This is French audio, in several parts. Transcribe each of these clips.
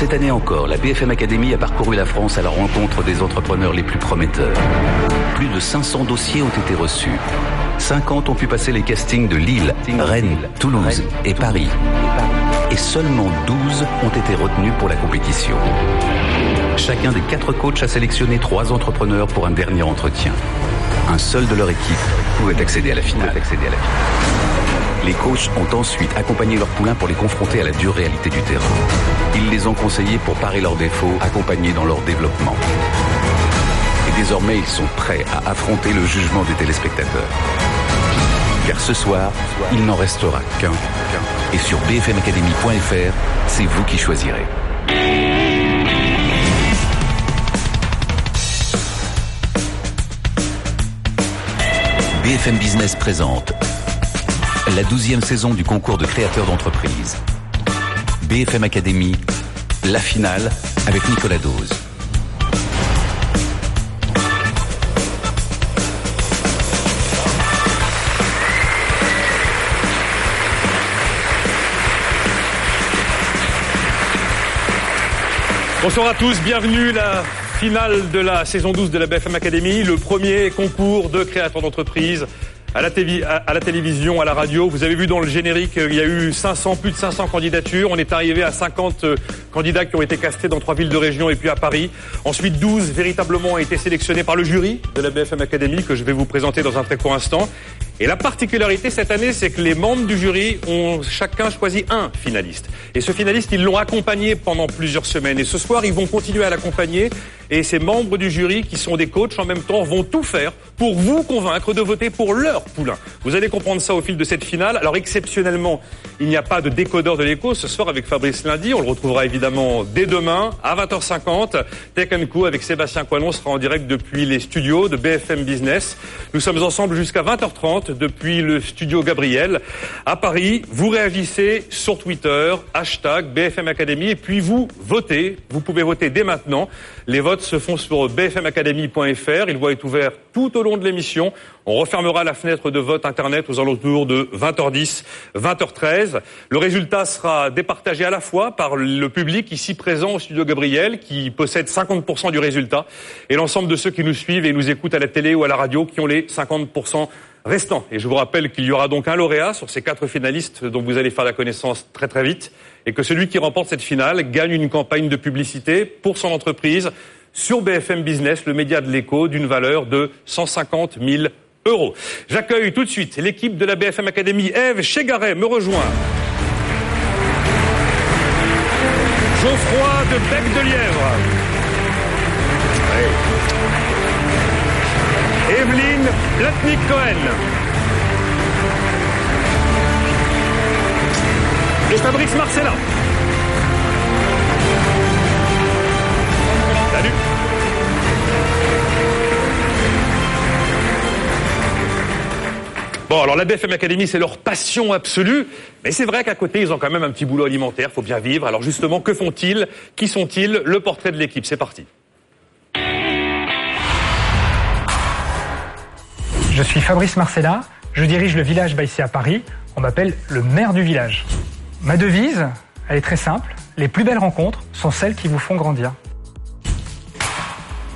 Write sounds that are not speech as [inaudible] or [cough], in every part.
Cette année encore, la BFM Academy a parcouru la France à la rencontre des entrepreneurs les plus prometteurs. Plus de 500 dossiers ont été reçus. 50 ont pu passer les castings de Lille, Rennes, Toulouse et Paris. Et seulement 12 ont été retenus pour la compétition. Chacun des quatre coachs a sélectionné trois entrepreneurs pour un dernier entretien. Un seul de leur équipe pouvait accéder à la finale. Les coachs ont ensuite accompagné leurs poulains pour les confronter à la dure réalité du terrain. Ils les ont conseillés pour parer leurs défauts, accompagnés dans leur développement. Et désormais, ils sont prêts à affronter le jugement des téléspectateurs. Car ce soir, il n'en restera qu'un. Et sur bfmacademy.fr, c'est vous qui choisirez. BFM Business présente la douzième saison du concours de créateurs d'entreprise. BFM Academy, la finale avec Nicolas Dose. Bonsoir à tous, bienvenue la finale de la saison 12 de la BFM Academy, le premier concours de créateurs d'entreprise à la, télévision, à la radio. Vous avez vu dans le générique, il y a eu 500, plus de 500 candidatures. On est arrivé à 50 euh, candidats qui ont été castés dans trois villes de région et puis à Paris. Ensuite, 12 véritablement ont été sélectionnés par le jury de la BFM Academy que je vais vous présenter dans un très court instant. Et la particularité cette année, c'est que les membres du jury ont chacun choisi un finaliste. Et ce finaliste, ils l'ont accompagné pendant plusieurs semaines. Et ce soir, ils vont continuer à l'accompagner. Et ces membres du jury, qui sont des coachs en même temps, vont tout faire pour vous convaincre de voter pour leur poulain. Vous allez comprendre ça au fil de cette finale. Alors exceptionnellement, il n'y a pas de décodeur de l'écho ce soir avec Fabrice Lundi. On le retrouvera évidemment dès demain à 20h50. Tech Co avec Sébastien Coinon sera en direct depuis les studios de BFM Business. Nous sommes ensemble jusqu'à 20h30 depuis le studio Gabriel à Paris. Vous réagissez sur Twitter, hashtag BFM Academy, et puis vous votez. Vous pouvez voter dès maintenant. Les votes se font sur bfmacademy.fr. Il va être ouvert tout au long de l'émission. On refermera la fenêtre de vote Internet aux alentours de 20h10, 20h13. Le résultat sera départagé à la fois par le public ici présent au studio Gabriel, qui possède 50% du résultat, et l'ensemble de ceux qui nous suivent et nous écoutent à la télé ou à la radio, qui ont les 50% restants. Et je vous rappelle qu'il y aura donc un lauréat sur ces quatre finalistes dont vous allez faire la connaissance très très vite, et que celui qui remporte cette finale gagne une campagne de publicité pour son entreprise sur BFM Business, le média de l'écho, d'une valeur de 150 000 euros. J'accueille tout de suite l'équipe de la BFM Academy. Eve Chegaret me rejoint. Geoffroy de Bec de Lièvre. Evelyne Platnik-Cohen. Et Fabrice Marcella. Salut. Bon, alors la BFM Academy, c'est leur passion absolue, mais c'est vrai qu'à côté, ils ont quand même un petit boulot alimentaire, faut bien vivre. Alors justement, que font-ils? Qui sont-ils? Le portrait de l'équipe, c'est parti. Je suis Fabrice Marcella, je dirige le village Baïsé à Paris. On m'appelle le maire du village. Ma devise, elle est très simple. Les plus belles rencontres sont celles qui vous font grandir.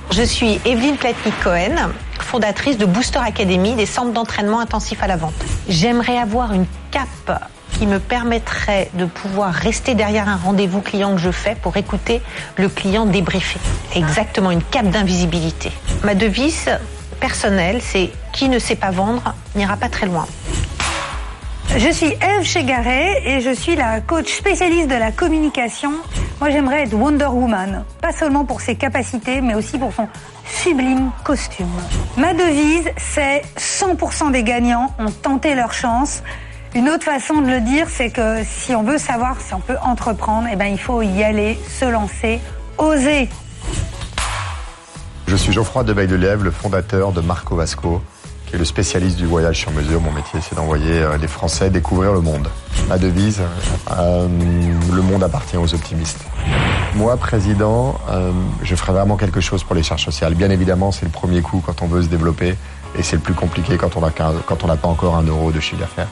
Je suis Evelyne Platnik-Cohen, fondatrice de Booster Academy, des centres d'entraînement intensif à la vente. J'aimerais avoir une cape qui me permettrait de pouvoir rester derrière un rendez-vous client que je fais pour écouter le client débriefer. Exactement, une cape d'invisibilité. Ma devise personnelle, c'est qui ne sait pas vendre n'ira pas très loin. Je suis Eve Chegaray et je suis la coach spécialiste de la communication. Moi, j'aimerais être Wonder Woman, pas seulement pour ses capacités, mais aussi pour son sublime costume. Ma devise, c'est 100% des gagnants ont tenté leur chance. Une autre façon de le dire, c'est que si on veut savoir si on peut entreprendre, eh ben, il faut y aller, se lancer, oser. Je suis Geoffroy de de Lièvre, le fondateur de Marco Vasco qui est le spécialiste du voyage sur mesure. Mon métier, c'est d'envoyer euh, les Français découvrir le monde. Ma devise, euh, le monde appartient aux optimistes. Moi, président, euh, je ferai vraiment quelque chose pour les charges sociales. Bien évidemment, c'est le premier coup quand on veut se développer. Et c'est le plus compliqué quand on n'a pas encore un euro de chiffre d'affaires.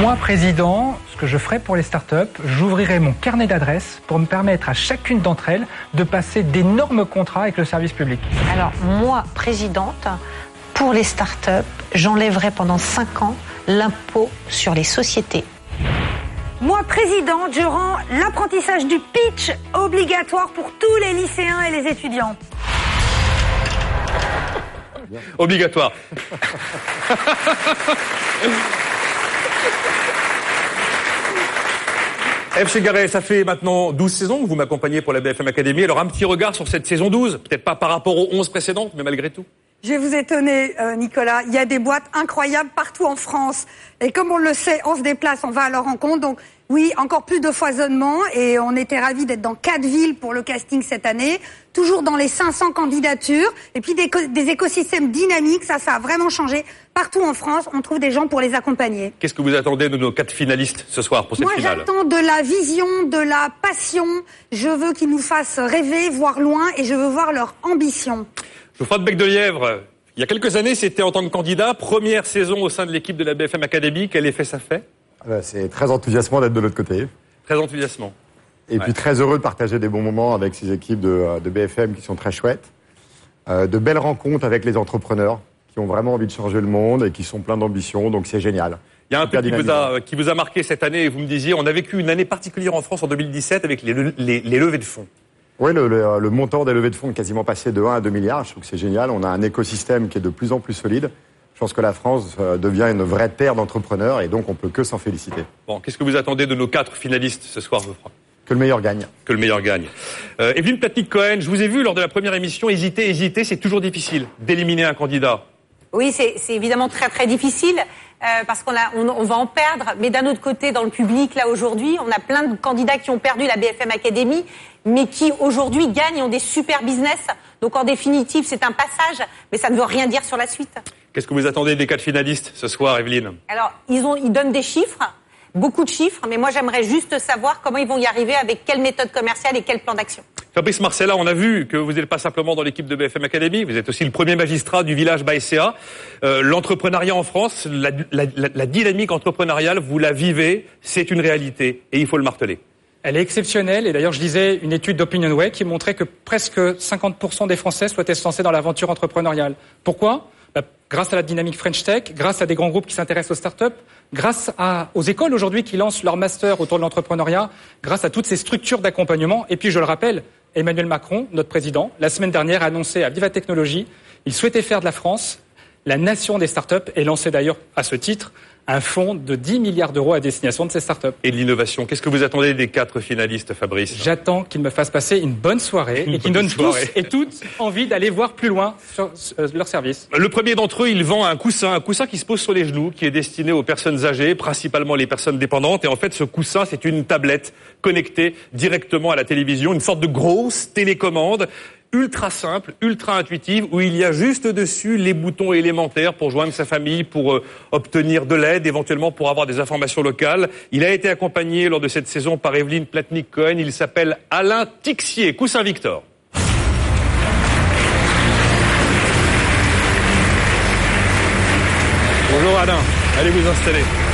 Moi, président, ce que je ferai pour les startups, j'ouvrirai mon carnet d'adresses pour me permettre à chacune d'entre elles de passer d'énormes contrats avec le service public. Alors, moi, présidente, pour les startups, j'enlèverai pendant 5 ans l'impôt sur les sociétés. Moi, présidente, je rends l'apprentissage du pitch obligatoire pour tous les lycéens et les étudiants. Obligatoire. F. Chegaray, ça fait maintenant 12 saisons que vous m'accompagnez pour la BFM Academy. Alors un petit regard sur cette saison 12, peut-être pas par rapport aux 11 précédentes, mais malgré tout. Je vais vous étonner, euh, Nicolas. Il y a des boîtes incroyables partout en France. Et comme on le sait, on se déplace, on va à leur rencontre. Donc oui, encore plus de foisonnement. Et on était ravis d'être dans quatre villes pour le casting cette année. Toujours dans les 500 candidatures. Et puis des, des écosystèmes dynamiques. Ça, ça a vraiment changé. Partout en France, on trouve des gens pour les accompagner. Qu'est-ce que vous attendez de nos quatre finalistes ce soir pour cette Moi, finale j'attends de la vision, de la passion. Je veux qu'ils nous fassent rêver, voir loin. Et je veux voir leur ambition. Geoffroy de Bec de Lièvre, il y a quelques années, c'était en tant que candidat, première saison au sein de l'équipe de la BFM Academy. Quel effet ça fait? C'est très enthousiasmant d'être de l'autre côté. Très enthousiasmant. Et puis très heureux de partager des bons moments avec ces équipes de, de BFM qui sont très chouettes. Euh, de belles rencontres avec les entrepreneurs qui ont vraiment envie de changer le monde et qui sont pleins d'ambition, donc c'est génial. Il y a un truc qui vous, a, qui vous a marqué cette année, et vous me disiez, on a vécu une année particulière en France en 2017 avec les, les- les levées de fonds. Oui, le, le- le montant des levées de fonds est quasiment passé de 1 à 2 milliards. Je trouve que c'est génial. On a un écosystème qui est de plus en plus solide. Je pense que la France euh, devient une vraie terre d'entrepreneurs et donc on peut que s'en féliciter. Bon, qu'est-ce que vous attendez de nos quatre finalistes ce soir, Geoffroy Que le meilleur gagne. Que le meilleur gagne. Euh, Evelyne Platnik-Cohen, je vous ai vu lors de la première émission hésiter, hésiter, c'est toujours difficile d'éliminer un candidat. Oui, c'est évidemment très très difficile euh, parce qu'on a, on, on va en perdre. Mais d'un autre côté, dans le public, là aujourd'hui, on a plein de candidats qui ont perdu la BFM Academy, mais qui aujourd'hui gagnent et ont des super business. Donc en définitive, c'est un passage, mais ça ne veut rien dire sur la suite. Qu'est-ce que vous attendez des quatre finalistes ce soir, Evelyne Alors ils ont, ils donnent des chiffres, beaucoup de chiffres, mais moi j'aimerais juste savoir comment ils vont y arriver, avec quelle méthode commerciale et quel plan d'action. Fabrice Marcella, on a vu que vous n'êtes pas simplement dans l'équipe de BFM Academy, vous êtes aussi le premier magistrat du village Baïséa. Euh, L'entrepreneuriat en France, la, la- la- la dynamique entrepreneuriale, vous la vivez, c'est une réalité et il faut le marteler. Elle est exceptionnelle et d'ailleurs je lisais une étude d'OpinionWay qui montrait que presque 50% des Français souhaitaient se lancer dans l'aventure entrepreneuriale. Pourquoi? Grâce à la dynamique French Tech, grâce à des grands groupes qui s'intéressent aux startups, grâce aux écoles aujourd'hui qui lancent leur master autour de l'entrepreneuriat, grâce à toutes ces structures d'accompagnement. Et puis je le rappelle, Emmanuel Macron, notre président, la semaine dernière a annoncé à Viva Technologie, il souhaitait faire de la France la nation des startups et lancer d'ailleurs à ce titre un fonds de 10 milliards d'euros à destination de ces startups. Et de l'innovation, qu'est-ce que vous attendez des quatre finalistes, Fabrice? J'attends qu'ils me fassent passer une bonne soirée [laughs] Une et qu'ils donnent soirée. tous et toutes envie d'aller voir plus loin sur euh, leur service. Le premier d'entre eux, il vend un coussin, un coussin qui se pose sur les genoux, qui est destiné aux personnes âgées, principalement les personnes dépendantes. Et en fait, ce coussin, c'est une tablette connectée directement à la télévision, une sorte de grosse télécommande ultra simple, ultra intuitive, où il y a juste dessus les boutons élémentaires pour joindre sa famille, pour euh, obtenir de l'aide, éventuellement pour avoir des informations locales. Il a été accompagné lors de cette saison par Evelyne Platnik-Cohen. Il s'appelle Alain Tixier, coussin Victor. Bonjour Alain, allez vous installer.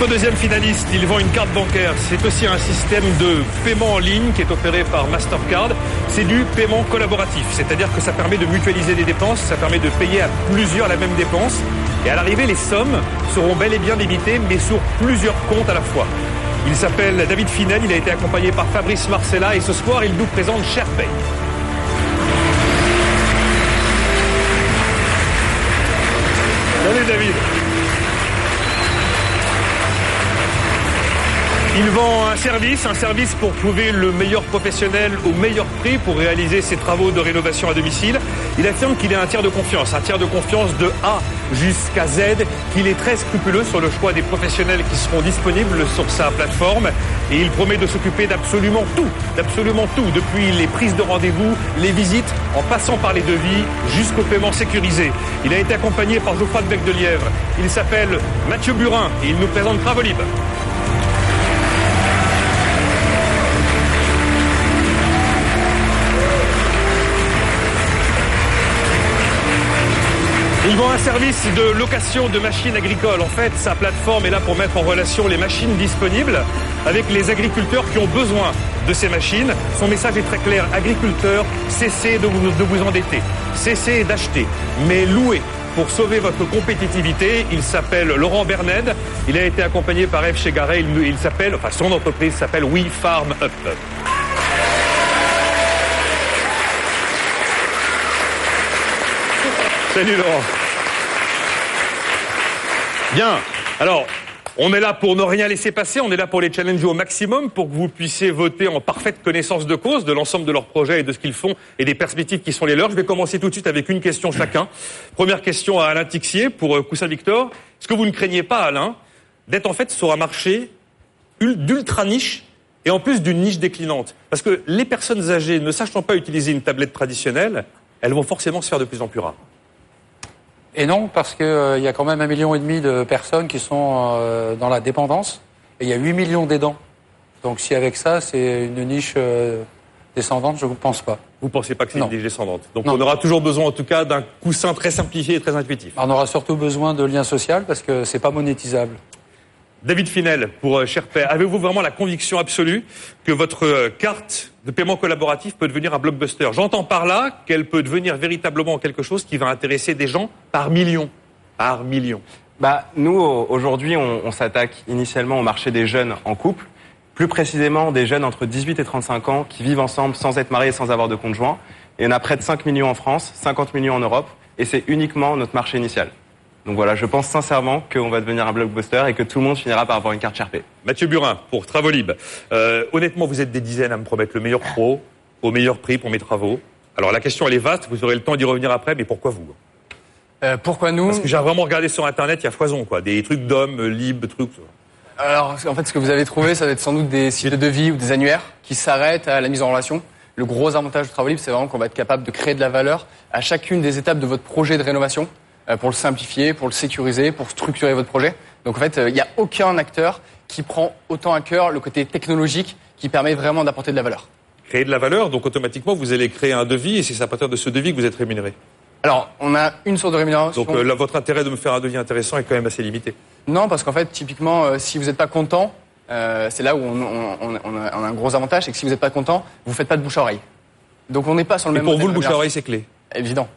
Notre deuxième finaliste, il vend une carte bancaire. C'est aussi un système de paiement en ligne qui est opéré par Mastercard. C'est du paiement collaboratif, c'est-à-dire que ça permet de mutualiser des dépenses, ça permet de payer à plusieurs la même dépense. Et à l'arrivée, les sommes seront bel et bien limitées, mais sur plusieurs comptes à la fois. Il s'appelle David Finel, il a été accompagné par Fabrice Marcella et ce soir, il nous présente SharePay. Salut David. Il vend un service, un service pour trouver le meilleur professionnel au meilleur prix pour réaliser ses travaux de rénovation à domicile. Il affirme qu'il est un tiers de confiance, un tiers de confiance de A jusqu'à Z, qu'il est très scrupuleux sur le choix des professionnels qui seront disponibles sur sa plateforme et il promet de s'occuper d'absolument tout, d'absolument tout, depuis les prises de rendez-vous, les visites, en passant par les devis jusqu'au paiement sécurisé. Il a été accompagné par Geoffroy de Bec de Lièvre. Il s'appelle Mathieu Burin et il nous présente Travolib. Il vend un service de location de machines agricoles. En fait, sa plateforme est là pour mettre en relation les machines disponibles avec les agriculteurs qui ont besoin de ces machines. Son message est très clair. Agriculteurs, cessez de vous, de vous endetter. Cessez d'acheter. Mais louez pour sauver votre compétitivité. Il s'appelle Laurent Berned. Il a été accompagné par F. Chegaray. Il, il s'appelle, enfin son entreprise s'appelle We Farm Up. Salut Laurent. Bien. Alors, on est là pour ne rien laisser passer, on est là pour les challenger au maximum, pour que vous puissiez voter en parfaite connaissance de cause de l'ensemble de leurs projets et de ce qu'ils font et des perspectives qui sont les leurs. Je vais commencer tout de suite avec une question chacun. Première question à Alain Tixier pour euh, Coussin Victor. Est-ce que vous ne craignez pas, Alain, d'être en fait sur un marché d'ultra niche et en plus d'une niche déclinante? Parce que les personnes âgées, ne sachant pas utiliser une tablette traditionnelle, elles vont forcément se faire de plus en plus rares. Et non, parce qu'il euh, y a quand même un million et demi de personnes qui sont euh, dans la dépendance, et il y a 8 millions d'aidants. Donc si avec ça, c'est une niche euh, descendante, je ne pense pas. Vous ne pensez pas que c'est une niche descendante Donc on aura toujours besoin en tout cas d'un coussin très simplifié et très intuitif. On aura surtout besoin de lien social parce que c'est pas monétisable. David Finel, pour Cherpay, avez-vous vraiment la conviction absolue que votre carte de paiement collaboratif peut devenir un blockbuster? J'entends par là qu'elle peut devenir véritablement quelque chose qui va intéresser des gens par millions. Par millions. Bah, nous, aujourd'hui, on, on s'attaque initialement au marché des jeunes en couple, plus précisément des jeunes entre 18 et 35 ans qui vivent ensemble sans être mariés et sans avoir de conjoint. Et on a près de 5 millions en France, 50 millions en Europe, et c'est uniquement notre marché initial. Donc voilà, je pense sincèrement qu'on va devenir un blockbuster et que tout le monde finira par avoir une carte Sherpay. Mathieu Burin, pour Travolib. Euh, honnêtement, vous êtes des dizaines à me promettre le meilleur pro, au meilleur prix pour mes travaux. Alors la question, elle est vaste, vous aurez le temps d'y revenir après, mais pourquoi vous? Euh, Pourquoi nous? Parce que j'ai vraiment regardé sur Internet, il y a foison, quoi. Des trucs d'hommes, euh, libres, trucs... Alors, en fait, ce que vous avez trouvé, ça va être sans doute des sites de devis ou des annuaires qui s'arrêtent à la mise en relation. Le gros avantage de Travolib, c'est vraiment qu'on va être capable de créer de la valeur à chacune des étapes de votre projet de rénovation. Euh, pour le simplifier, pour le sécuriser, pour structurer votre projet. Donc en fait, euh, il n'y a aucun acteur qui prend autant à cœur le côté technologique qui permet vraiment d'apporter de la valeur. Créer de la valeur, donc automatiquement, vous allez créer un devis et c'est à partir de ce devis que vous êtes rémunéré. Alors, on a une sorte de rémunération. Donc euh, votre intérêt de me faire un devis intéressant est quand même assez limité. Non, parce qu'en fait, typiquement, si vous n'êtes pas content, c'est là où on, a, un gros avantage, c'est que si vous n'êtes pas content, vous ne faites pas de bouche à oreille. Donc on n'est pas sur le et même. Pour vous, le bouche à oreille, c'est clé. Évident.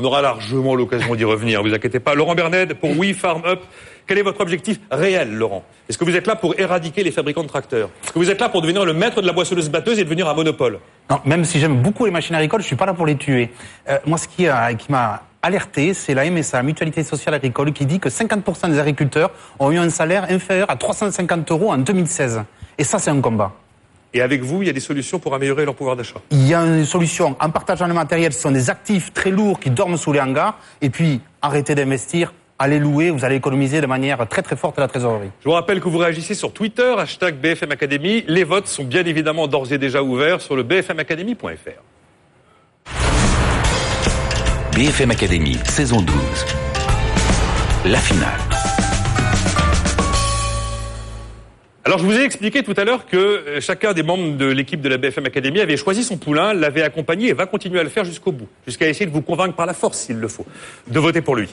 On aura largement l'occasion d'y revenir, vous inquiétez pas. Laurent Bernet, pour We Farm Up, quel est votre objectif réel, Laurent? Est-ce que vous êtes là pour éradiquer les fabricants de tracteurs? Est-ce que vous êtes là pour devenir le maître de la boissonneuse batteuse et devenir un monopole? Non, même si j'aime beaucoup les machines agricoles, je suis pas là pour les tuer. Euh, moi, ce qui, qui m'a alerté, c'est la MSA, Mutualité Sociale Agricole, qui dit que 50% des agriculteurs ont eu un salaire inférieur à 350 euros en 2016. Et ça, c'est un combat. Et avec vous, il y a des solutions pour améliorer leur pouvoir d'achat Il y a une solution en partageant le matériel. Ce sont des actifs très lourds qui dorment sous les hangars. Et puis, arrêtez d'investir. Allez louer, vous allez économiser de manière très très forte la trésorerie. Je vous rappelle que vous réagissez sur Twitter, hashtag BFM Academy. Les votes sont bien évidemment d'ores et déjà ouverts sur le bfmacademy.fr. BFM Academy, saison 12. La finale. Alors je vous ai expliqué tout à l'heure que euh, chacun des membres de l'équipe de la BFM Academy avait choisi son poulain, l'avait accompagné et va continuer à le faire jusqu'au bout, jusqu'à essayer de vous convaincre par la force, s'il le faut, de voter pour lui.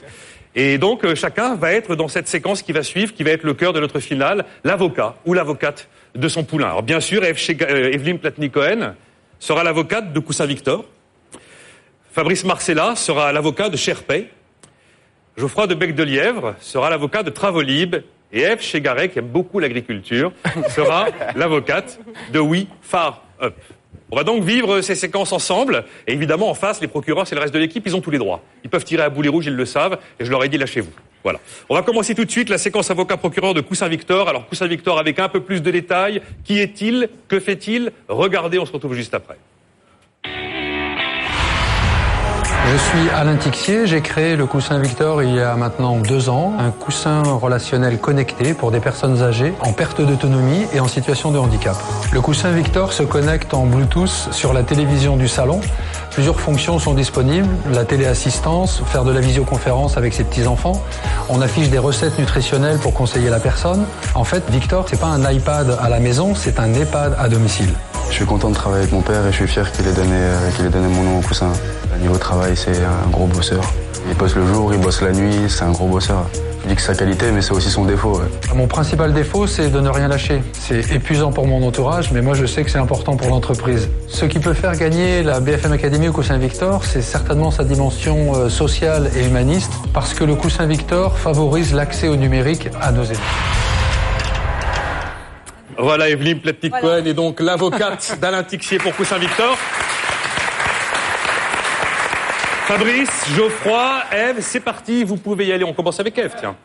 Et donc euh, chacun va être dans cette séquence qui va suivre, qui va être le cœur de notre finale, l'avocat ou l'avocate de son poulain. Alors bien sûr, euh, Evelyne Platnik-Cohen sera l'avocate de Coussin Victor. Fabrice Marcella sera l'avocat de Sherpay. Geoffroy de Bec de Lièvre sera l'avocat de Travolib et Eve Chegaray, qui aime beaucoup l'agriculture, sera [laughs] l'avocate de We Far Up. On va donc vivre ces séquences ensemble. Et évidemment, en face, les procureurs, c'est le reste de l'équipe, ils ont tous les droits. Ils peuvent tirer à boulet rouge, ils le savent. Et je leur ai dit, lâchez-vous. Voilà. On va commencer tout de suite la séquence avocat-procureur de Coussin-Victor. Alors, Coussin-Victor avec un peu plus de détails. Qui est-il Que fait-il? Regardez, on se retrouve juste après. Je suis Alain Tixier, j'ai créé le coussin Victor il y a maintenant deux ans, un coussin relationnel connecté pour des personnes âgées en perte d'autonomie et en situation de handicap. Le coussin Victor se connecte en Bluetooth sur la télévision du salon. Plusieurs fonctions sont disponibles, la téléassistance, faire de la visioconférence avec ses petits-enfants. On affiche des recettes nutritionnelles pour conseiller la personne. En fait, Victor, c'est pas un iPad à la maison, c'est un EHPAD à domicile. Je suis content de travailler avec mon père et je suis fier qu'il ait donné, euh, ait donné mon nom au coussin. Au niveau travail, c'est un gros bosseur. Il bosse le jour, il bosse la nuit, c'est un gros bosseur. Je dis que sa qualité, mais c'est aussi son défaut. ouais. Mon principal défaut, c'est de ne rien lâcher. C'est épuisant pour mon entourage, mais moi je sais que c'est important pour l'entreprise. Ce qui peut faire gagner la BFM Academy au Coussin Victor, c'est certainement sa dimension euh, sociale et humaniste, parce que le Coussin Victor favorise l'accès au numérique à nos élèves. Voilà, Evelyne Pletnik-Cohen est donc l'avocate [laughs] d'Alain Tixier pour Coussin Victor. Fabrice, Geoffroy, Eve, c'est parti, vous pouvez y aller. On commence avec Eve, tiens.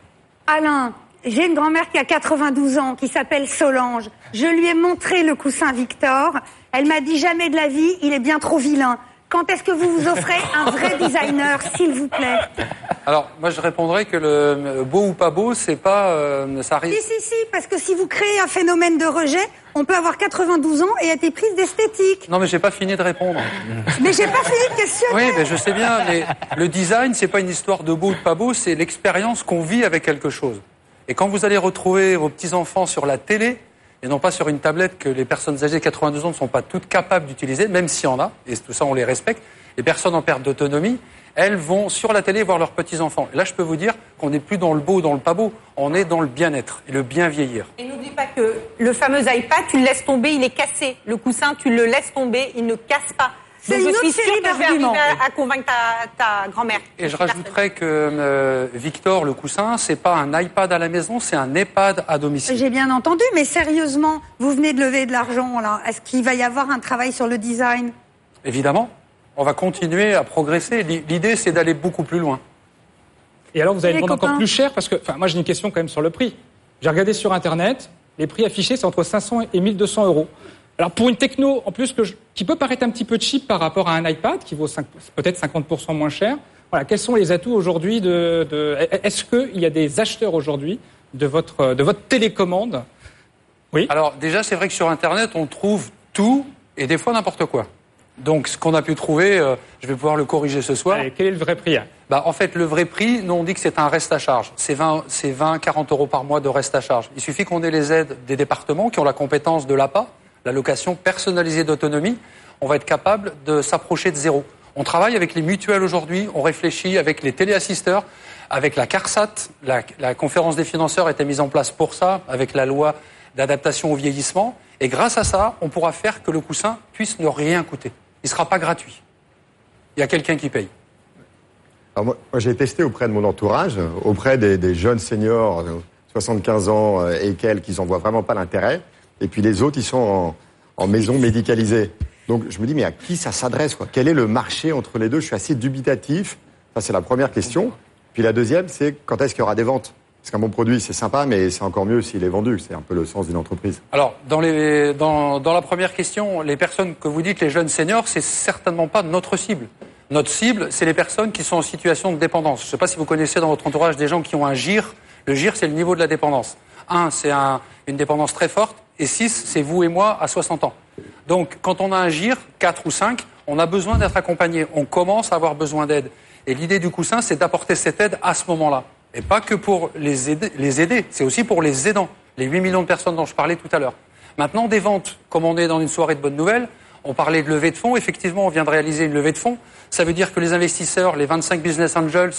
Alain, j'ai une grand-mère qui a 92 ans, qui s'appelle Solange. Je lui ai montré le coussin Victor. Elle m'a dit jamais de la vie, il est bien trop vilain. Quand est-ce que vous vous offrez un vrai designer, s'il vous plaît? Alors, moi je répondrais que le euh, beau ou pas beau, c'est pas. euh, ça arrive. Si, si, si, parce que si vous créez un phénomène de rejet, on peut avoir 92 ans et être éprise d'esthétique. Non, mais j'ai pas fini de répondre. Mais j'ai pas fini de questionner. Oui, mais je sais bien. Mais le design, c'est pas une histoire de beau ou de pas beau, c'est l'expérience qu'on vit avec quelque chose. Et quand vous allez retrouver vos petits enfants sur la télé et non pas sur une tablette que les personnes âgées de 82 ans ne sont pas toutes capables d'utiliser, même s'il y en a, et tout ça on les respecte, les personnes en perte d'autonomie, elles vont sur la télé voir leurs petits enfants. Et là, je peux vous dire qu'on n'est plus dans le beau ou dans le pas beau, on est dans le bien-être et le bien vieillir. Et n'oublie pas que le fameux iPad, tu le laisses tomber, il est cassé. Le coussin, tu le laisses tomber, il ne casse pas. C'est une je suis autre série d'arguments. à, à convaincre ta, ta grand-mère. Et je rajouterais que euh, Victor, le coussin, c'est pas un iPad à la maison, c'est un EHPAD à domicile. J'ai bien entendu, mais sérieusement, vous venez de lever de l'argent là. Est-ce qu'il va y avoir un travail sur le design? Évidemment, on va continuer à progresser. L'i- L'idée, c'est d'aller beaucoup plus loin. Et alors, vous allez vendre encore plus cher parce que, enfin, moi, j'ai une question quand même sur le prix. J'ai regardé sur Internet, les prix affichés, c'est entre 500 et 1200 euros. Alors, pour une techno, en plus, que je- qui peut paraître un petit peu cheap par rapport à un iPad, qui vaut peut-être 50% moins cher, voilà, quels sont les atouts aujourd'hui de, de est-ce qu'il y a des acheteurs aujourd'hui de votre, de votre télécommande? Oui. Alors déjà, c'est vrai que sur Internet, on trouve tout et des fois n'importe quoi. Donc ce qu'on a pu trouver, euh, je vais pouvoir le corriger ce soir. Quel est le vrai prix hein? Bah, en fait, le vrai prix, nous on dit que c'est un reste à charge. C'est 20, c'est 20, 40 euros par mois de reste à charge. Il suffit qu'on ait les aides des départements qui ont la compétence de l'APA, l'allocation personnalisée d'autonomie. On va être capable de s'approcher de zéro. On travaille avec les mutuelles aujourd'hui, on réfléchit avec les téléassisteurs, avec la CARSAT. La, conférence des financeurs été mise en place pour ça, avec la loi d'adaptation au vieillissement. Et grâce à ça, on pourra faire que le coussin puisse ne rien coûter. Il ne sera pas gratuit. Il y a quelqu'un qui paye. Moi, j'ai testé auprès de mon entourage, auprès des, jeunes seniors, euh, 75 ans euh, et quelques, qui n'en voient vraiment pas l'intérêt. Et puis les autres, ils sont en, maison médicalisée. Donc je me dis, mais à qui ça s'adresse quoi? Quel est le marché entre les deux? Je suis assez dubitatif. Ça, c'est la première question. Puis la deuxième, c'est quand est-ce qu'il y aura des ventes? Parce qu'un bon produit, c'est sympa, mais c'est encore mieux s'il est vendu. C'est un peu le sens d'une entreprise. Alors, dans, la première question, les personnes que vous dites, les jeunes seniors, c'est certainement pas notre cible. Notre cible, c'est les personnes qui sont en situation de dépendance. Je ne sais pas si vous connaissez dans votre entourage des gens qui ont un GIR. Le GIR, c'est le niveau de la dépendance. Un, c'est un- une dépendance très forte. Et six, c'est vous et moi à 60 ans. Donc, quand on a un GIR, 4 ou 5, on a besoin d'être accompagné. On commence à avoir besoin d'aide. Et l'idée du coussin, c'est d'apporter cette aide à ce moment-là. Et pas que pour les aider, les aider, c'est aussi pour les aidants, les 8 millions de personnes dont je parlais tout à l'heure. Maintenant, des ventes, comme on est dans une soirée de bonnes nouvelles, on parlait de levée de fonds, effectivement, on vient de réaliser une levée de fonds. Ça veut dire que les investisseurs, les 25 business angels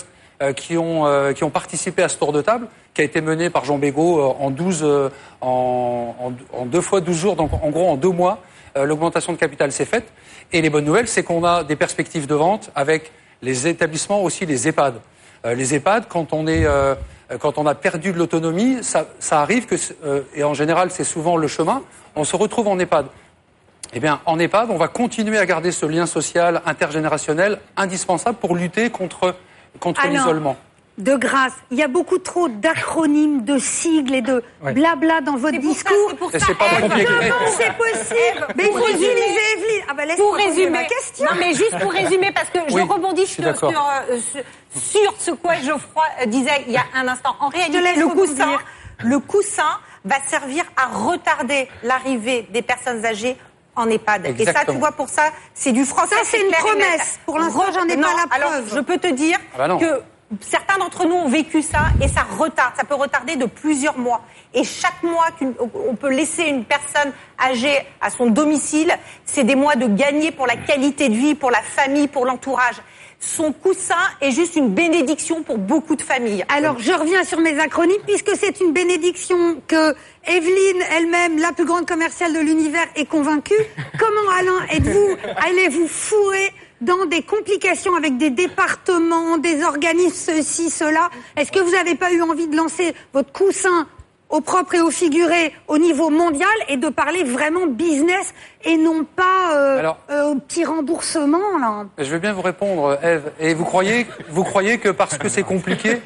qui, ont, euh, qui ont participé à ce tour de table, qui a été mené par Jean Bégaud euh, en, 12, euh, en, en- en deux fois 12 jours, donc en gros en deux mois, euh, l'augmentation de capital s'est faite. Et les bonnes nouvelles, c'est qu'on a des perspectives de vente avec les établissements, aussi les EHPAD. Euh, les EHPAD, quand on, est, euh, quand on a perdu de l'autonomie, ça, arrive que, euh, et en général c'est souvent le chemin, on se retrouve en EHPAD. Eh bien, en EHPAD, on va continuer à garder ce lien social intergénérationnel indispensable pour lutter contre, contre l'isolement. De grâce, il y a beaucoup trop d'acronymes, de sigles et de Ouais. blabla dans votre discours. c'est pour Et c'est pas compliqué. Comment c'est possible Mais il Pour faut résumer- utiliser Evelyne. Ah bah laisse Pour résumer, ma question. non mais juste pour résumer parce que Oui, je rebondis je sur, euh, sur- ce quoi Geoffroy euh, disait il y a un instant. En réalité, le coussin, le coussin va servir à retarder l'arrivée des personnes âgées en EHPAD. Et ça, tu vois, pour ça, c'est du français. Ça, c'est une promesse. Pour l'instant, j'en ai pas la Alors, preuve. je peux te dire Ah bah que Certains d'entre nous ont vécu ça et ça retarde, ça peut retarder de plusieurs mois. Et chaque mois qu'on peut laisser une personne âgée à son domicile, c'est des mois de gagner pour la qualité de vie, pour la famille, pour l'entourage. Son coussin est juste une bénédiction pour beaucoup de familles. Alors, je reviens sur mes acronymes, puisque c'est une bénédiction que Evelyne elle-même, la plus grande commerciale de l'univers, est convaincue. [laughs] Comment, Alain, êtes-vous, allez-vous fourrer dans des complications avec des départements, des organismes, ceci, cela? Est-ce que vous n'avez pas eu envie de lancer votre coussin au propre et au figuré au niveau mondial et de parler vraiment business et non pas euh, euh, au petit remboursement là. Je vais bien vous répondre, Eve. Et vous croyez, vous croyez que parce que c'est compliqué,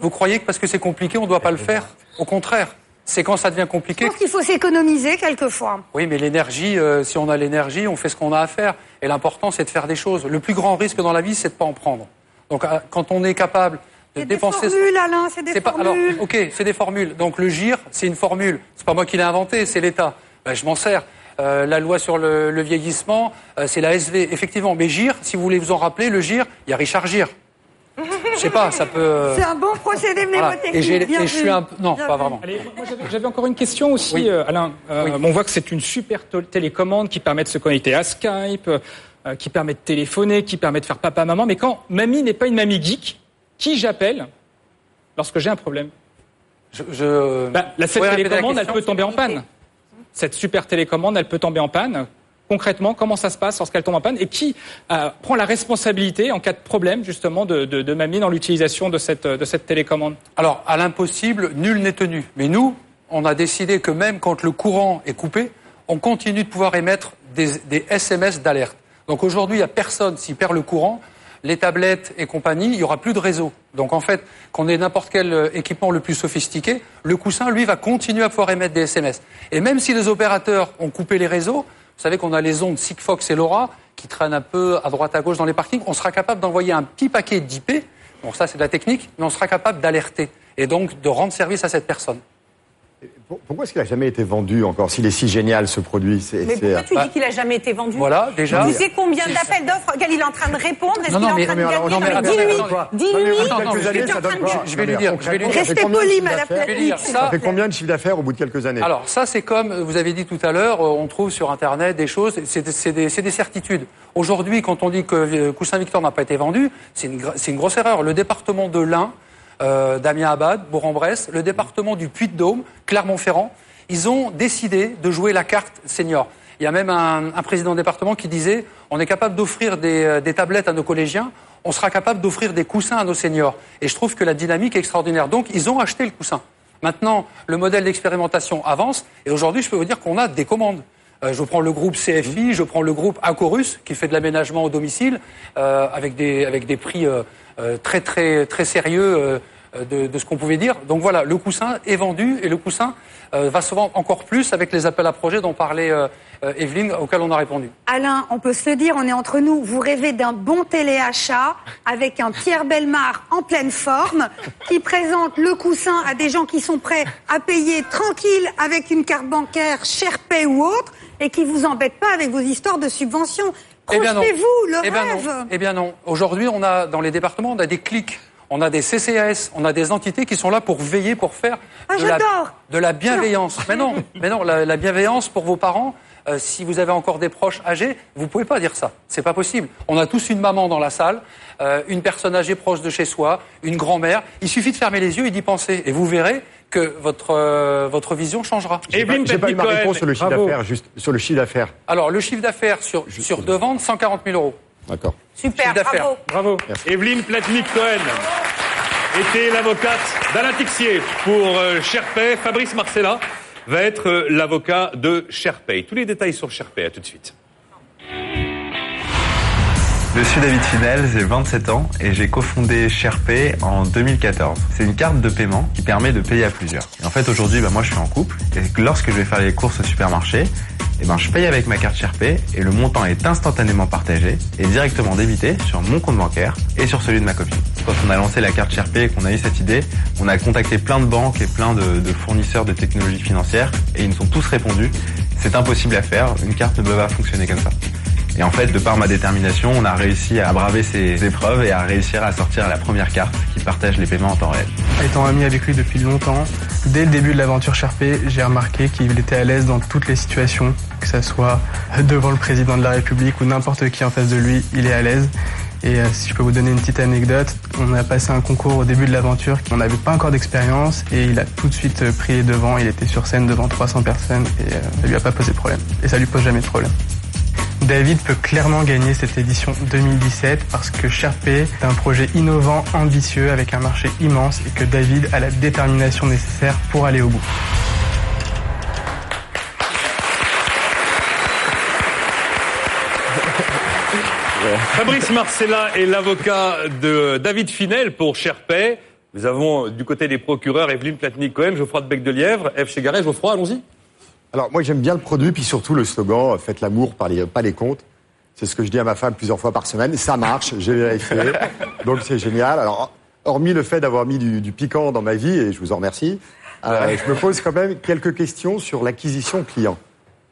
vous croyez que parce que c'est compliqué, on ne doit pas le faire? Au contraire, c'est quand ça devient compliqué. Je pense qu'il faut s'économiser quelquefois. Oui, mais l'énergie, euh, si on a l'énergie, on fait ce qu'on a à faire. Et l'important, c'est de faire des choses. Le plus grand risque dans la vie, c'est de pas en prendre. Donc, quand on est capable de dépenser. Des formules, Alain, c'est des Pas... formules. Alors, ok, c'est des formules. Donc le GIR, c'est une formule. C'est pas moi qui l'ai inventé, c'est l'État. Ben, je m'en sers. Euh, la loi sur le, le vieillissement, euh, c'est la SV. Effectivement, mais GIR, si vous voulez vous en rappeler, le GIR, il y a Richard GIR. Je sais pas, ça peut. euh, [laughs] C'est un bon procédé voilà. mnémotechnique. Et, bien et je suis un peu. Non, Bien pas vraiment. J'avais- encore une question aussi, Oui. euh, Alain. Euh, On voit que c'est une super télécommande qui permet de se connecter à Skype, qui permet de téléphoner, qui permet de faire papa-maman. Mais quand mamie n'est pas une mamie geek, qui j'appelle lorsque j'ai un problème Je, je... Bah, La cette la télécommande, elle peut tomber en panne. Cette super télécommande, elle peut tomber en panne. Concrètement, comment ça se passe lorsqu'elle tombe en panne et qui euh, prend la responsabilité en cas de problème justement de, de, de mamie dans l'utilisation de cette, de cette télécommande? Alors, à l'impossible, nul n'est tenu. Mais nous, on a décidé que même quand le courant est coupé, on continue de pouvoir émettre des, des SMS d'alerte. Donc aujourd'hui, il n'y a personne, s'il perd le courant, les tablettes et compagnie, il n'y aura plus de réseau. Donc en fait, qu'on ait n'importe quel euh, équipement le plus sophistiqué, le coussin, lui, va continuer à pouvoir émettre des SMS. Et même si les opérateurs ont coupé les réseaux, vous savez qu'on a les ondes Sigfox et LoRa qui traînent un peu à droite à gauche dans les parkings, on sera capable d'envoyer un petit paquet d'IP, donc ça c'est de la technique, mais on sera capable d'alerter et donc de rendre service à cette personne. Pour- Pourquoi est-ce qu'il n'a jamais été vendu encore S'il est si génial ce produit, c'est. Mais pourquoi tu Bah, dis qu'il a jamais été vendu voilà, déjà. Tu sais combien d'appels d'offres auxquels il est en train de répondre Est-ce Non, qu'il est non, en mais- train de non, mais gagner dis-lui, dis-lui, Je vais lui dire, Restez poli, madame ça, Ça fait combien de chiffre d'affaires au bout de quelques années Alors ça, c'est comme vous avez dit tout à l'heure, euh, on trouve sur Internet des choses, c'est des, certitudes. Aujourd'hui, quand on dit que euh, Coussin Victor n'a pas été vendu, c'est une, gra- c'est une grosse erreur. Le département de l'Ain, euh, Damien Abad, Bourg-en-Bresse, le département du Puy-de-Dôme, Clermont-Ferrand, ils ont décidé de jouer la carte senior. Il y a même un, un président de département qui disait on est capable d'offrir des, euh, des tablettes à nos collégiens, on sera capable d'offrir des coussins à nos seniors. Et je trouve que la dynamique est extraordinaire. Donc, ils ont acheté le coussin. Maintenant, le modèle d'expérimentation avance et aujourd'hui, je peux vous dire qu'on a des commandes. Euh, je prends le groupe CFI, je prends le groupe Acorus qui fait de l'aménagement au domicile euh, avec des avec des prix euh, très très très sérieux euh, de, ce qu'on pouvait dire. Donc voilà, le coussin est vendu et le coussin euh, va se vendre encore plus avec les appels à projets dont parlait euh, euh, Evelyne auxquels on a répondu. Alain, on peut se le dire, on est entre nous. Vous rêvez d'un bon téléachat avec un Pierre Belmar en pleine forme qui présente le coussin à des gens qui sont prêts à payer tranquille avec une carte bancaire, SharePay ou autre, et qui vous embêtent pas avec vos histoires de subventions. Eh bien non. Le Eh bien rêve. non. Eh bien non. Aujourd'hui, on a dans les départements, on a des clics, on a des CCAS, on a des entités qui sont là pour veiller, pour faire Ah, de, la, j'adore. de la bienveillance. Mais non, mais non, la, la bienveillance pour vos parents. euh, si vous avez encore des proches âgés, vous pouvez pas dire ça. C'est pas possible. On a tous une maman dans la salle, euh, une personne âgée proche de chez soi, une grand-mère. Il suffit de fermer les yeux et d'y penser, et vous verrez que votre euh, votre vision changera. J'ai pas, j'ai pas eu ma réponse sur le chiffre Bravo. d'affaires, juste sur le chiffre d'affaires. Alors le chiffre d'affaires sur sur deux ventes, 140 000 euros. D'accord. Super, Chiffre d'affaires. bravo. Bravo. Evelyne Platnik-Cohen était l'avocate d'Alain Tixier pour euh, Sherpay. Fabrice Marcella va être euh, l'avocat de Sherpay. Tous les détails sur Sherpay, à tout de suite. Je suis David Finel, j'ai 27 ans et j'ai cofondé SharePay en 2014. C'est une carte de paiement qui permet de payer à plusieurs. Et en fait aujourd'hui, bah, moi je suis en couple et lorsque je vais faire les courses au supermarché, eh ben, je paye avec ma carte SharePay et le montant est instantanément partagé et directement débité sur mon compte bancaire et sur celui de ma copine. Quand on a lancé la carte SharePay et qu'on a eu cette idée, on a contacté plein de banques et plein de fournisseurs de technologies financières et ils nous ont tous répondu c'est impossible à faire, une carte ne peut pas fonctionner comme ça. Et en fait, de par ma détermination, on a réussi à braver ces épreuves et à réussir à sortir la première carte qui partage les paiements en temps réel. Étant ami avec lui depuis longtemps, dès le début de l'aventure Sherpé, j'ai remarqué qu'il était à l'aise dans toutes les situations, que ce soit devant le président de la République ou n'importe qui en face de lui, il est à l'aise. Et euh, si je peux vous donner une petite anecdote, on a passé un concours au début de l'aventure, on n'avait pas encore d'expérience et il a tout de suite euh, pris les devants, il était sur scène devant 300 personnes et euh, ça lui a pas posé de problème. Et ça lui pose jamais de problème. David peut clairement gagner cette édition 2017 parce que Sherpé est un projet innovant, ambitieux, avec un marché immense et que David a la détermination nécessaire pour aller au bout. [laughs] Fabrice Marcella est l'avocat de David Finel pour Sherpay. Nous avons du côté des procureurs Evelyne Platnik-Cohen, Geoffroy de Bec de Lièvre, F. Chegaret, Geoffroy, allons-y. Alors moi j'aime bien le produit, puis surtout le slogan euh, faites l'amour, pas les, pas les comptes. C'est ce que je dis à ma femme plusieurs fois par semaine. Ça marche, j'ai vérifié. [laughs] Donc c'est génial. Alors hormis le fait d'avoir mis du, du, piquant dans ma vie, et je vous en remercie, euh, je me pose quand même quelques questions sur l'acquisition client.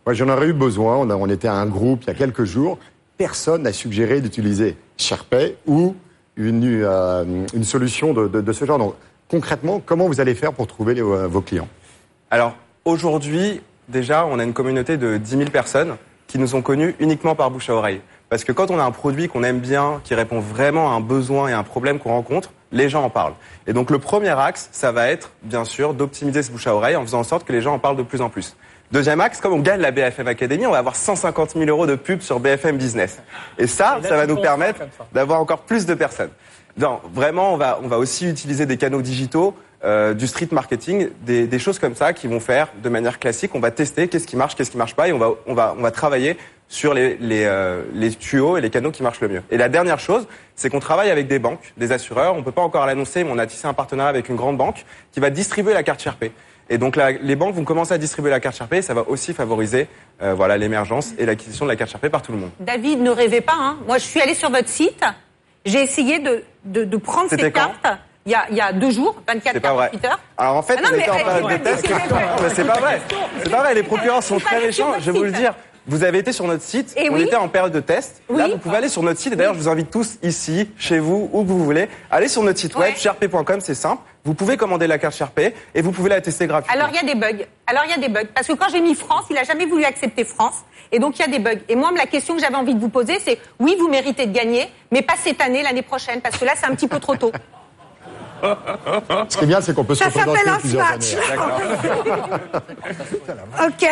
Moi j'en aurais eu besoin. On, a, on était à un groupe il y a quelques jours. Personne n'a suggéré d'utiliser SharePay ou une, euh, une solution de, de, de, ce genre. Donc concrètement, comment vous allez faire pour trouver les, euh, vos clients? Alors aujourd'hui, déjà, on a une communauté de 10 000 personnes qui nous ont connus uniquement par bouche à oreille. Parce que quand on a un produit qu'on aime bien, qui répond vraiment à un besoin et à un problème qu'on rencontre, les gens en parlent. Et donc le premier axe, ça va être, bien sûr, d'optimiser ce bouche à oreille en faisant en sorte que les gens en parlent de plus en plus. Deuxième axe, comme on gagne la BFM Academy, on va avoir 150 000 euros de pub sur BFM Business. Et ça, ça va nous permettre d'avoir encore plus de personnes. Non, vraiment, on va, on va aussi utiliser des canaux digitaux euh, du street marketing, des, des, choses comme ça qui vont faire de manière classique. On va tester qu'est-ce qui marche, qu'est-ce qui marche pas, et on va, on va, on va travailler sur les, les, euh, les tuyaux et les canaux qui marchent le mieux. Et la dernière chose, c'est qu'on travaille avec des banques, des assureurs. On peut pas encore l'annoncer, mais on a tissé un partenariat avec une grande banque qui va distribuer la carte Sherpay. Et donc les banques vont commencer à distribuer la carte Sherpay. Ça va aussi favoriser euh, voilà l'émergence et l'acquisition de la carte Sherpay par tout le monde. David, ne rêvez pas. Hein. Moi, je suis allée sur votre site. J'ai essayé de, de, de prendre ces cartes. Il y, a, il y a deux jours, 24 48 heures. Alors en fait, Ah non, on était en période de test. Non, mais c'est pas vrai. C'est pas vrai. Les procureurs sont très méchants. Je vais vous le dire. Vous avez été sur notre site. Et on oui. était en période de test. Là, vous pouvez aller sur notre site. Et d'ailleurs, je vous invite tous ici, chez vous, où que vous voulez. Allez sur notre site web, sharpay.com, c'est simple. Vous pouvez commander la carte Sharpay et vous pouvez la tester gratuitement. Alors il y a des bugs. Alors il y a des bugs parce que quand j'ai mis France, il a jamais voulu accepter France et donc il y a des bugs. Et moi la question que j'avais envie de vous poser c'est oui, vous méritez de gagner, mais pas cette année, l'année prochaine parce que là c'est un petit peu trop tôt. [laughs] Ce qui est bien, c'est qu'on peut se Ça retrouver dans s'appelle un années. Ok.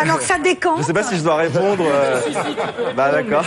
Alors ça décampe. Je sais pas si je dois répondre. euh, Bah d'accord.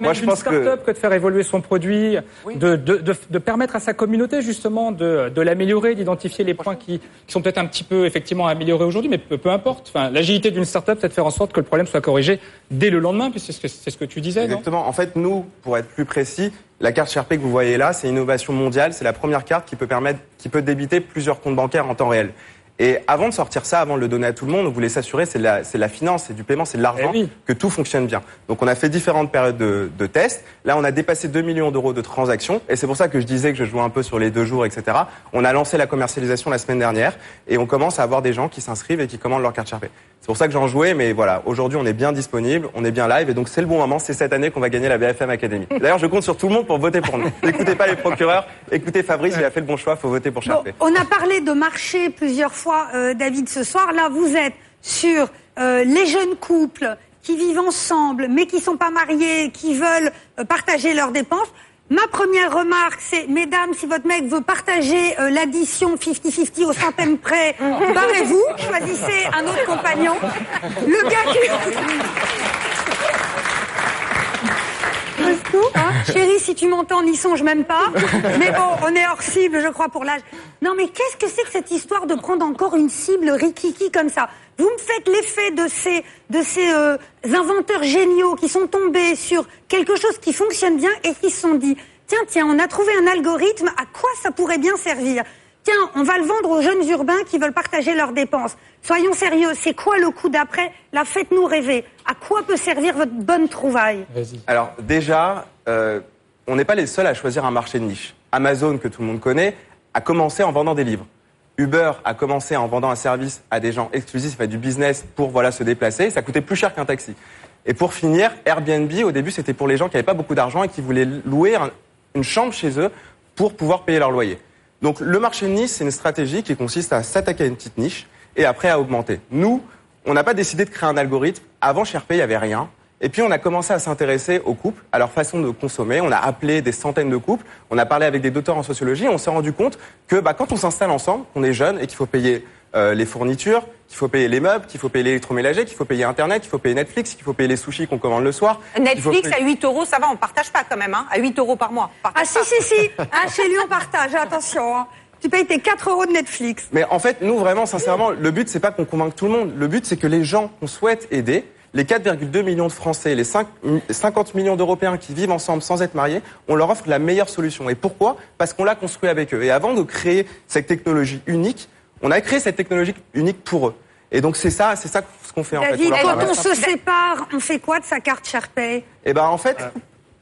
Moi, je pense que start-up que de faire évoluer son produit, de, de, de, de permettre à sa communauté justement de, de l'améliorer, d'identifier les points qui, qui sont peut-être un petit peu effectivement améliorés aujourd'hui, mais peu, peu importe. Enfin, l'agilité d'une start-up, c'est de faire en sorte que le problème soit corrigé dès le lendemain, puisque c'est ce que, tu disais, non? Exactement. En fait, nous, pour être plus précis, la carte Sharpay que vous voyez là, c'est innovation mondiale. C'est la première carte qui peut permettre, qui peut débiter plusieurs comptes bancaires en temps réel. Et avant de sortir ça, avant de le donner à tout le monde, on voulait s'assurer, c'est la, c'est la finance, c'est du paiement, c'est de l'argent, que tout fonctionne bien. Donc on a fait différentes périodes de, de tests. Là, on a dépassé 2 millions d'euros de transactions. Et c'est pour ça que je disais que je jouais un peu sur les deux jours, etc. On a lancé la commercialisation la semaine dernière. Et on commence à avoir des gens qui s'inscrivent et qui commandent leur carte Sharpay. C'est pour ça que j'en jouais, mais voilà, aujourd'hui on est bien disponible, on est bien live, et donc c'est le bon moment, c'est cette année qu'on va gagner la BFM Academy. [laughs] D'ailleurs, je compte sur tout le monde pour voter pour nous. N'écoutez pas les procureurs, écoutez Fabrice, il a fait le bon choix, faut voter pour Sharpay. On a parlé de marché plusieurs fois, euh, David, ce soir. Là, vous êtes sur euh, les jeunes couples qui vivent ensemble, mais qui sont pas mariés, qui veulent euh, partager leurs dépenses. Ma première remarque, c'est, mesdames, si votre mec veut partager euh, l'addition 50-50 au centime près, barrez-vous, choisissez un autre compagnon. Le gars qui... Hein [laughs] Chérie, si tu m'entends, n'y songe même pas. Mais bon, on est hors cible, je crois, pour l'âge. Non, mais qu'est-ce que c'est que cette histoire de prendre encore une cible rikiki comme ça? Vous me faites l'effet de ces, de ces euh, inventeurs géniaux qui sont tombés sur quelque chose qui fonctionne bien et qui se sont dit, tiens, tiens, on a trouvé un algorithme, à quoi ça pourrait bien servir? Tiens, on va le vendre aux jeunes urbains qui veulent partager leurs dépenses. Soyons sérieux, c'est quoi le coup d'après? La faites-nous rêver. À quoi peut servir votre bonne trouvaille? Alors déjà, euh, on n'est pas les seuls à choisir un marché de niche. Amazon, que tout le monde connaît, a commencé en vendant des livres. Uber a commencé en vendant un service à des gens exclusifs, à du business pour voilà se déplacer. Ça coûtait plus cher qu'un taxi. Et pour finir, Airbnb, au début, c'était pour les gens qui n'avaient pas beaucoup d'argent et qui voulaient louer un- une chambre chez eux pour pouvoir payer leur loyer. Donc le marché de niche, c'est une stratégie qui consiste à s'attaquer à une petite niche et après à augmenter. Nous, on n'a pas décidé de créer un algorithme. Avant chez RP, il n'y avait rien. Et puis on a commencé à s'intéresser aux couples, à leur façon de consommer. On a appelé des centaines de couples, on a parlé avec des docteurs en sociologie on s'est rendu compte que bah, quand on s'installe ensemble, qu'on est jeune et qu'il faut payer euh, les fournitures, qu'il faut payer les meubles, qu'il faut payer l'électroménager, qu'il faut payer Internet, qu'il faut payer Netflix, qu'il faut payer les sushis qu'on commande le soir. Netflix payer- à 8 euros, ça va, on partage pas quand même, hein, à 8 euros par mois. Ah si, si, si. Ah, chez lui, on partage. Attention. hein. Tu payes tes 4 euros de Netflix. Mais en fait, nous vraiment, sincèrement, le but c'est pas qu'on convainque tout le monde. Le but c'est que les gens qu'on souhaite aider, les 4,2 millions de Français, les 5 50 millions d'Européens qui vivent ensemble sans être mariés, on leur offre la meilleure solution. Et pourquoi? Parce qu'on l'a construit avec eux. Et avant de créer cette technologie unique, on a créé cette technologie unique pour eux. Et donc c'est ça, c'est ça ce qu'on fait en fait. On quand on se sépare, on fait quoi de sa carte SharePay Eh ben en fait,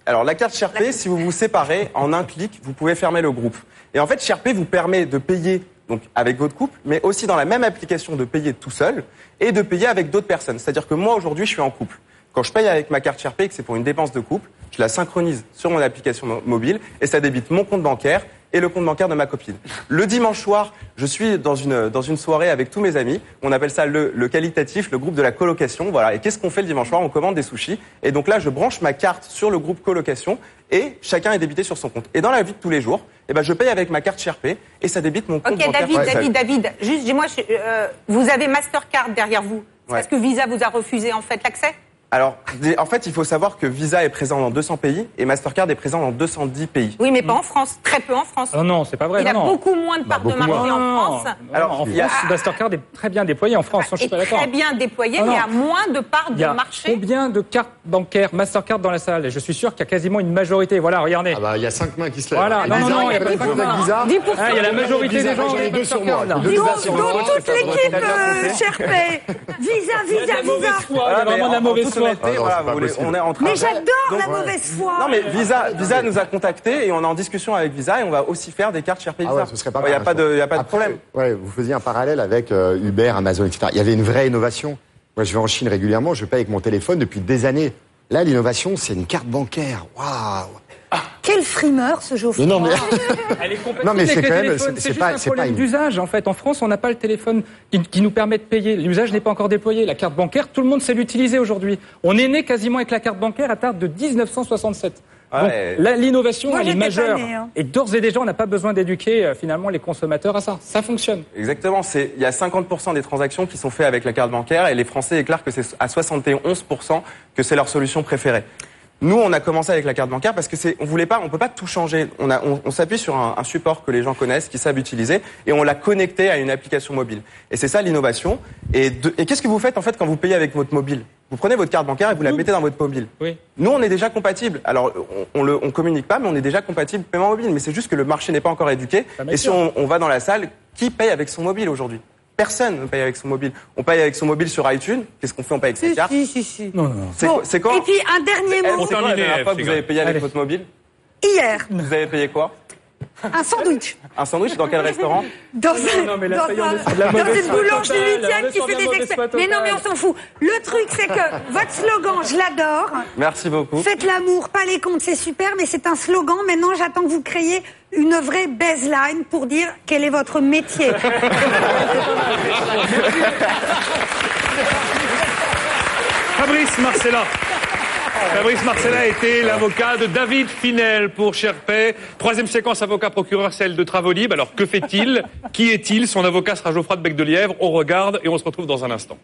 alors la carte Sherpay, si vous vous séparez, en un clic, vous pouvez fermer le groupe. Et en fait, Sherpay vous permet de payer donc avec votre couple, mais aussi dans la même application de payer tout seul et de payer avec d'autres personnes. C'est-à-dire que moi aujourd'hui, je suis en couple. Quand je paye avec ma carte Sherpay, que c'est pour une dépense de couple, je la synchronise sur mon application mo- mobile et ça débite mon compte bancaire et le compte bancaire de ma copine. Le dimanche soir, je suis dans une, dans une soirée avec tous mes amis. On appelle ça le, le qualitatif, le groupe de la colocation. Voilà. Et qu'est-ce qu'on fait le dimanche soir? On commande des sushis. Et donc là, je branche ma carte sur le groupe colocation et chacun est débité sur son compte. Et dans la vie de tous les jours, eh ben, je paye avec ma carte Sherpay et ça débite mon compte Ok, bancaire. David, Ouais, David, David, juste, dis-moi, euh, vous avez Mastercard derrière vous. Ouais. Est-ce que Visa vous a refusé en fait l'accès? Alors, en fait, il faut savoir que Visa est présent dans 200 pays et Mastercard est présent dans 210 pays. Oui, mais pas en France, très peu en France. Non, non, c'est pas vrai. Il a non, non. beaucoup moins de parts de marché en non, France. Alors, en il y a- France, Mastercard est très bien déployé en France. hein, je suis pas d'accord. très bien déployé, Non, mais non. a moins de parts Il de y a marché. combien de cartes bancaires Mastercard dans la salle Et je suis sûr qu'il y a quasiment une majorité. Voilà, regardez. Ah bah, il y a cinq mains qui se lèvent. Voilà, non, non, non, il y a pas de Visa, cinq mains. Visa. 10%. Ah, il y a la majorité Visa, des gens deux sur moi. Donc, toute l'équipe euh, SharePay. Visa, Il y a visa, visa. il y a vraiment de la mauvaise. Honnêteté, Ah non, voilà, c'est pas vous voulez- possible. on est en train Mais j'adore la mauvaise foi. Non mais Visa, Visa nous a contactés et on est en discussion avec Visa et on va aussi faire des cartes Sherpay Ah Visa. ouais, ce serait pas Il n'y a mal, pas de, y a pas de Après, problème. Ouais, vous faisiez un parallèle avec euh, Uber, Amazon, etc. Il y avait une vraie innovation. Moi, je vais en Chine régulièrement, je paye avec mon téléphone depuis des années. Là, l'innovation, c'est une carte bancaire. Waouh Quel frimeur ce Geoffroy. Non, mais [laughs] Elle est compatible Non, mais c'est quand même- c'est- juste pas- un c'est pas problème une- d'usage. En fait, en France, on n'a pas le téléphone qui, qui nous permet de payer. L'usage n'est pas encore déployé. La carte bancaire, tout le monde sait l'utiliser aujourd'hui. On est né quasiment avec la carte bancaire à date de 1967. Donc, Ouais. là, l'innovation, elle est pas majeure. née, hein. Et d'ores et déjà, on n'a pas besoin d'éduquer euh, finalement les consommateurs à ça. Ça fonctionne. Exactement. C'est il y a 50% des transactions qui sont faites avec la carte bancaire et les Français déclarent que c'est à 71% que c'est leur solution préférée. Nous, on a commencé avec la carte bancaire parce que c'est, on voulait pas, on peut pas tout changer. On a, on, on s'appuie sur un, un support que les gens connaissent, qui savent utiliser, et on l'a connecté à une application mobile. Et c'est ça l'innovation. Et, de- et qu'est-ce que vous faites en fait quand vous payez avec votre mobile? Vous prenez votre carte bancaire et vous la mettez dans votre mobile. Oui. Nous, on est déjà compatible. Alors, on, on le, on communique pas, mais on est déjà compatible paiement mobile. Mais c'est juste que le marché n'est pas encore éduqué. Et si on, on va dans la salle, qui paye avec son mobile aujourd'hui? Personne ne paye avec son mobile. On paye avec son mobile sur iTunes. Qu'est-ce qu'on fait On paye avec sa carte. si, si, si. Non, non, non. C'est Bon, quand Et puis un dernier mot. c'est quand la dernière fois que vous avez payé avec Allez. votre mobile Hier, Vous avez payé quoi un sandwich. Un sandwich dans quel restaurant [laughs] Dans, un- non, un- une boulangerie totale, qui fait des foi Mais non, mais on s'en fout. Le truc, c'est que votre slogan, je l'adore. Merci beaucoup. Faites l'amour, pas les comptes, c'est super, mais c'est un slogan. Maintenant, j'attends que vous créiez une vraie baseline pour dire quel est votre métier. [laughs] Fabrice Marcella. Fabrice Marcella a été l'avocat de David Finel pour Sherpay. Troisième séquence, avocat procureur, celle de Travolib. Alors que fait-il? Qui est-il? Son avocat sera Geoffroy de Bec de Lièvre. On regarde et on se retrouve dans un instant.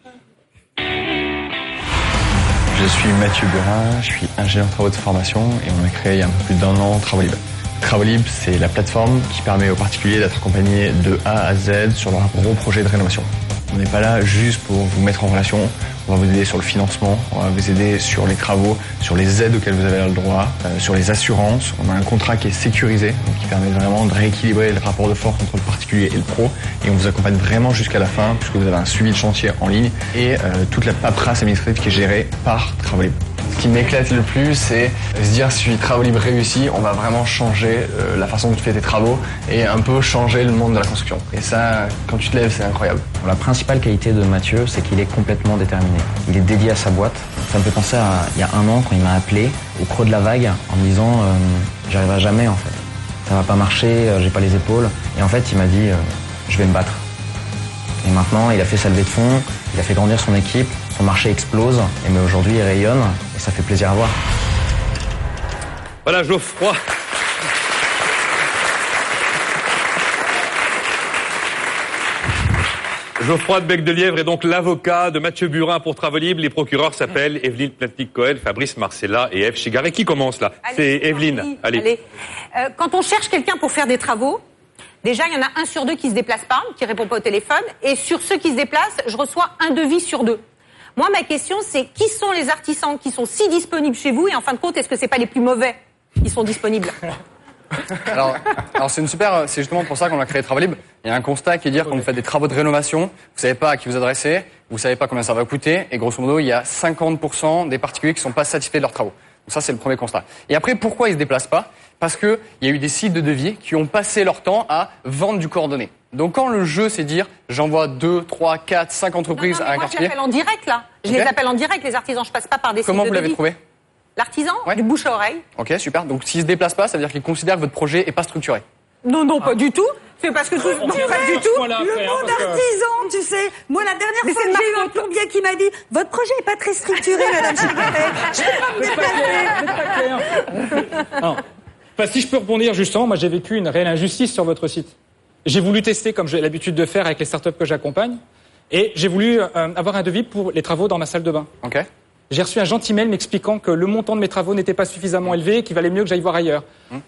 Je suis Mathieu Burin, je suis ingénieur travaux de formation et on a créé il y a un peu plus d'un an Travolib. Travolib, c'est la plateforme qui permet aux particuliers d'être accompagnés de A à Z sur leur gros projet de rénovation. On n'est pas là juste pour vous mettre en relation, on va vous aider sur le financement, on va vous aider sur les travaux, sur les aides auxquelles vous avez le droit, euh, sur les assurances. On a un contrat qui est sécurisé, donc qui permet vraiment de rééquilibrer le rapport de force entre le particulier et le pro. Et on vous accompagne vraiment jusqu'à la fin, puisque vous avez un suivi de chantier en ligne et euh, toute la paperasse administrative qui est gérée par Travolib. Ce qui m'éclate le plus, c'est se dire si Travolib réussit, on va vraiment changer euh, la façon dont tu fais tes travaux et un peu changer le monde de la construction. Et ça, quand tu te lèves, c'est incroyable. La principale qualité de Mathieu, c'est qu'il est complètement déterminé. Il est dédié à sa boîte Ça me fait penser à il y a un an quand il m'a appelé au creux de la vague en me disant euh, j'arriverai jamais en fait. Ça va pas marcher, euh, j'ai pas les épaules. Et en fait il m'a dit euh, je vais me battre. Et maintenant il a fait sa levée de fonds, il a fait grandir son équipe, son marché explose, et mais aujourd'hui il rayonne et ça fait plaisir à voir. Voilà, Geoffroy. Geoffroy de Bec de Lièvre est donc l'avocat de Mathieu Burin pour Travelib. Les procureurs s'appellent Evelyne Platnik-Cohen, Fabrice Marcella et Eve Chigaré. Qui commence là C'est Evelyne. Allez. Allez. Euh, quand on cherche quelqu'un pour faire des travaux, déjà, il y en a un sur deux qui se déplace pas, qui répond pas au téléphone. Et sur ceux qui se déplacent, je reçois un devis sur deux. Moi, ma question, c'est qui sont les artisans qui sont si disponibles chez vous? Et en fin de compte, est-ce que c'est pas les plus mauvais qui sont disponibles? [laughs] Alors, alors c'est une super, c'est justement pour ça qu'on a créé Travelib. Il y a un constat qui est de dire quand vous faites des travaux de rénovation, vous savez pas à qui vous adresser, vous savez pas combien ça va coûter, et grosso modo, il y a 50% des particuliers qui sont pas satisfaits de leurs travaux. Donc ça, c'est le premier constat. Et après, pourquoi ils se déplacent pas? Parce que il y a eu des sites de devis qui ont passé leur temps à vendre du coordonné. Donc quand le jeu, c'est dire, j'envoie 2, 3, 4, 5 entreprises Non, à mais un Moi, je quartier. l'appelle en direct, là. Je les appelle en direct, les artisans. Je passe pas par des Comment sites vous de l'avez trouvé? L'artisan Du bouche à oreille. Ok, super. Donc s'ils se déplacent pas, ça veut dire qu'ils considèrent que votre projet est pas structuré. Non, non, pas du tout. C'est parce que tout. Non, pas du tout. Le mot d'artisan, tu sais. Moi, la dernière Mais fois que j'ai eu un plombier qui m'a dit Votre projet est pas très structuré, [laughs] madame Chigaret. Je peux pas me déplacer. Non. Enfin, si je peux rebondir justement, moi j'ai vécu une réelle injustice sur votre site. J'ai voulu tester, comme j'ai l'habitude de faire avec les startups que j'accompagne, et j'ai voulu euh, avoir un devis pour les travaux dans ma salle de bain. Ok. J'ai reçu un gentil mail m'expliquant que le montant de mes travaux n'était pas suffisamment élevé et qu'il valait mieux que j'aille voir ailleurs.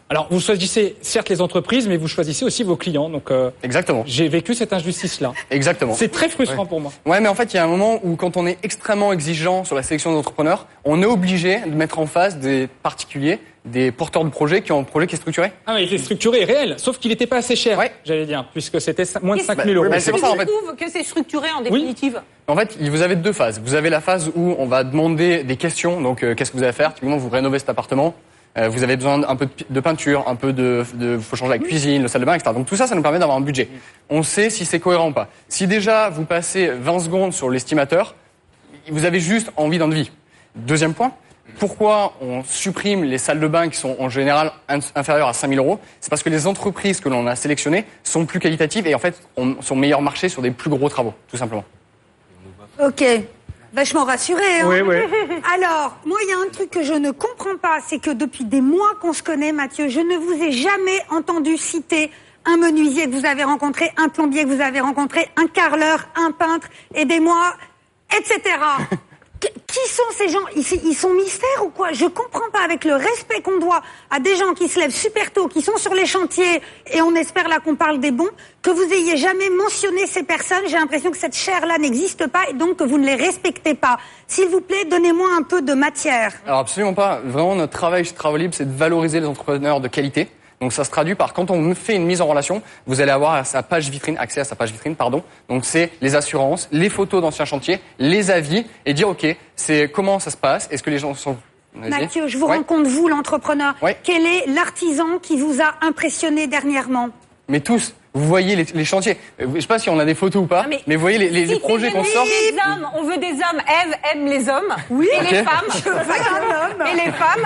Alors, vous choisissez certes les entreprises, mais vous choisissez aussi vos clients. Donc, euh, Exactement. j'ai vécu cette injustice-là. Exactement. C'est très frustrant Ouais. pour moi. Ouais, mais en fait, il y a un moment où, quand on est extrêmement exigeant sur la sélection des entrepreneurs, on est obligé de mettre en face des particuliers, des porteurs de projets qui ont un projet qui est structuré. Ah, mais il était structuré et réel, sauf qu'il n'était pas assez cher, j'allais dire, puisque c'était moins de 5 000 euros. Bah, c'est pour ça, en fait. trouve que c'est structuré en définitive? En fait, vous avez deux phases. Vous avez la phase où on va demander des questions. Donc, euh, qu'est-ce que vous allez faire? Typiquement, vous rénovez cet appartement. euh, vous avez besoin d'un peu de peinture, un peu de, de, faut changer la cuisine, le salle de bain, etc. Donc tout ça, ça nous permet d'avoir un budget. On sait si c'est cohérent ou pas. Si déjà vous passez 20 secondes sur l'estimateur, vous avez juste envie d'un devis. Deuxième point. Pourquoi on supprime les salles de bain qui sont en général in- inférieures à 5000 euros? C'est parce que les entreprises que l'on a sélectionnées sont plus qualitatives et en fait ont, sont meilleurs marchés sur des plus gros travaux, tout simplement. Ok. Vachement rassuré. Hein? Oui, oui. [laughs] Alors, moi, il y a un truc que je ne comprends pas, c'est que depuis des mois qu'on se connaît, Mathieu, je ne vous ai jamais entendu citer un menuisier que vous avez rencontré, un plombier que vous avez rencontré, un carreleur, un peintre, aidez-moi, etc. [laughs] Qu- Qui sont ces gens? Ils, sont mystères ou quoi? Je comprends pas avec le respect qu'on doit à des gens qui se lèvent super tôt, qui sont sur les chantiers, et on espère là qu'on parle des bons, que vous ayez jamais mentionné ces personnes. J'ai l'impression que cette chair-là n'existe pas et donc que vous ne les respectez pas. S'il vous plaît, donnez-moi un peu de matière. Alors absolument pas. Vraiment, notre travail chez Travelib, c'est de valoriser les entrepreneurs de qualité. Donc ça se traduit par quand on fait une mise en relation, vous allez avoir à sa page vitrine, accès à sa page vitrine, pardon. Donc c'est les assurances, les photos d'anciens chantiers, les avis et dire ok, c'est comment ça se passe, est-ce que les gens sont. Mathieu, je vous Ouais. rencontre, vous, l'entrepreneur. Ouais. Quel est l'artisan qui vous a impressionné dernièrement Mais tous, vous voyez les, les chantiers. Euh, Je sais pas si on a des photos ou pas, mais, vous voyez les, les- les projets qu'on des sort. hommes, on veut des hommes. Eve aime les hommes Oui. et les Ok. femmes. Je veux un homme. Et les femmes.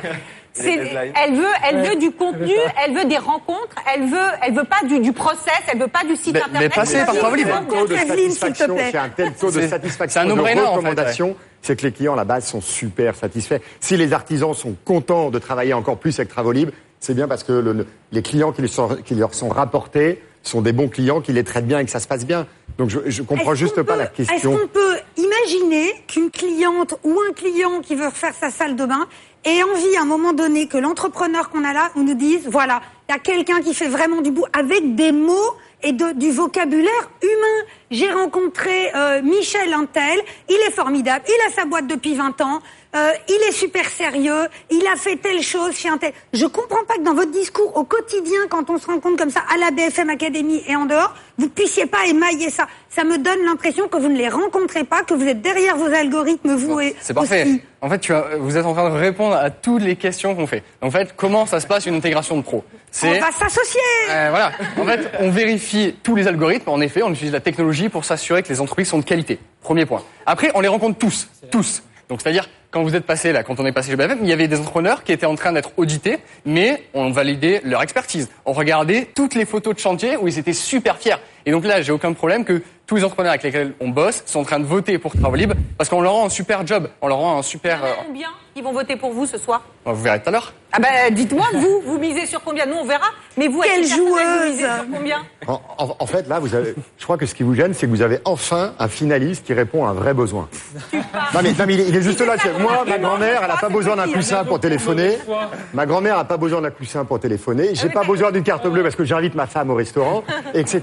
Elle veut, elle Ouais. veut du contenu, elle veut des rencontres, elle veut, elle veut pas du, du process, elle veut pas du site Mais- internet. mais passez elle par satisfaction, c'est un tel taux de C'est- satisfaction c'est un de no-brainer, en fait, recommandation, c'est que les clients à la base sont super satisfaits. Si les artisans sont contents de travailler encore plus avec Travolib, c'est bien parce que le- le- les clients qui, lui sont- qui leur sont rapportés sont des bons clients, qui les traitent bien et que ça se passe bien. Donc je, je comprends Est-ce juste pas peut- la Est-ce question. qu'on peut imaginer qu'une cliente ou un client qui veut refaire sa salle de bain ait envie à un moment donné que l'entrepreneur qu'on a là nous dise voilà, il y a quelqu'un qui fait vraiment du bout avec des mots et du vocabulaire humain. J'ai rencontré euh, Michel Intel, il est formidable, il a sa boîte depuis 20 ans, euh, il est super sérieux, il a fait telle chose chez Intel. Je comprends pas que dans votre discours au quotidien, quand on se rencontre comme ça à la BFM Academy et en dehors, vous puissiez pas émailler ça. Ça me donne l'impression que vous ne les rencontrez pas, que vous êtes derrière vos algorithmes, vous et C'est parfait. aussi. En fait, tu as- vous êtes en train de répondre à toutes les questions qu'on fait. En fait, comment ça se passe une intégration de pro? On va s'associer. Euh, voilà. En fait, on vérifie tous les algorithmes. En effet, on utilise la technologie pour s'assurer que les entreprises sont de qualité. Premier point. Après, on les rencontre tous, tous. Donc, c'est-à-dire quand vous êtes passé là, quand on est passé chez BFM, il y avait des entrepreneurs qui étaient en train d'être audités, mais on validait leur expertise. On regardait toutes les photos de chantier où ils étaient super fiers. Et donc là, j'ai aucun problème que tous les entrepreneurs avec lesquels on bosse sont en train de voter pour Travaux Libre parce qu'on leur rend un super job, on leur rend un super. euh, Combien ils vont voter pour vous ce soir? Vous verrez tout à l'heure. Ah bah dites-moi, vous, vous misez sur combien? Nous on verra. Mais vous, Quelle vous joueuse misez sur combien? En, en- en fait, là, vous avez, je crois que ce qui vous gêne, c'est que vous avez enfin un finaliste qui répond à un vrai besoin. Non mais, non, mais il, est, il est juste là. Moi, ma grand-mère, elle n'a pas besoin d'un coussin pour téléphoner. Ma grand-mère n'a pas besoin d'un coussin pour téléphoner. J'ai pas besoin d'une carte bleue parce que j'invite ma femme au restaurant, etc.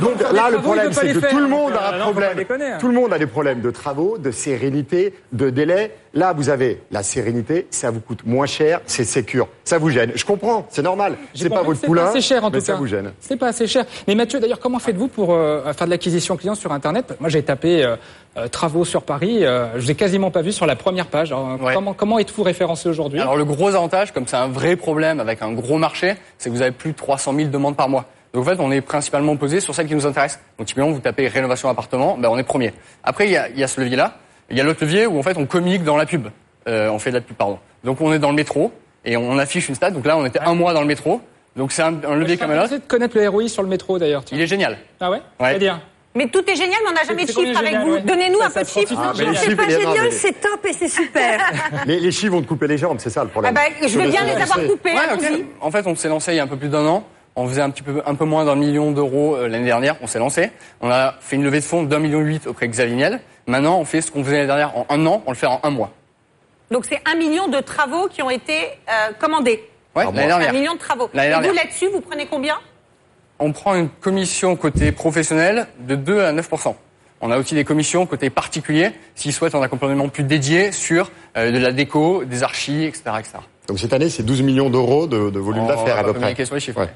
Donc là, le problème, c'est que tout le monde a un problème. Tout le monde a des problèmes de travaux, de sérénité, de délai. Là, vous avez la sérénité, ça vous coûte moins cher, c'est sécure. Ça vous gêne. Je comprends, c'est normal. C'est pas votre poulain, C'est cher en mais tout ça cas. vous gêne. C'est pas assez cher. Mais Mathieu, d'ailleurs, comment faites-vous pour euh, faire de l'acquisition client sur Internet? Moi, j'ai tapé euh, euh, travaux sur Paris. euh, je l'ai quasiment pas vu sur la première page. Alors, Ouais. Comment, comment êtes-vous référencé aujourd'hui? Alors le gros avantage, comme c'est un vrai problème avec un gros marché, c'est que vous avez plus de 300 000 demandes par mois. Donc en fait, on est principalement posé sur celles qui nous intéressent. Donc typiquement, vous tapez rénovation appartement, ben on est premier. Après, il y a, il y a ce levier-là. Il y a l'autre levier où en fait on communique dans la pub. Euh, on fait de la pub, pardon. Donc on est dans le métro et on affiche une stat. Donc là, on était un mois dans le métro. Donc c'est un, un levier comme un autre. de connaître le ROI sur le métro d'ailleurs. Il est génial. Ah ouais, Ouais. C'est-à-dire Mais tout est génial, mais on n'a jamais de chiffres avec génial, vous. ouais. Donnez-nous un peu de chiffres. Ah, C'est chiffres, pas génial, mais- c'est top et c'est super. [laughs] Les, les chiffres vont te couper les jambes, c'est ça le Ah problème. bah, je veux bien les avoir coupés. Ouais. En fait, on s'est lancé il y a un peu plus d'un an. On faisait un petit peu, un peu moins d'un million d'euros euh, l'année dernière. On s'est lancé. On a fait une levée de fonds d'un million huit auprès de Xavier Niel. Maintenant, on fait ce qu'on faisait l'année dernière en un an. On le fait en un mois. Donc c'est un million de travaux qui ont été euh, commandés. Ouais, l'année dernière. Un million de travaux. Et vous là-dessus, vous prenez combien? On prend une commission côté professionnel de 2 à 9% On a aussi des commissions côté particulier s'ils souhaitent un accompagnement plus dédié sur euh, de la déco, des archis, etc. etc. Donc cette année, c'est 12 millions d'euros de, de volume d'affaires à peu près. communiquer sur les chiffres. Ouais.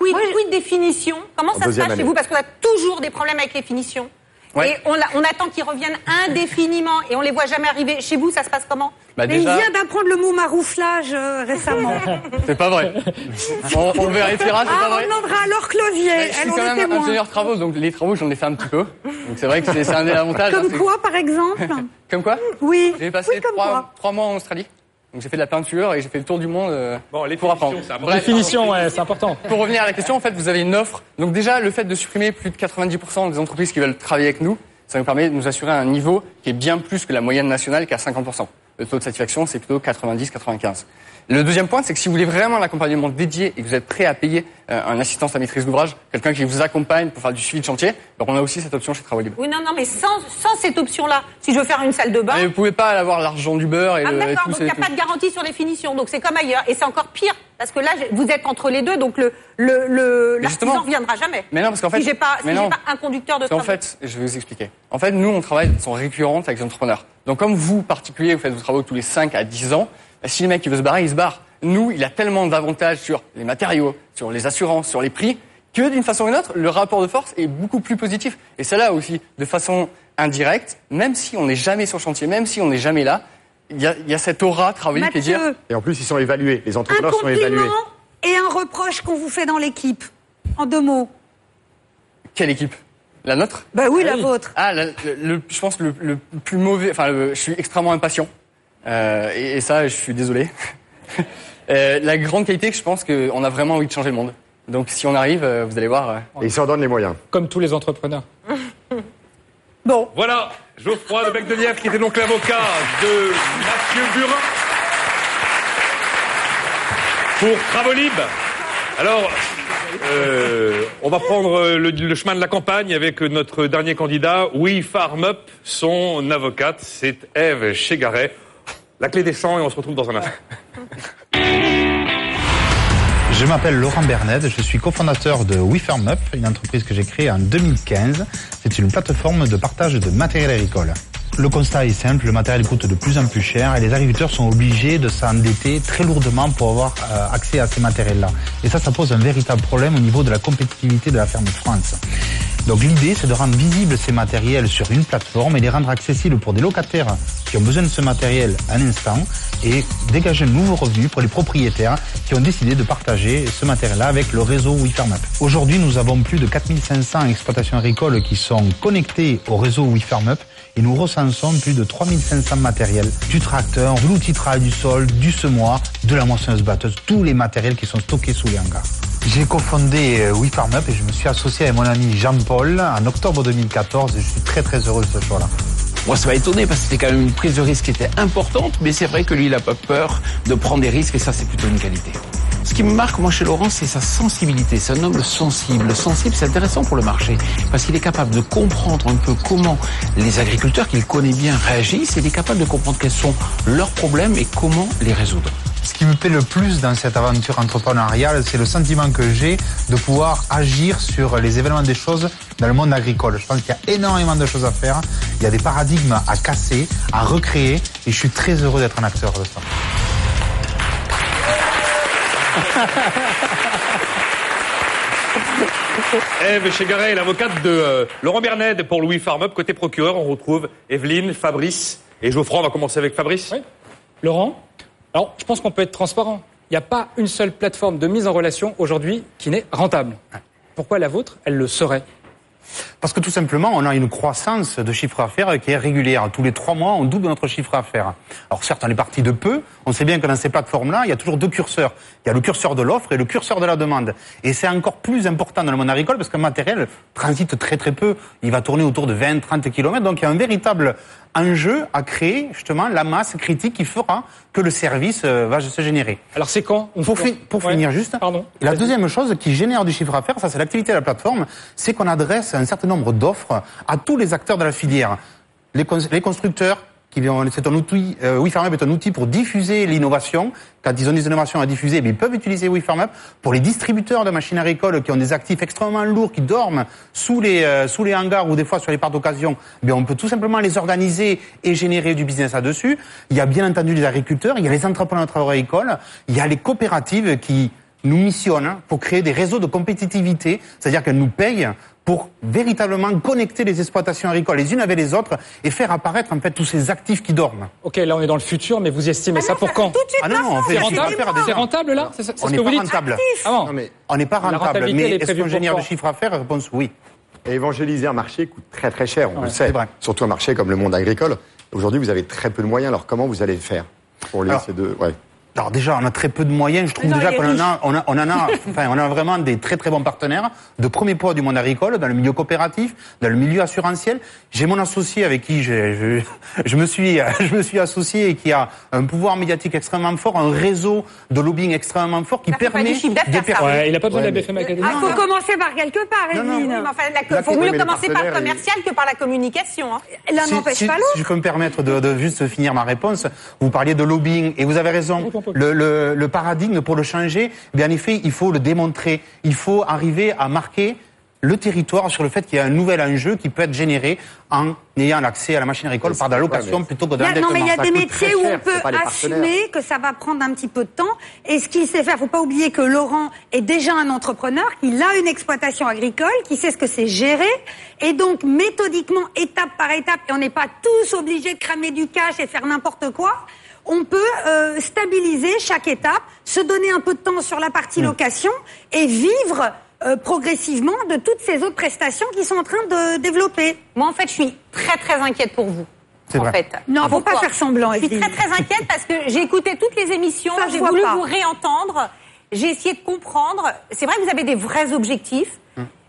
Quid, quid des finitions? Comment En ça se passe chez vous? Parce qu'on a toujours des problèmes avec les finitions. Ouais. Et on, on attend qu'ils reviennent indéfiniment et on les voit jamais arriver. Chez vous, ça se passe comment? Bah, Mais déjà- il vient d'apprendre le mot marouflage euh, récemment. [laughs] C'est pas vrai. on, on vérifiera, c'est Ah, pas on vrai. demandera à Laure Clovier. Je suis Elle en quand même ingénieur travaux, donc les travaux, j'en ai fait un petit peu. Donc c'est vrai que c'est un des avantages. hein, Comme c'est- quoi, par exemple [laughs] Comme quoi? Oui. J'ai passé Oui, trois mois en Australie. Donc j'ai fait de la peinture et j'ai fait le tour du monde euh, Bon, les pour apprendre. c'est finitions, ouais, c'est important. Pour revenir à la question, en fait, vous avez une offre. Donc déjà, le fait de supprimer plus de 90% des entreprises qui veulent travailler avec nous, ça nous permet de nous assurer un niveau qui est bien plus que la moyenne nationale, qui est à 50%. Le taux de satisfaction, c'est plutôt 90-95. Le deuxième point, c'est que si vous voulez vraiment un accompagnement dédié et que vous êtes prêt à payer euh, un assistant à maîtrise d'ouvrage, quelqu'un qui vous accompagne pour faire du suivi de chantier, donc on a aussi cette option chez Travaux Libre. Oui, non, non, mais sans, sans cette option-là, si je veux faire une salle de bain. Mais vous pouvez pas avoir l'argent du beurre et, Ah, le, d'accord, tout. donc il n'y a pas de garantie sur les finitions, donc c'est comme ailleurs. Et c'est encore pire, parce que là, vous êtes entre les deux, donc le, le, le, l'artisan ne reviendra jamais. Mais non, parce qu'en fait- Si j'ai pas, si mais j'ai non. pas un conducteur de travaux. fait, je vais vous expliquer. En fait, nous, on travaille de façon récurrente avec les entrepreneurs. Donc, comme vous, particulier, vous faites vos travaux tous les 5 à 10 ans, si le mec il veut se barrer, il se barre. Nous, il a tellement d'avantages sur les matériaux, sur les assurances, sur les prix, que d'une façon ou d'une autre, le rapport de force est beaucoup plus positif. Et c'est là aussi, de façon indirecte, même si on n'est jamais sur le chantier, même si on n'est jamais là, il y a, il y a cette aura travailler qui est dire... Et en plus, ils sont évalués. Les un entrepreneurs sont évalués. compliment et un reproche qu'on vous fait dans l'équipe. En deux mots. Quelle équipe? La nôtre? Bah oui, la vôtre. Ah, la- le, le- je pense le, le plus mauvais. Enfin, le- je suis extrêmement impatient. Euh, et, et ça, je suis désolé. [laughs] Euh, la grande qualité, je pense qu'on a vraiment envie de changer le monde. Donc, si on arrive, euh, vous allez voir. euh, Et ils s'en donnent les moyens. Comme tous les entrepreneurs. [laughs] Bon, Voilà, Geoffroy de Bec de Lièvre, qui était donc l'avocat de Mathieu Burin pour Travolib. Alors, euh, on va prendre le, le chemin de la campagne avec notre dernier candidat, Oui Farm Up, son avocate, c'est Eve Chegaret. La clé des champs et on se retrouve dans un. [laughs] Je m'appelle Laurent Bernet, je suis cofondateur de WeFarmUp, une entreprise que j'ai créée en 2015. C'est une plateforme de partage de matériel agricole. Le constat est simple, le matériel coûte de plus en plus cher et les agriculteurs sont obligés de s'endetter très lourdement pour avoir euh, accès à ces matériels-là. Et ça, ça pose un véritable problème au niveau de la compétitivité de la ferme France. Donc l'idée, c'est de rendre visibles ces matériels sur une plateforme et les rendre accessibles pour des locataires qui ont besoin de ce matériel à un instant et dégager un nouveau revenu pour les propriétaires qui ont décidé de partager ce matériel-là avec le réseau WeFarmUp. Aujourd'hui, nous avons plus de 4500 exploitations agricoles qui sont connectées au réseau WeFarmUp et nous recensons plus de 3500 matériels, du tracteur, de l'outil de travail du sol, du semoir, de la moissonneuse batteuse, tous les matériels qui sont stockés sous les hangars. J'ai cofondé euh, WeFarmUp et je me suis associé avec mon ami Jean-Paul en octobre 2014 et je suis très très heureux de ce choix-là. Moi, ça m'a étonné parce que c'était quand même une prise de risque qui était importante, mais c'est vrai que lui, il n'a pas peur de prendre des risques et ça, c'est plutôt une qualité. Ce qui me marque, moi, chez Laurent, c'est sa sensibilité. C'est un homme sensible. Sensible, c'est intéressant pour le marché parce qu'il est capable de comprendre un peu comment les agriculteurs qu'il connaît bien réagissent il est capable de comprendre quels sont leurs problèmes et comment les résoudre. Ce qui me plaît le plus dans cette aventure entrepreneuriale, c'est le sentiment que j'ai de pouvoir agir sur les événements des choses dans le monde agricole. Je pense qu'il y a énormément de choses à faire. Il y a des paradigmes à casser, à recréer, et je suis très heureux d'être un acteur de ça. Eve Chegaray, l'avocate de euh, Laurent Bernet pour Louis Farmup. Côté procureur, on retrouve Evelyne, Fabrice et Geoffroy. On va commencer avec Fabrice. Laurent Alors, je pense qu'on peut être transparent. Il n'y a pas une seule plateforme de mise en relation aujourd'hui qui n'est rentable. Pourquoi la vôtre, elle le serait? Parce que tout simplement, on a une croissance de chiffre d'affaires qui est régulière. Tous les trois mois, on double notre chiffre d'affaires. Alors certes, on est parti de peu. On sait bien que dans ces plateformes-là, il y a toujours deux curseurs. Il y a le curseur de l'offre et le curseur de la demande. Et c'est encore plus important dans le monde agricole parce qu'un matériel transite très très peu. Il va tourner autour de 20-30 km. Donc il y a un véritable enjeu à créer justement la masse critique qui fera que le service euh, va se générer. Alors c'est quand Pour, fi- pour Ouais. finir juste, Pardon. la deuxième chose qui génère du chiffre d'affaires, ça c'est l'activité de la plateforme, c'est qu'on adresse un certain nombre d'offres à tous les acteurs de la filière. Les, cons- les constructeurs, c'est un outil, euh, WeFarmUp est un outil pour diffuser l'innovation. Quand ils ont des innovations à diffuser, mais ils peuvent utiliser WeFarmUp. Pour les distributeurs de machines agricoles qui ont des actifs extrêmement lourds, qui dorment sous les, euh, hangars ou des fois sur les parts d'occasion, bien on peut tout simplement les organiser et générer du business là-dessus. Il y a bien entendu les agriculteurs, il y a les entrepreneurs de travaux agricoles, il y a les coopératives qui nous missionnent pour créer des réseaux de compétitivité, c'est-à-dire qu'elles nous payent pour véritablement connecter les exploitations agricoles les unes avec les autres et faire apparaître en fait tous ces actifs qui dorment. Ok, là on est dans le futur, mais vous estimez ça pour quand Ah non, non, C'est rentable. C'est rentable là C'est ce n'est que pas vous dites rentable. Ah bon Non, mais On n'est pas La rentable, mais est est-ce quand du chiffre d'affaires Réponse oui. Et évangéliser un marché coûte très très cher, on Ouais, le sait. vrai. Surtout un marché comme le monde agricole. Aujourd'hui, vous avez très peu de moyens. Alors comment vous allez faire pour les Alors, ces deux ouais. Alors déjà, on a très peu de moyens. Je trouve Non, déjà qu'on en a, on a, on en a, [laughs] enfin, on a vraiment des très très bons partenaires de premier poids du monde agricole, dans le milieu coopératif, dans le milieu assurantiel. J'ai mon associé avec qui je, je, je me suis, [laughs] je me suis associé et qui a un pouvoir médiatique extrêmement fort, un réseau de lobbying extrêmement fort qui Ça fait pas permet du chiffre d'affaires, de ça. percer. Ouais, il n'a pas besoin de la Ouais, BFM Academy. Il faut commencer par quelque part, Non, non, enfin, la- La- faut mieux commencer par le commercial que par la communication. hein. L'un Si- n'empêche si, pas si l'autre. je peux me permettre de, de juste finir ma réponse, vous parliez de lobbying et vous avez raison. Le, le, le paradigme pour le changer, bien en effet, il faut le démontrer. Il faut arriver à marquer le territoire sur le fait qu'il y a un nouvel enjeu qui peut être généré en ayant l'accès à la machine agricole par de la location ouais, plutôt que d'un non, mais il y a ça des métiers où cher, on peut assumer que ça va prendre un petit peu de temps. Et ce qu'il sait faire, faut pas oublier que Laurent est déjà un entrepreneur, qu'il a une exploitation agricole, qui sait ce que c'est gérer. Et donc, méthodiquement, étape par étape, et on n'est pas tous obligés de cramer du cash et de faire n'importe quoi, on peut euh, stabiliser chaque étape, se donner un peu de temps sur la Mm. partie location et vivre euh, progressivement de toutes ces autres prestations qui sont en train de développer. Moi, en fait, je suis très très inquiète pour vous. En vrai. fait. Non, faut pas faire semblant, Je suis très très inquiète parce que j'ai écouté toutes les émissions, j'ai voulu pas. vous réentendre, j'ai essayé de comprendre. C'est vrai que vous avez des vrais objectifs.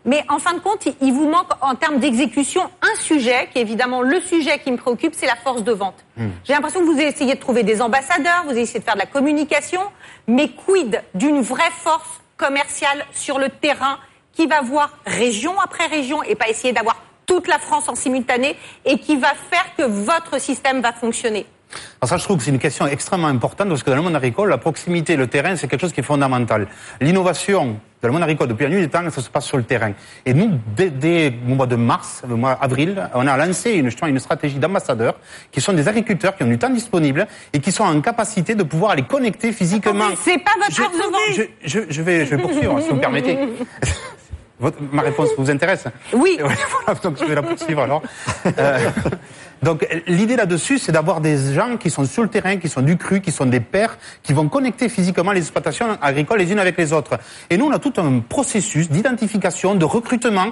Mais en fin de compte, il- vous manque en termes d'exécution un sujet qui est évidemment le sujet qui me préoccupe, c'est la force de vente. Hum. J'ai l'impression que vous essayez de trouver des ambassadeurs, vous essayez de faire de la communication, mais quid d'une vraie force commerciale sur le terrain qui va voir région après région et pas essayer d'avoir toute la France en simultané et qui va faire que votre système va fonctionner? Alors ça, je trouve que c'est une question extrêmement importante parce que dans le monde agricole, la proximité, le terrain, c'est quelque chose qui est fondamental. L'innovation dans le monde agricole, depuis la nuit des temps, ça se passe sur le terrain. Et nous, dès, dès le mois de mars, le mois avril, on a lancé une, une stratégie d'ambassadeurs qui sont des agriculteurs qui ont du temps disponible et qui sont en capacité de pouvoir les connecter physiquement. C'est pas votre Je-. Je, je, je vais, je vais poursuivre, si vous me permettez. [laughs] Votre- ma réponse vous intéresse? Oui. [laughs] Voilà, donc je vais la poursuivre alors. Euh, [laughs] donc l'idée là-dessus, c'est d'avoir des gens qui sont sur le terrain, qui sont du cru, qui sont des pairs, qui vont connecter physiquement les exploitations agricoles les unes avec les autres. Et nous, on a tout un processus d'identification, de recrutement.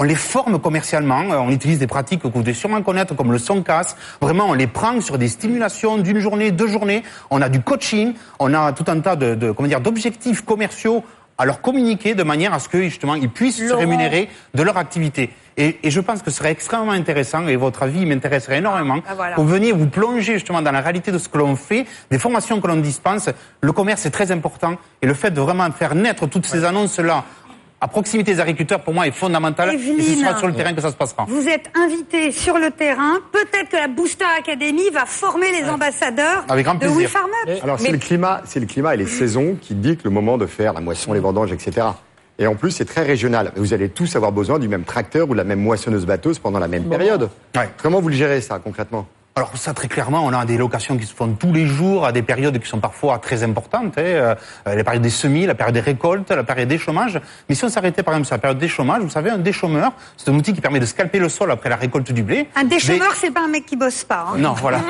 on les forme commercialement, euh, on utilise des pratiques que vous devez sûrement connaître comme le son casse. Vraiment, on les prend sur des stimulations d'une journée, deux journées. On a du coaching, on a tout un tas de, de comment dire d'objectifs commerciaux à leur communiquer de manière à ce que justement ils puissent se rémunérer de leur activité. Et, et je pense que ce serait extrêmement intéressant, et votre avis m'intéresserait énormément, Ah, voilà. que vous veniez vous plonger justement dans la réalité de ce que l'on fait, des formations que l'on dispense. Le commerce est très important, et le fait de vraiment faire naître toutes ces annonces-là à proximité des agriculteurs, pour moi, est fondamental. et ce Evelyne. sera sur le terrain que ça se passera. Vous êtes invité sur le terrain. Peut-être que la Booster Academy va former les ambassadeurs Avec grand de plaisir. We Farm Up. Alors c'est le climat, c'est le climat et les saisons qui dictent le moment de faire la moisson, les vendanges, etc. Et en plus, c'est très régional. Vous allez tous avoir besoin du même tracteur ou de la même moissonneuse batteuse pendant la même période. Comment vous le gérez ça concrètement? Alors ça, très clairement, on a des locations qui se font tous les jours à des périodes qui sont parfois très importantes. hein, euh, la période des semis, la période des récoltes, la période des chômages. Mais si on s'arrêtait par exemple sur la période des chômages, vous savez, un déchômeur, c'est un outil qui permet de scalper le sol après la récolte du blé. Un déchômeur, Mais- c'est pas un mec qui bosse pas. hein. Non, voilà.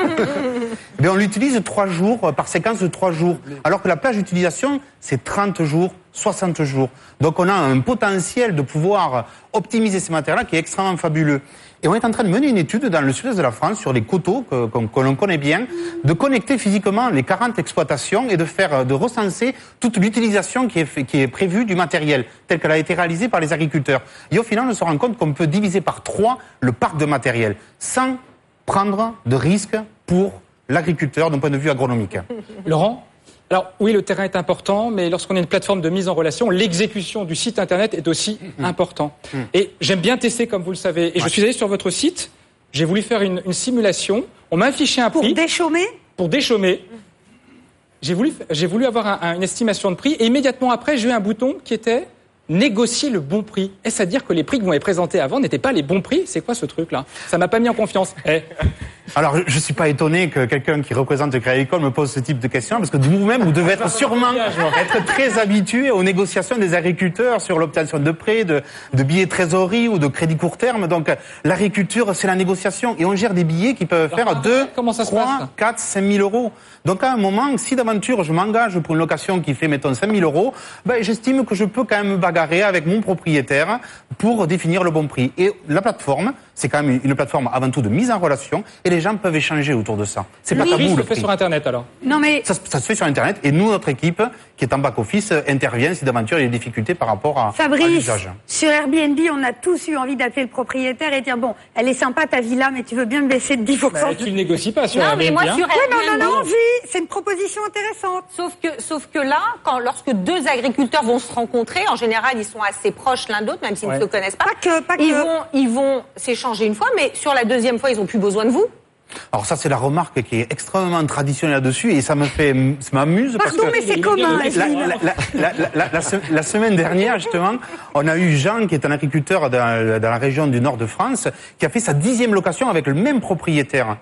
[laughs] Mais on l'utilise trois jours, euh, par séquence de trois jours. Alors que la plage d'utilisation, c'est 30 jours, 60 jours. Donc on a un potentiel de pouvoir optimiser ces matériaux-là qui est extrêmement fabuleux. Et on est en train de mener une étude dans le sud-est de la France sur les coteaux que, que l'on connaît bien, de connecter physiquement les 40 exploitations et de faire, de recenser toute l'utilisation qui est, prévue du matériel, tel qu'elle a été réalisée par les agriculteurs. Et au final, on se rend compte qu'on peut diviser par trois le parc de matériel, sans prendre de risques pour l'agriculteur d'un point de vue agronomique. Laurent? Alors oui, le terrain est important, mais lorsqu'on est une plateforme de mise en relation, l'exécution du site internet est aussi important. Et j'aime bien tester, comme vous le savez. Et je suis allé sur votre site, j'ai voulu faire une, une simulation. On m'a affiché un prix. Pour déchômer Pour déchômer. J'ai voulu, j'ai voulu avoir un- un- une estimation de prix et immédiatement après, j'ai eu un bouton qui était négocier le bon prix. Est-ce à dire que les prix que vous m'avez présentés avant n'étaient pas les bons prix? C'est quoi ce truc-là? Ça m'a pas mis en confiance. Eh, Alors, je ne suis pas étonné que quelqu'un qui représente le Crédit Agricole me pose ce type de questions, parce que vous-même, vous devez être sûrement être très habitué aux négociations des agriculteurs sur l'obtention de prêts, de, de billets de trésorerie ou de crédits court terme. Donc, l'agriculture, c'est la négociation. Et on gère des billets qui peuvent faire 2, 3, 4, 5 000 euros. Donc, à un moment, si d'aventure, je m'engage pour une location qui fait, mettons, 5 000 euros, ben, j'estime que je peux quand même me bagarrer avec mon propriétaire pour définir le bon prix. Et la plateforme, c'est quand même une plateforme avant tout de mise en relation et les gens peuvent échanger autour de ça. C'est pas tabou se le fait prix. sur Internet alors. Non mais Ça, se- ça se fait sur Internet et nous, notre équipe, qui est en back-office, intervient si d'aventure il y a des difficultés par rapport à, à Fabrice, l'usage. sur Airbnb, on a tous eu envie d'appeler le propriétaire et dire bon, elle est sympa ta villa, mais tu veux bien me baisser de 10%. Bah, tu ne négocies pas sur Non, mais Airbnb, moi, hein. sur Ouais, mais on en Airbnb- a envie. C'est une proposition intéressante. Sauf que, sauf que là, quand, lorsque deux agriculteurs vont se rencontrer, en général, ils sont assez proches l'un d'autre, même s'ils Ouais. ne se connaissent pas. Pas que, pas Ils que. vont, ils vont s'échanger une fois, mais sur la deuxième fois, ils ont plus besoin de vous. Alors ça, c'est la remarque qui est extrêmement traditionnelle là-dessus et ça me fait, ça m'amuse parce Pardon, que mais c'est commun, la, la- la- la- la- la- la se- la semaine dernière, justement, on a eu Jean, qui est un agriculteur dans, dans la région du nord de France, qui a fait sa dixième location avec le même propriétaire.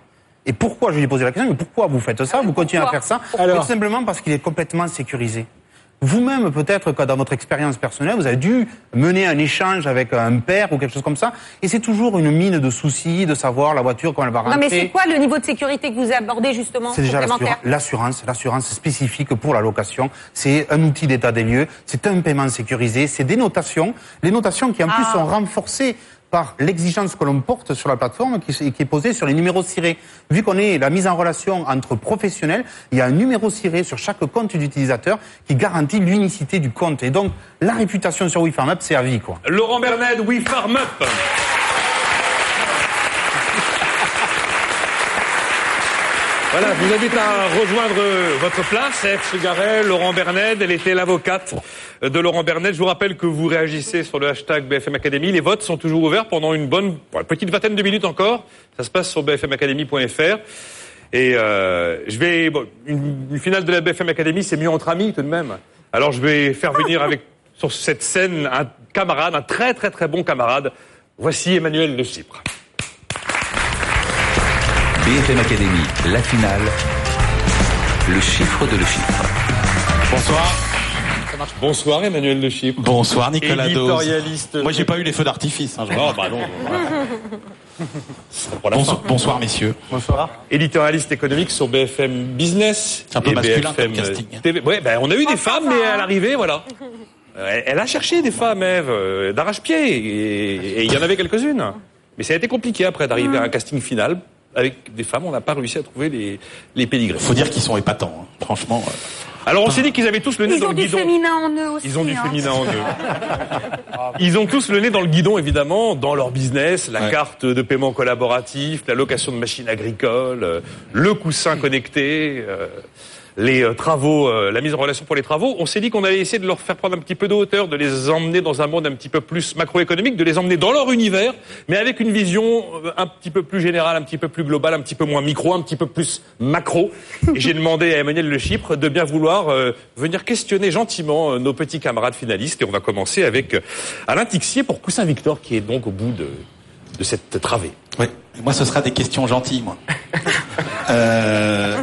Et pourquoi, je lui ai posé la question, mais pourquoi vous faites ça, vous continuez à faire ça? Alors Tout simplement parce qu'il est complètement sécurisé. Vous-même, peut-être que dans votre expérience personnelle, vous avez dû mener un échange avec un père ou quelque chose comme ça, et c'est toujours une mine de soucis de savoir la voiture, comment elle va rentrer. Non, mais c'est quoi le niveau de sécurité que vous abordez, justement, C'est déjà l'assurance, l'assurance spécifique pour la location. C'est un outil d'état des lieux, c'est un paiement sécurisé, c'est des notations. Les notations qui en plus Ah. sont renforcées par l'exigence que l'on porte sur la plateforme qui, qui est posée sur les numéros cirés. Vu qu'on est la mise en relation entre professionnels, il y a un numéro ciré sur chaque compte d'utilisateur qui garantit l'unicité du compte. Et donc, la réputation sur WeFarmUp, c'est à vie, quoi. Laurent Bernet, We Farm Up. Voilà, je vous invite à rejoindre votre place, F. Chegaret, Laurent Bernet, elle était l'avocate de Laurent Bernet. Je vous rappelle que vous réagissez sur le hashtag BFM Academy. Les votes sont toujours ouverts pendant une bonne, bon, une petite vingtaine de minutes encore. Ça se passe sur bfmacademy.fr. Et euh, je vais, bon, une, une finale de la BFM Academy, c'est mieux entre amis tout de même. Alors je vais faire venir avec sur cette scène un camarade, un très très très bon camarade. Voici Emmanuel de Chypre. BFM Academy, la finale. Le chiffre de le chiffre. Bonsoir. Bonsoir Emmanuel de Chypre. Bonsoir Nicolas Dose. Éditorialiste. Moi j'ai pas eu les feux d'artifice. Hein, Oh, bah non. [laughs] Bonsoir, bonsoir messieurs. Bonsoir. Éditorialiste économique sur BFM Business. C'est un peu et masculin BFM comme casting. TV. Ouais, ben, on a eu des femmes, mais à l'arrivée, voilà. Elle, a cherché des femmes, Eve, euh, d'arrache-pied, et, et il y en avait quelques-unes. Mais ça a été compliqué après d'arriver à un casting final. Avec des femmes, on n'a pas réussi à trouver les, les pédigrés. Faut dire qu'ils sont épatants, hein. franchement. euh. Alors on s'est dit qu'ils avaient tous le nez Ils dans ont le du guidon. féminin en eux aussi. Ils ont du hein. féminin en eux. [laughs] Ils ont tous le nez dans le guidon, évidemment, dans leur business, la carte de paiement collaboratif, la location de machines agricoles, euh, le coussin connecté, euh, les euh, travaux, euh, la mise en relation pour les travaux. On s'est dit qu'on allait essayer de leur faire prendre un petit peu de hauteur, de les emmener dans un monde un petit peu plus macroéconomique, de les emmener dans leur univers, mais avec une vision euh, un petit peu plus générale, un petit peu plus globale, un petit peu moins micro, un petit peu plus macro. [laughs] Et j'ai demandé à Emmanuel Le Chypre de bien vouloir euh, venir questionner gentiment euh, nos petits camarades finalistes. Et on va commencer avec euh, Alain Tixier pour Coussin Victor, qui est donc au bout de, de cette travée. Ouais. Moi, ce sera des questions gentilles, moi. [laughs] Euh,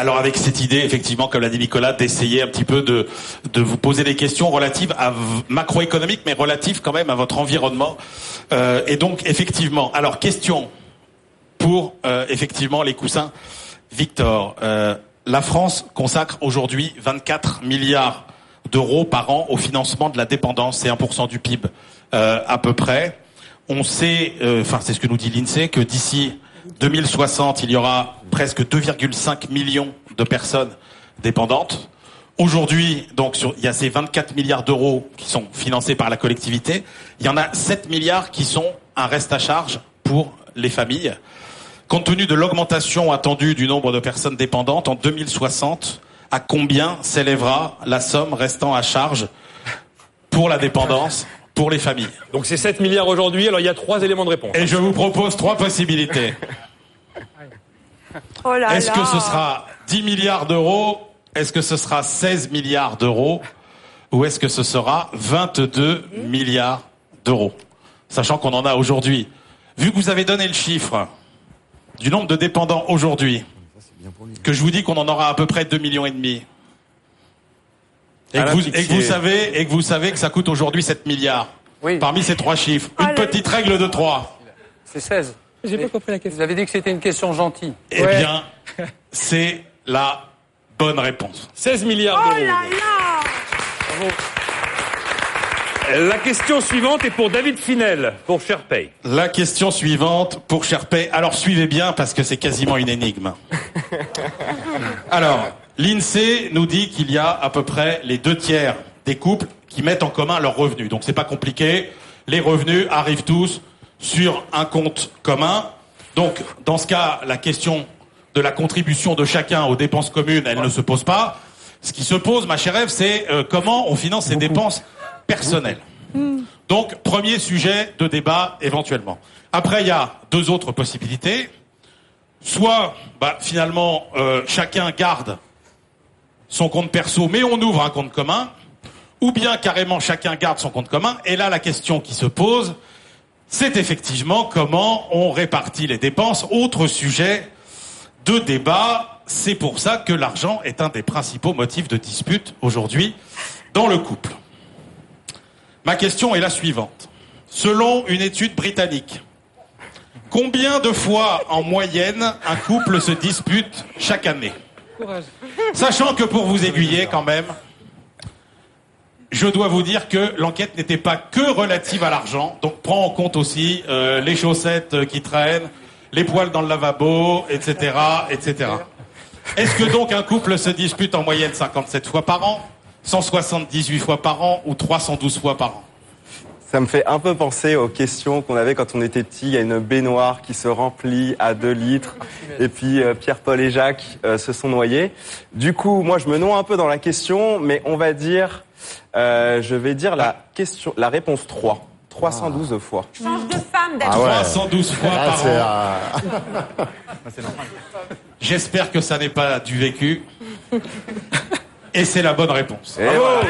alors, avec cette idée, effectivement, comme l'a dit Nicolas, d'essayer un petit peu de, vous poser des questions relatives à macroéconomiques, mais relatives quand même à votre environnement. Euh, et donc, effectivement, alors, question pour, euh, effectivement, les coussins. Victor, euh, la France consacre aujourd'hui 24 milliards d'euros par an au financement de la dépendance, c'est 1% du PIB à peu près. On sait, enfin c'est ce que nous dit l'INSEE, que d'ici 2060, il y aura presque 2,5 millions de personnes dépendantes. Aujourd'hui, il y a ces 24 milliards d'euros qui sont financés par la collectivité. Il y en a 7 milliards qui sont un reste à charge pour les familles. Compte tenu de l'augmentation attendue du nombre de personnes dépendantes en 2060, à combien s'élèvera la somme restant à charge pour la dépendance pour les familles Donc c'est 7 milliards aujourd'hui, alors il y a trois éléments de réponse. Et je vous propose trois possibilités. [laughs] Oh là Est-ce là. que ce sera 10 milliards d'euros Est-ce que ce sera 16 milliards d'euros Ou est-ce que ce sera 22 milliards d'euros? Sachant qu'on en a aujourd'hui. Vu que vous avez donné le chiffre du nombre de dépendants aujourd'hui, que je vous dis qu'on en aura à peu près 2 millions et demi. Et que, vous, Tixier. et que vous savez, et que vous savez que ça coûte aujourd'hui 7 milliards. Parmi ces trois chiffres, une petite règle de 3. C'est 16. J'ai pas compris la question. Vous avez dit que c'était une question gentille. Eh bien, [laughs] c'est la bonne réponse. 16 milliards Oh d'euros. là là La question suivante est pour David Finel, pour SharePay. La question suivante pour Sherpay. Alors suivez bien parce que c'est quasiment une énigme. [laughs] Alors, l'INSEE nous dit qu'il y a à peu près les deux tiers des couples qui mettent en commun leurs revenus. Donc c'est pas compliqué. Les revenus arrivent tous sur un compte commun. Donc dans ce cas, la question de la contribution de chacun aux dépenses communes, elle ne se pose pas. Ce qui se pose, ma chère Ève, c'est euh, comment on finance ces dépenses personnelles. Donc, premier sujet de débat éventuellement. Après, il y a deux autres possibilités. Soit, bah, finalement, euh, chacun garde son compte perso, mais on ouvre un compte commun. Ou bien, carrément, chacun garde son compte commun. Et là, la question qui se pose, c'est effectivement comment on répartit les dépenses. Autre sujet de débat. C'est pour ça que l'argent est un des principaux motifs de dispute aujourd'hui dans le couple. Ma question est la suivante. Selon une étude britannique, combien de fois en moyenne un couple se dispute chaque année? Sachant que pour vous aiguiller quand même, je dois vous dire que l'enquête n'était pas que relative à l'argent, donc prend en compte aussi euh, les chaussettes euh, qui traînent, les poils dans le lavabo, etc., etc. Est-ce que donc un couple se dispute en moyenne 57 fois par an, 178 fois par an ou 312 fois par an? Ça me fait un peu penser aux questions qu'on avait quand on était petit. Il y a une baignoire qui se remplit à 2 litres. Et puis euh, Pierre-Paul et Jacques euh, se sont noyés. Du coup, moi, je me noie un peu dans la question, mais on va dire, euh, je vais dire la question, la réponse 3. 312 fois. Change de femme, David. Ah ouais. 312 fois Là, par c'est, an. J'espère que ça n'est pas du vécu. Et c'est la bonne réponse. Et voilà.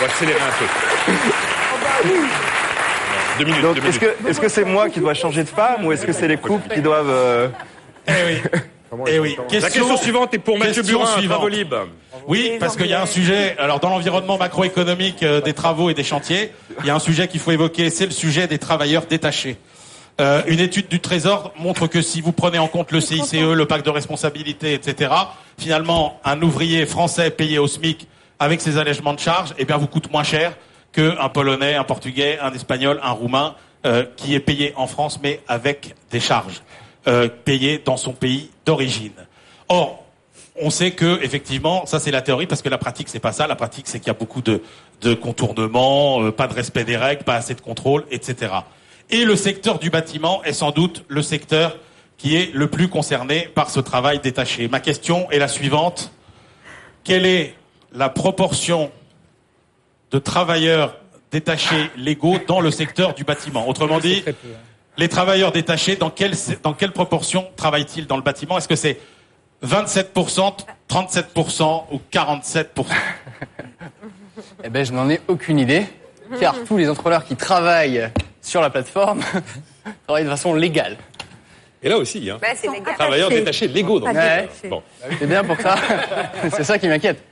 Va accélérer un peu. Deux minutes, Donc, deux est-ce minutes. que, est-ce que c'est moi qui dois changer de femme ou est-ce que c'est les couples qui doivent... euh, Eh oui. Eh oui. La question suivante est pour Mathieu question Burin, suivante. Oui, parce qu'il y a un sujet, alors dans l'environnement macroéconomique euh, des travaux et des chantiers, il y a un sujet qu'il faut évoquer, c'est le sujet des travailleurs détachés. Euh, une étude du Trésor montre que si vous prenez en compte le CICE, le pacte de responsabilité, etc., finalement, un ouvrier français payé au SMIC avec ces allègements de charges, eh bien, vous coûte moins cher qu'un Polonais, un Portugais, un Espagnol, un Roumain, euh, qui est payé en France, mais avec des charges euh, payées dans son pays d'origine. Or, on sait que effectivement, ça c'est la théorie, parce que la pratique c'est pas ça. La pratique c'est qu'il y a beaucoup de, de contournements, euh, pas de respect des règles, pas assez de contrôle, etc. Et le secteur du bâtiment est sans doute le secteur qui est le plus concerné par ce travail détaché. Ma question est la suivante quelle est la proportion de travailleurs détachés légaux dans le secteur du bâtiment Autrement dit, les travailleurs détachés, dans quelle, dans quelle proportion travaillent-ils dans le bâtiment? Est-ce que c'est 27%, 37% ou 47% Eh ben, je n'en ai aucune idée, car tous les entrepreneurs qui travaillent sur la plateforme [laughs] travaillent de façon légale. Et là aussi, hein. Bah, c'est légal. Travailleurs détachés légaux. Donc. Ouais. Bon. C'est bien pour ça. [laughs] C'est ça qui m'inquiète.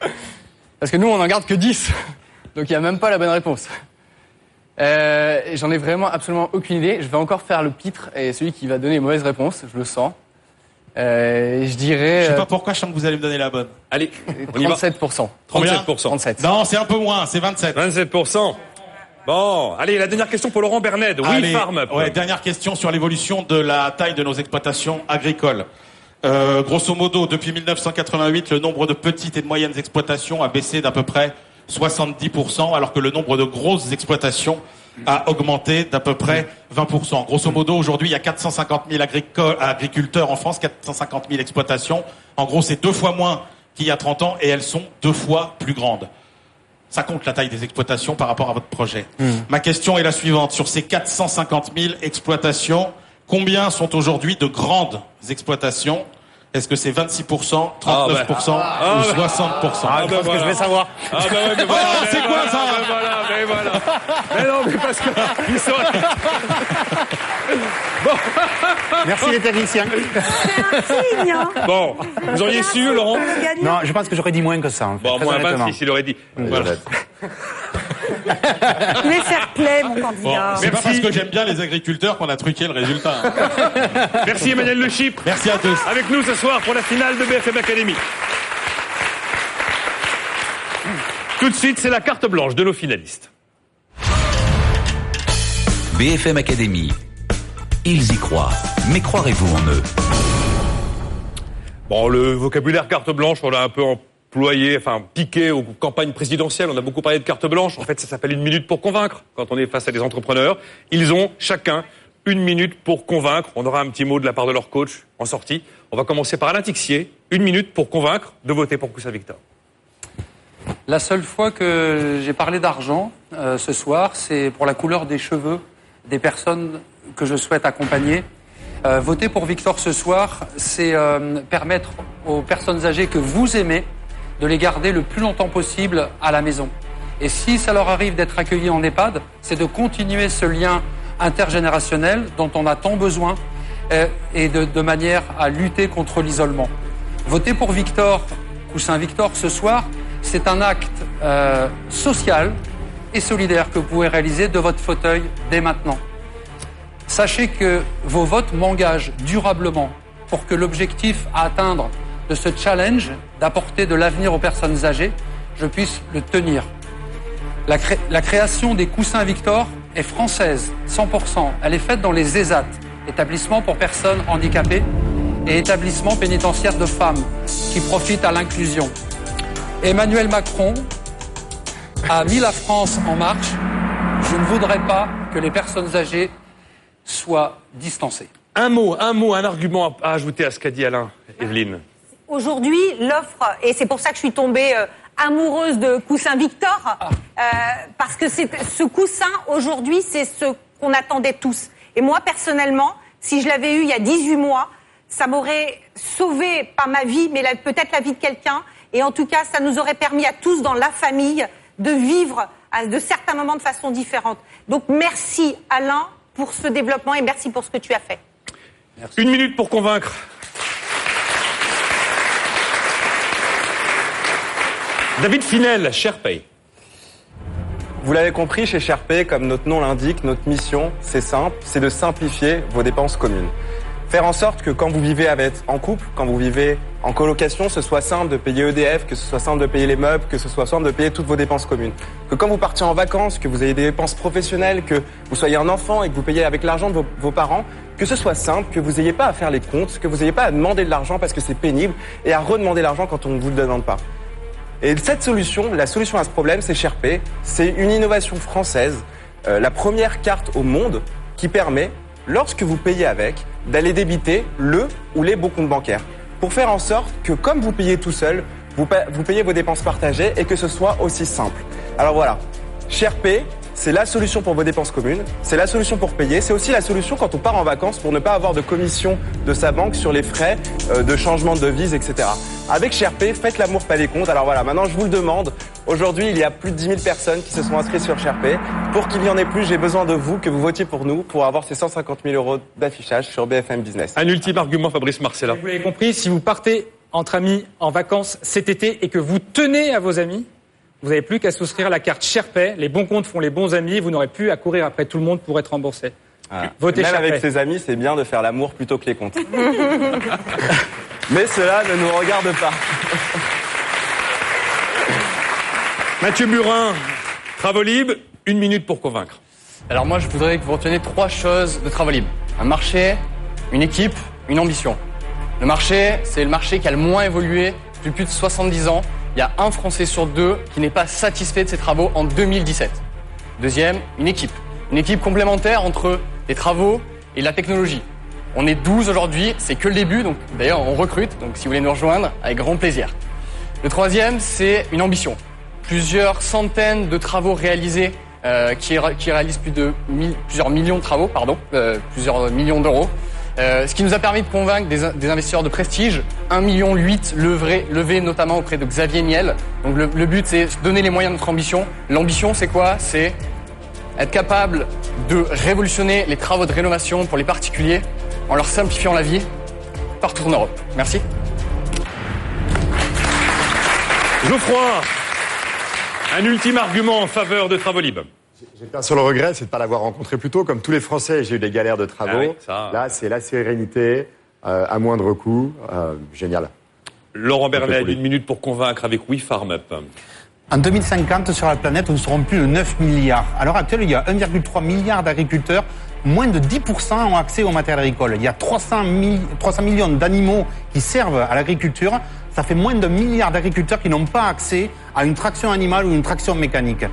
Parce que nous, on n'en garde que 10. [laughs] Donc il n'y a même pas la bonne réponse. Euh, J'en ai vraiment absolument aucune idée. Je vais encore faire le pitre et celui qui va donner les mauvaises réponses, je le sens. Euh, je dirais. Je sais euh, pas pourquoi je sens que vous allez me donner la bonne. Allez, on y va. 37%. Combien 37%. 37. Non, c'est un peu moins, c'est 27. 27%. Bon, allez, la dernière question pour Laurent Bernet. Oui, Allez, Farm Up. ouais, dernière question sur l'évolution de la taille de nos exploitations agricoles. Euh, grosso modo, depuis 1988, le nombre de petites et de moyennes exploitations a baissé d'à peu près 70%, alors que le nombre de grosses exploitations a augmenté d'à peu près 20%. Grosso modo, aujourd'hui, il y a 450 000 agrico- agriculteurs en France, 450 000 exploitations. En gros, c'est deux fois moins qu'il y a 30 ans et elles sont deux fois plus grandes. Ça compte la taille des exploitations par rapport à votre projet. Ma question est la suivante. Sur ces 450 000 exploitations, combien sont aujourd'hui de grandes exploitations Est-ce que c'est 26%, 39% Ah, bah. Ah, ou bah. 60% Ah, bah, voilà. je vais savoir. Ah, bah ouais, mais Oh, voilà, mais c'est quoi voilà, ça mais voilà, mais voilà. Mais non, mais parce que. [laughs] Ils sont... [laughs] Merci les techniciens. Signe, hein. Bon, vous auriez su, Laurent. Non, je pense que j'aurais dit moins que ça. en fait, Bon, moins honnêtement. 26, il aurait dit. Voilà. [laughs] Est fair play, mon Bon, candidat. c'est pas parce que j'aime bien les agriculteurs qu'on a truqué le résultat. hein. Merci Emmanuel Le Chip. Merci à tous. Avec nous ce soir pour la finale de BFM Academy. Tout de suite, c'est la carte blanche de nos finalistes. BFM Academy. Ils y croient. Mais croirez-vous en eux? Bon, le vocabulaire carte blanche, on l'a un peu employé, enfin piqué aux campagnes présidentielles. On a beaucoup parlé de carte blanche. En fait, ça s'appelle une minute pour convaincre. Quand on est face à des entrepreneurs, ils ont chacun une minute pour convaincre. On aura un petit mot de la part de leur coach en sortie. On va commencer par Alain Tixier. Une minute pour convaincre de voter pour Coussin Victor. La seule fois que j'ai parlé d'argent euh, ce soir, c'est pour la couleur des cheveux des personnes que je souhaite accompagner. Euh, voter pour Victor ce soir, c'est euh, permettre aux personnes âgées que vous aimez de les garder le plus longtemps possible à la maison. Et si ça leur arrive d'être accueillis en EHPAD, c'est de continuer ce lien intergénérationnel dont on a tant besoin euh, et de, de manière à lutter contre l'isolement. Voter pour Victor, Coussin Victor, ce soir, c'est un acte euh, social et solidaire que vous pouvez réaliser de votre fauteuil dès maintenant. Sachez que vos votes m'engagent durablement pour que l'objectif à atteindre de ce challenge d'apporter de l'avenir aux personnes âgées, je puisse le tenir. La, cré- la création des coussins Victor est française, 100%. Elle est faite dans les ESAT, établissements pour personnes handicapées, et établissements pénitentiaires de femmes qui profitent à l'inclusion. Emmanuel Macron a mis la France en marche. Je ne voudrais pas que les personnes âgées soient distancées. Un mot, un mot, un argument à à ajouter à ce qu'a dit Alain, Evelyne. Aujourd'hui, l'offre, et c'est pour ça que je suis tombée euh, amoureuse de coussin Victor, euh, parce que c'est ce coussin, aujourd'hui, c'est ce qu'on attendait tous. Et moi, personnellement, si je l'avais eu il y a 18 mois, ça m'aurait sauvé, pas ma vie, mais la- peut-être la vie de quelqu'un. Et en tout cas, ça nous aurait permis à tous, dans la famille, de vivre à de certains moments de façon différente. Donc, merci Alain pour ce développement et merci pour ce que tu as fait. Une minute pour convaincre. David Finel, Sherpay. Vous l'avez compris, chez Sherpay, comme notre nom l'indique, notre mission, c'est simple, c'est de simplifier vos dépenses communes. Faire en sorte que quand vous vivez en couple, quand vous vivez en colocation, ce soit simple de payer EDF, que ce soit simple de payer les meubles, que ce soit simple de payer toutes vos dépenses communes. Que quand vous partiez en vacances, que vous ayez des dépenses professionnelles, que vous soyez un enfant et que vous payez avec l'argent de vos, vos parents, que ce soit simple, que vous n'ayez pas à faire les comptes, que vous n'ayez pas à demander de l'argent parce que c'est pénible et à redemander l'argent quand on ne vous le demande pas. Et cette solution, la solution à ce problème, c'est Sherpay. C'est une innovation française, euh, la première carte au monde qui permet, lorsque vous payez avec, d'aller débiter le ou les beaux comptes bancaires. Pour faire en sorte que, comme vous payez tout seul, vous, pa- vous payez vos dépenses partagées et que ce soit aussi simple. Alors voilà, Sherpay, c'est la solution pour vos dépenses communes, c'est la solution pour payer, c'est aussi la solution quand on part en vacances pour ne pas avoir de commission de sa banque sur les frais euh, de changement de devise, etc. Avec Sherpay, faites l'amour, pas les comptes. Alors voilà, maintenant je vous le demande. Aujourd'hui, il y a plus de 10 000 personnes qui se sont inscrites sur Sherpay. Pour qu'il y en ait plus, j'ai besoin de vous, que vous votiez pour nous, pour avoir ces 150 000 euros d'affichage sur BFM Business. Un ultime argument, Fabrice Marcella. Vous l'avez compris, si vous partez entre amis en vacances cet été et que vous tenez à vos amis, vous n'avez plus qu'à souscrire à la carte Sherpay. Les bons comptes font les bons amis. Vous n'aurez plus à courir après tout le monde pour être remboursé. Voilà. Votez Même Sherpay. avec ses amis, c'est bien de faire l'amour plutôt que les comptes. [laughs] Mais cela ne nous regarde pas. Mathieu Burin, Travolib, une minute pour convaincre. Alors moi, je voudrais que vous reteniez trois choses de Travolib. Un marché, une équipe, une ambition. Le marché, c'est le marché qui a le moins évolué depuis plus de 70 ans. Il y a un Français sur deux qui n'est pas satisfait de ses travaux en 2017. Deuxième, une équipe. Une équipe complémentaire entre les travaux et la technologie. On est 12 aujourd'hui, c'est que le début, donc d'ailleurs on recrute, donc si vous voulez nous rejoindre, avec grand plaisir. Le troisième, c'est une ambition. Plusieurs centaines de travaux réalisés euh, qui, ré- qui réalisent plusieurs millions de travaux, pardon, euh, plusieurs millions d'euros. Euh, ce qui nous a permis de convaincre des, in- des investisseurs de prestige, 1,8 million levé, notamment auprès de Xavier Niel. Donc le, le but c'est donner les moyens de notre ambition. L'ambition c'est quoi? C'est être capable de révolutionner les travaux de rénovation pour les particuliers en leur simplifiant la vie partout en Europe. Merci. Geoffroy, un ultime argument en faveur de Travolib. J'ai qu'un seul regret, c'est de ne pas l'avoir rencontré plus tôt. Comme tous les Français, j'ai eu des galères de travaux. Ah oui, ça- Là, c'est la sérénité, euh, à moindre coût. euh, génial. Laurent Bernet, une minute pour convaincre avec We Farm Up. En 2050, sur la planète, nous serons plus de 9 milliards. À l'heure actuelle, il y a 1,3 milliard d'agriculteurs. Moins de 10% ont accès au matériel agricole. Il y a 300, mi- 300 millions d'animaux qui servent à l'agriculture. Ça fait moins d'un milliard d'agriculteurs qui n'ont pas accès à une traction animale ou une traction mécanique.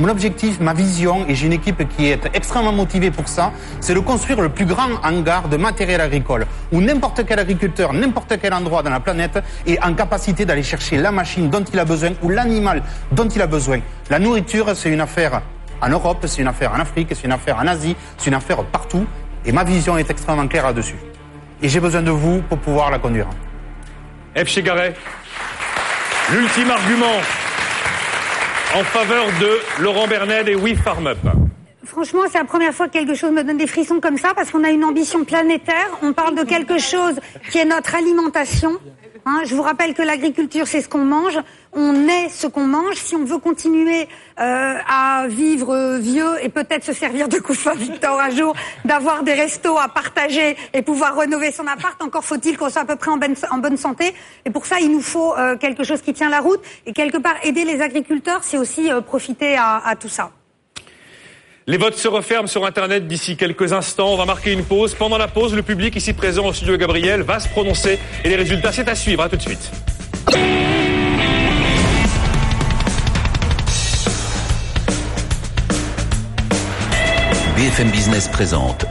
Mon objectif, ma vision, et j'ai une équipe qui est extrêmement motivée pour ça, c'est de construire le plus grand hangar de matériel agricole, où n'importe quel agriculteur, n'importe quel endroit dans la planète est en capacité d'aller chercher la machine dont il a besoin ou l'animal dont il a besoin. La nourriture, c'est une affaire en Europe, c'est une affaire en Afrique, c'est une affaire en Asie, c'est une affaire partout, et ma vision est extrêmement claire là-dessus. Et j'ai besoin de vous pour pouvoir la conduire. F. Chegaray, l'ultime argument en faveur de Laurent Bernet et We Farm Up. Franchement, c'est la première fois que quelque chose me donne des frissons comme ça parce qu'on a une ambition planétaire. On parle de quelque chose qui est notre alimentation. Hein, je vous rappelle que l'agriculture, c'est ce qu'on mange. On est ce qu'on mange. Si on veut continuer euh, à vivre euh, vieux et peut-être se servir de couffin Victor un jour, d'avoir des restos à partager et pouvoir rénover son appart, encore faut-il qu'on soit à peu près en bonne, en bonne santé. Et pour ça, il nous faut euh, quelque chose qui tient la route. Et quelque part, aider les agriculteurs, c'est aussi profiter à- à tout ça. Les votes se referment sur Internet d'ici quelques instants. On va marquer une pause. Pendant la pause, le public ici présent au studio Gabriel va se prononcer et les résultats, c'est à suivre. À tout de suite. BFM Business présente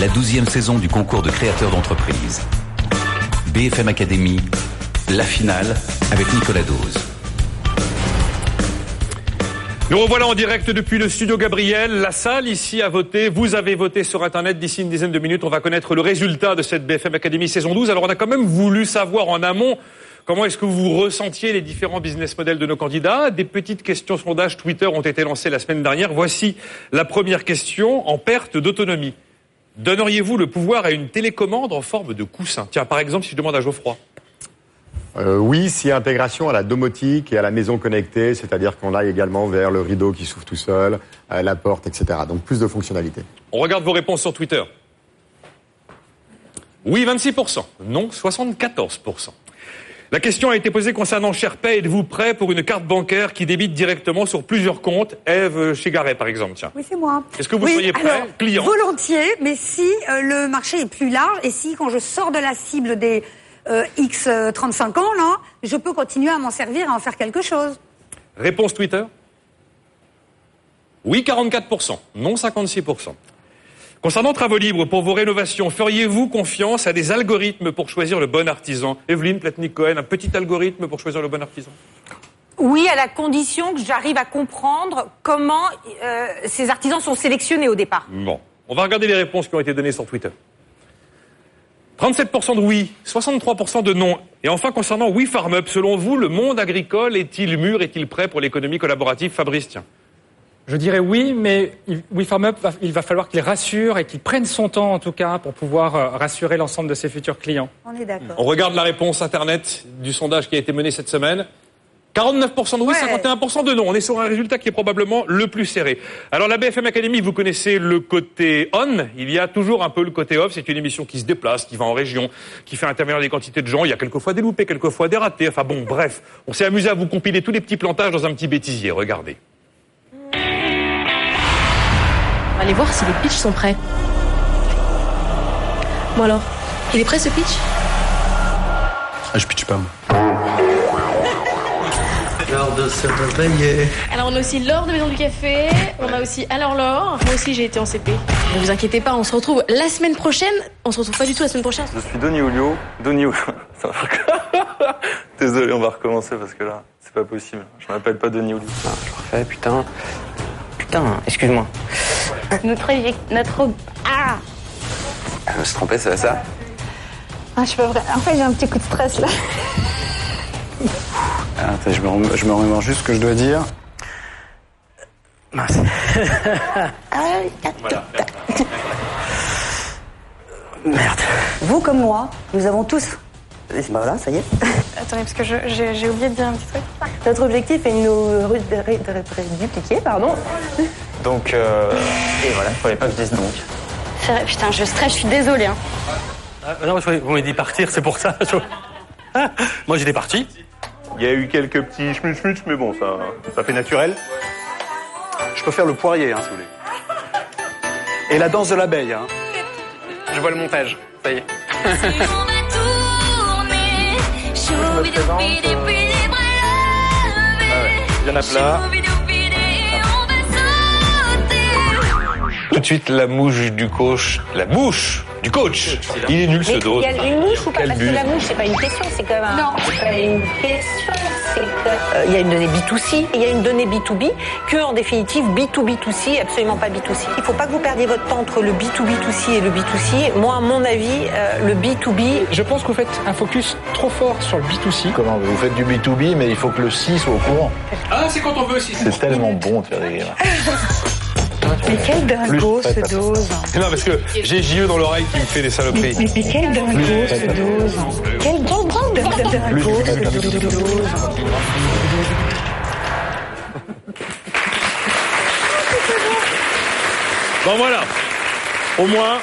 la douzième saison du concours de créateurs d'entreprise. BFM Academy, la finale avec Nicolas Dose. Nous revoilà en direct depuis le studio Gabriel. La salle ici a voté. Vous avez voté sur Internet. D'ici une dizaine de minutes, on va connaître le résultat de cette BFM Academy saison 12. Alors on a quand même voulu savoir en amont comment est-ce que vous ressentiez les différents business models de nos candidats. Des petites questions sondage Twitter ont été lancées la semaine dernière. Voici la première question en perte d'autonomie. Donneriez-vous le pouvoir à une télécommande en forme de coussin? Tiens, par exemple, si je demande à Geoffroy. Euh, oui, s'il y a intégration à la domotique et à la maison connectée, c'est-à-dire qu'on aille également vers le rideau qui s'ouvre tout seul, euh, la porte, etc. Donc plus de fonctionnalités. On regarde vos réponses sur Twitter. Oui, 26%. Non, 74%. La question a été posée concernant SharePay. Êtes-vous prêt pour une carte bancaire qui débite directement sur plusieurs comptes? Eve Chegaray, par exemple, tiens. Oui, c'est moi. Est-ce que vous Oui, seriez prêt, alors, client Volontiers, mais si euh, le marché est plus large et si quand je sors de la cible des euh, X euh, 35 ans, là, je peux continuer à m'en servir, à en faire quelque chose. Réponse Twitter Oui, 44%. Non, 56%. Concernant Travaux Libres, pour vos rénovations, feriez-vous confiance à des algorithmes pour choisir le bon artisan? Evelyne Platnik-Cohen, un petit algorithme pour choisir le bon artisan? Oui, à la condition que j'arrive à comprendre comment euh, ces artisans sont sélectionnés au départ. Bon. On va regarder les réponses qui ont été données sur Twitter. 37% de oui, 63% de non. Et enfin, concernant Oui Farm Up, selon vous, le monde agricole est-il mûr, est-il prêt pour l'économie collaborative? Fabrice, tiens. Je dirais oui, mais oui, Farm Up, il va falloir qu'il rassure et qu'il prenne son temps, en tout cas, pour pouvoir euh, rassurer l'ensemble de ses futurs clients. On est d'accord. On regarde la réponse Internet du sondage qui a été mené cette semaine. 49% de oui, 51% de non. On est sur un résultat qui est probablement le plus serré. Alors la BFM Academy, vous connaissez le côté on, il y a toujours un peu le côté off. C'est une émission qui se déplace, qui va en région, qui fait intervenir des quantités de gens. Il y a quelquefois des loupés, quelquefois des ratés. Enfin bon, bref, on s'est amusé à vous compiler tous les petits plantages dans un petit bêtisier. Regardez. On va aller voir si les pitchs sont prêts. Bon alors, il est prêt ce pitch? Ah, je pitch pas, moi. L'heure de se réveiller. Alors on a aussi Laure de Maison du Café, on a aussi Alors Laure, moi aussi j'ai été en CP. Ne vous inquiétez pas, on se retrouve la semaine prochaine. On se retrouve pas du tout la semaine prochaine. Je suis Donny Julio. Donny Julio. [laughs] Ça va faire [laughs] Désolé, on va recommencer parce que là, c'est pas possible. Je m'appelle pas Donny Julio. Ah, je refais, putain. Putain, excuse-moi. Notre notre ah Je me suis trompé, c'est ça Ah, je peux vrai. En fait, j'ai un petit coup de stress là. [laughs] Ah, attends, je me, rem- je me remémore juste ce que je dois dire. Mince. [laughs] [laughs] Merde. Vous comme moi, nous avons tous. Ben voilà, ça y est. [laughs] Attendez, parce que je- j'ai oublié de dire un petit truc. Notre objectif est de nous dupliquer, pardon. Donc, euh... Et voilà, fallait pas que je dise donc. Putain, je stresse, je suis désolée. Hein. Ah, non, je- vous m'avez dit partir, c'est pour ça. je- Ah, moi, j'étais parti. Il y a eu quelques petits schmutz mais bon, ça, ça fait naturel. Je peux faire le poirier, hein, si vous voulez. Et la danse de l'abeille. Hein. Je vois le montage. Ça y est. Il y en a plein. Tout de suite, la mouche du coach. La mouche du coach. Il est nul ce dos. il y a une mouche ou pas Parce que la mouche, c'est pas une question, c'est quand même un- c'est quand même une question. C'est que, euh, il y a une donnée B2C et il y a une donnée B2B que, en définitive, B2B2C, et absolument pas B2C. Il faut pas que vous perdiez votre temps entre le B2B2C et le B2C. Moi, à mon avis, euh, le B2B. Je pense que vous faites un focus trop fort sur le B2C. Comment Vous faites du B2B, mais il faut que le C soit au courant. Ah, c'est quand on veut aussi. C'est tellement bon de faire des gamins. Mais quel dingo ce dose. Non, parce que j'ai JE dans l'oreille qui me fait des saloperies. Mais, mais quel dingo ce dose. Quel dingo ce dose. Bon voilà. Au moins,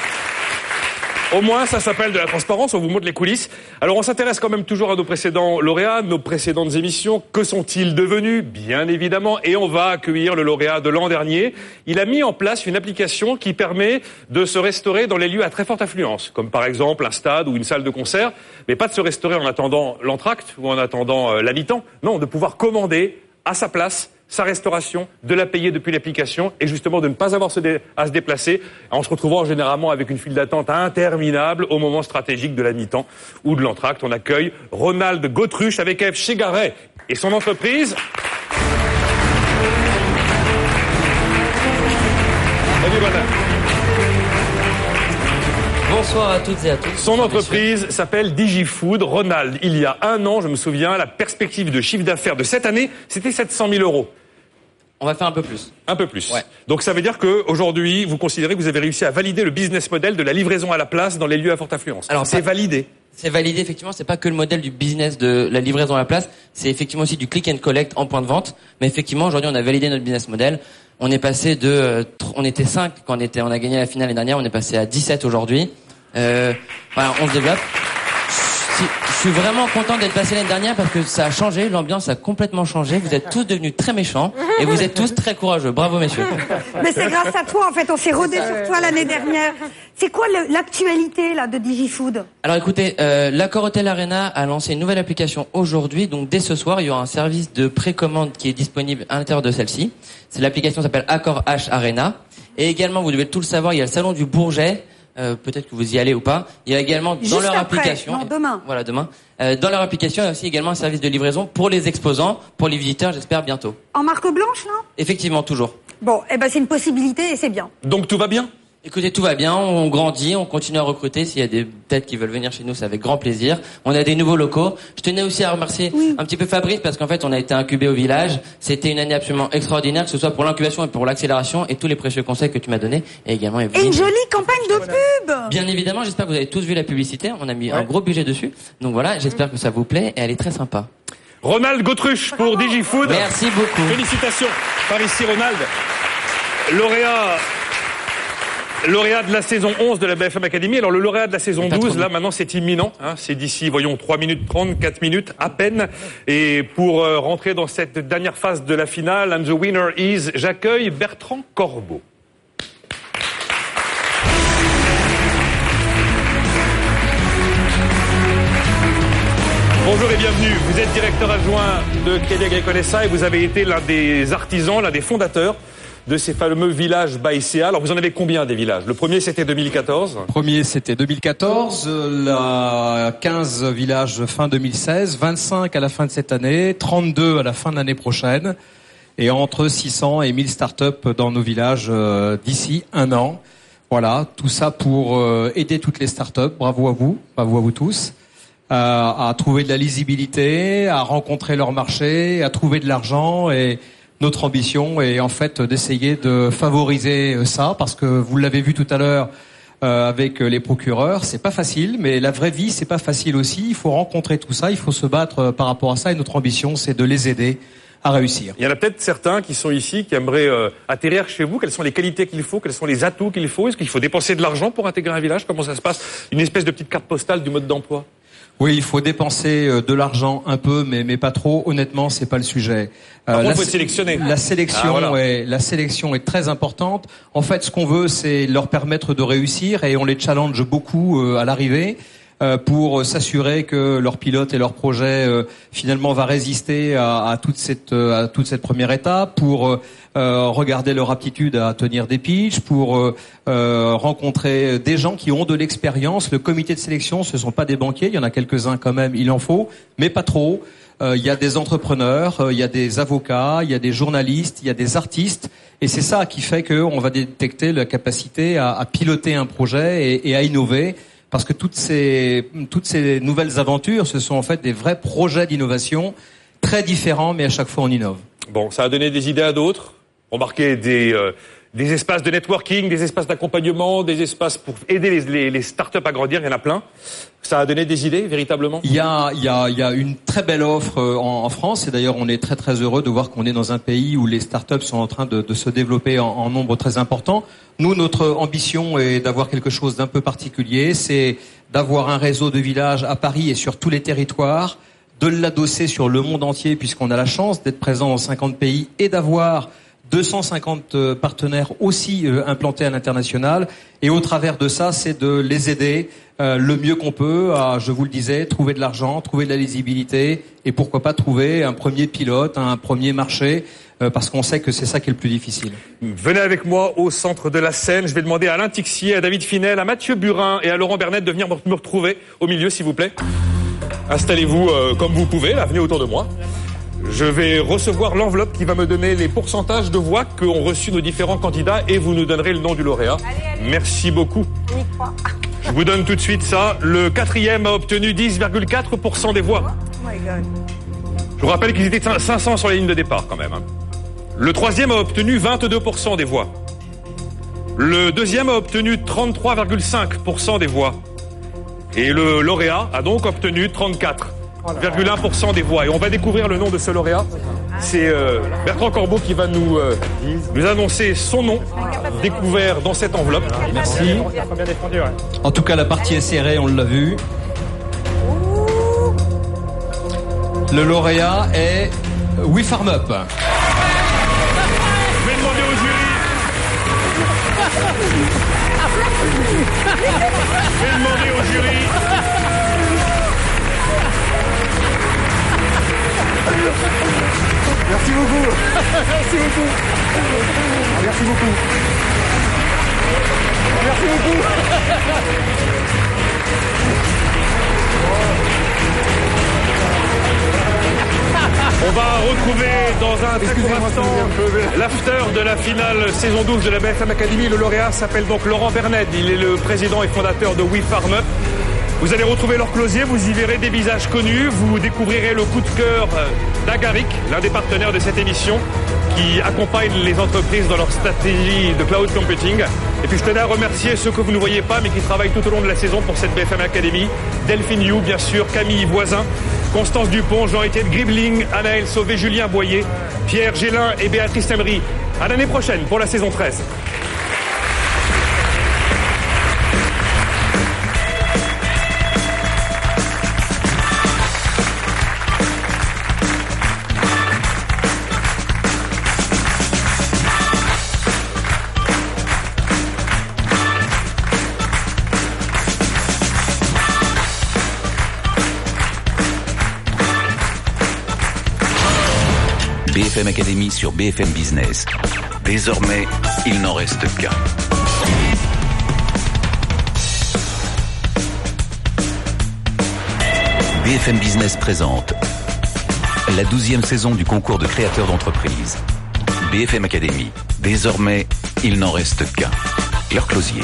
au moins, ça s'appelle de la transparence. On vous montre les coulisses. Alors, on s'intéresse quand même toujours à nos précédents lauréats, nos précédentes émissions. Que sont-ils devenus? Bien évidemment. Et on va accueillir le lauréat de l'an dernier. Il a mis en place une application qui permet de se restaurer dans les lieux à très forte affluence, comme par exemple un stade ou une salle de concert, mais pas de se restaurer en attendant l'entracte ou en attendant euh, l'habitant. Non, de pouvoir commander à sa place sa restauration, de la payer depuis l'application et justement de ne pas avoir à se déplacer en se retrouvant généralement avec une file d'attente interminable au moment stratégique de la mi-temps ou de l'entracte. On accueille Ronald Gautruche avec Eve Chegaray et son entreprise. Bonsoir à toutes et à tous. Son entreprise s'appelle DigiFood. Ronald, il y a un an, je me souviens, la perspective de chiffre d'affaires de cette année, c'était 700 000 euros. On va faire un peu plus. Un peu plus. Donc ça veut dire qu'aujourd'hui, vous considérez que vous avez réussi à valider le business model de la livraison à la place dans les lieux à forte affluence. Alors, c'est validé. C'est validé, effectivement. C'est pas que le modèle du business de la livraison à la place. C'est effectivement aussi du click and collect en point de vente. Mais effectivement, aujourd'hui, on a validé notre business model. On est passé de, euh, on était 5 quand on était, on a gagné la finale l'année dernière. On est passé à 17 aujourd'hui. Euh, voilà, on se développe. Je suis vraiment content d'être passé l'année dernière parce que ça a changé, l'ambiance a complètement changé. Vous êtes tous devenus très méchants et vous êtes tous très courageux. Bravo messieurs. Mais c'est grâce à toi, en fait, on s'est rodé sur toi l'année dernière. C'est quoi l'actualité, là, de DigiFood? Alors écoutez, euh, l'Accor Hotel Arena a lancé une nouvelle application aujourd'hui. Donc dès ce soir, il y aura un service de précommande qui est disponible à l'intérieur de celle-ci. C'est l'application s'appelle Accor H Arena. Et également, vous devez tout le savoir, il y a le salon du Bourget. Euh, Peut-être que vous y allez ou pas. Il y a également dans Juste leur après, application. non, demain. Voilà, demain. Euh, dans leur application, il y a aussi également un service de livraison pour les exposants, pour les visiteurs, j'espère bientôt. En marque blanche, là Effectivement, toujours. Bon, eh ben c'est une possibilité et c'est bien. Donc tout va bien? Écoutez, tout va bien, on grandit, on continue à recruter. S'il y a des têtes qui veulent venir chez nous, c'est avec grand plaisir. On a des nouveaux locaux. Je tenais aussi à remercier un petit peu Fabrice parce qu'en fait, on a été incubé au village. C'était une année absolument extraordinaire, que ce soit pour l'incubation et pour l'accélération et tous les précieux conseils que tu m'as donnés. Et également Et Evelyne. une jolie campagne de pub Bien évidemment, j'espère que vous avez tous vu la publicité. On a mis un gros budget dessus. Donc voilà, j'espère que ça vous plaît et elle est très sympa. Ronald Gautruche pour DigiFood. Merci beaucoup. Félicitations par ici Ronald. Lauréat Lauréat de la saison 11 de la BFM Academy. Alors le lauréat de la saison 12, là maintenant c'est imminent. Hein, c'est d'ici, voyons, 3 minutes 30, 4 minutes à peine. Et pour euh, rentrer dans cette dernière phase de la finale, and the winner is, j'accueille Bertrand Corbeau. Bonjour et bienvenue. Vous êtes directeur adjoint de Crédit Agricole SA et vous avez été l'un des artisans, l'un des fondateurs de ces fameux villages Baïséa. Alors vous en avez combien des villages? Le premier c'était 2014. Premier, c'était 2014, euh, la 15 villages fin 2016, 25 à la fin de cette année, 32 à la fin de l'année prochaine, et entre 600 et 1000 startups dans nos villages euh, d'ici un an. Voilà, tout ça pour euh, aider toutes les startups. Bravo à vous, bravo à vous tous. euh, à trouver de la lisibilité, à rencontrer leur marché, à trouver de l'argent et notre ambition est en fait d'essayer de favoriser euh, ça parce que vous l'avez vu tout à l'heure euh, avec les procureurs, c'est pas facile, mais la vraie vie c'est pas facile aussi. Il faut rencontrer tout ça, il faut se battre euh, par rapport à ça et notre ambition c'est de les aider à réussir. Il y en a peut-être certains qui sont ici, qui aimeraient euh, atterrir chez vous. Quelles sont les qualités qu'il faut? Quels sont les atouts qu'il faut? Est-ce qu'il faut dépenser de l'argent pour intégrer un village? Comment ça se passe? Une espèce de petite carte postale du mode d'emploi? Oui, il faut dépenser euh, de l'argent un peu, mais, mais pas trop. Honnêtement, c'est pas le sujet. Euh, la faut être sé- sélectionné. La sélection, Ah, voilà. la sélection est très importante. En fait, ce qu'on veut, c'est leur permettre de réussir et on les challenge beaucoup euh, à l'arrivée. Euh, pour s'assurer que leur pilote et leur projet euh, finalement va résister à, à toute cette euh, à toute cette première étape, pour euh, regarder leur aptitude à tenir des pitchs, pour euh, rencontrer des gens qui ont de l'expérience. Le comité de sélection, ce sont pas des banquiers, il y en a quelques-uns quand même, il en faut, mais pas trop. Il y a des entrepreneurs, il y a des avocats, il y a des journalistes, il y a des artistes, et c'est ça qui fait qu'on va détecter la capacité à, à piloter un projet et, et à innover, parce que toutes ces nouvelles aventures, ce sont en fait des vrais projets d'innovation très différents, mais à chaque fois on innove. Bon, ça a donné des idées à d'autres. Remarquez des, euh, des espaces de networking, des espaces d'accompagnement, des espaces pour aider les, les startups à grandir, il y en a plein. Ça a donné des idées, véritablement? Il y a, une très belle offre euh, en, France et d'ailleurs on est très très heureux de voir qu'on est dans un pays où les startups sont en train de, de se développer en, en nombre très important. Nous, notre ambition est d'avoir quelque chose d'un peu particulier, c'est d'avoir un réseau de villages à Paris et sur tous les territoires, de l'adosser sur le monde entier puisqu'on a la chance d'être présent dans 50 pays et d'avoir 250 euh, partenaires aussi euh, implantés à l'international. Et au travers de ça, c'est de les aider euh, le mieux qu'on peut à, je vous le disais, trouver de l'argent, trouver de la lisibilité et pourquoi pas trouver un premier pilote, un premier marché, parce qu'on sait que c'est ça qui est le plus difficile. Venez avec moi au centre de la scène. Je vais demander à Alain Tixier, à David Finel, à Mathieu Burin et à Laurent Bernet de venir me retrouver au milieu, s'il vous plaît. Installez-vous comme vous pouvez, venez autour de moi. Je vais recevoir l'enveloppe qui va me donner les pourcentages de voix qu'ont reçus nos différents candidats et vous nous donnerez le nom du lauréat. Merci beaucoup. Je vous donne tout de suite ça. Le quatrième a obtenu 10,4% des voix. Oh my God. Je vous rappelle qu'ils étaient 500 sur la ligne de départ quand même. hein. Le troisième a obtenu 22% des voix. Le deuxième a obtenu 33,5% des voix. Et le lauréat a donc obtenu 34,1% des voix. Et on va découvrir le nom de ce lauréat C'est euh, Bertrand Corbeau qui va nous, euh, nous annoncer son nom, découvert dans cette enveloppe. Merci. En tout cas, la partie est serrée, on l'a vu. Le lauréat est We Farm Up. Merci beaucoup. Merci beaucoup. Merci beaucoup. Merci beaucoup. On va retrouver dans un très court instant l'after de la finale saison 12 de la BFM Academy. Le lauréat s'appelle donc Laurent Bernet. Il est le président et fondateur de We Farm Up. Vous allez retrouver leur closier, vous y verrez des visages connus, vous découvrirez le coup de cœur d'Agaric, l'un des partenaires de cette émission, qui accompagne les entreprises dans leur stratégie de cloud computing. Et puis je tenais à remercier ceux que vous ne voyez pas, mais qui travaillent tout au long de la saison pour cette BFM Academy. Delphine You, bien sûr, Camille Voisin, Constance Dupont, Jean-Étienne Gribling, Anaël Sauvé, Julien Boyer, Pierre Gélin et Béatrice Emery. À l'année prochaine pour la saison 13. Sur BFM Business. Désormais, il n'en reste qu'un. BFM Business présente la douzième saison du concours de créateurs d'entreprise. BFM Academy. Désormais, il n'en reste qu'un. Leur closier.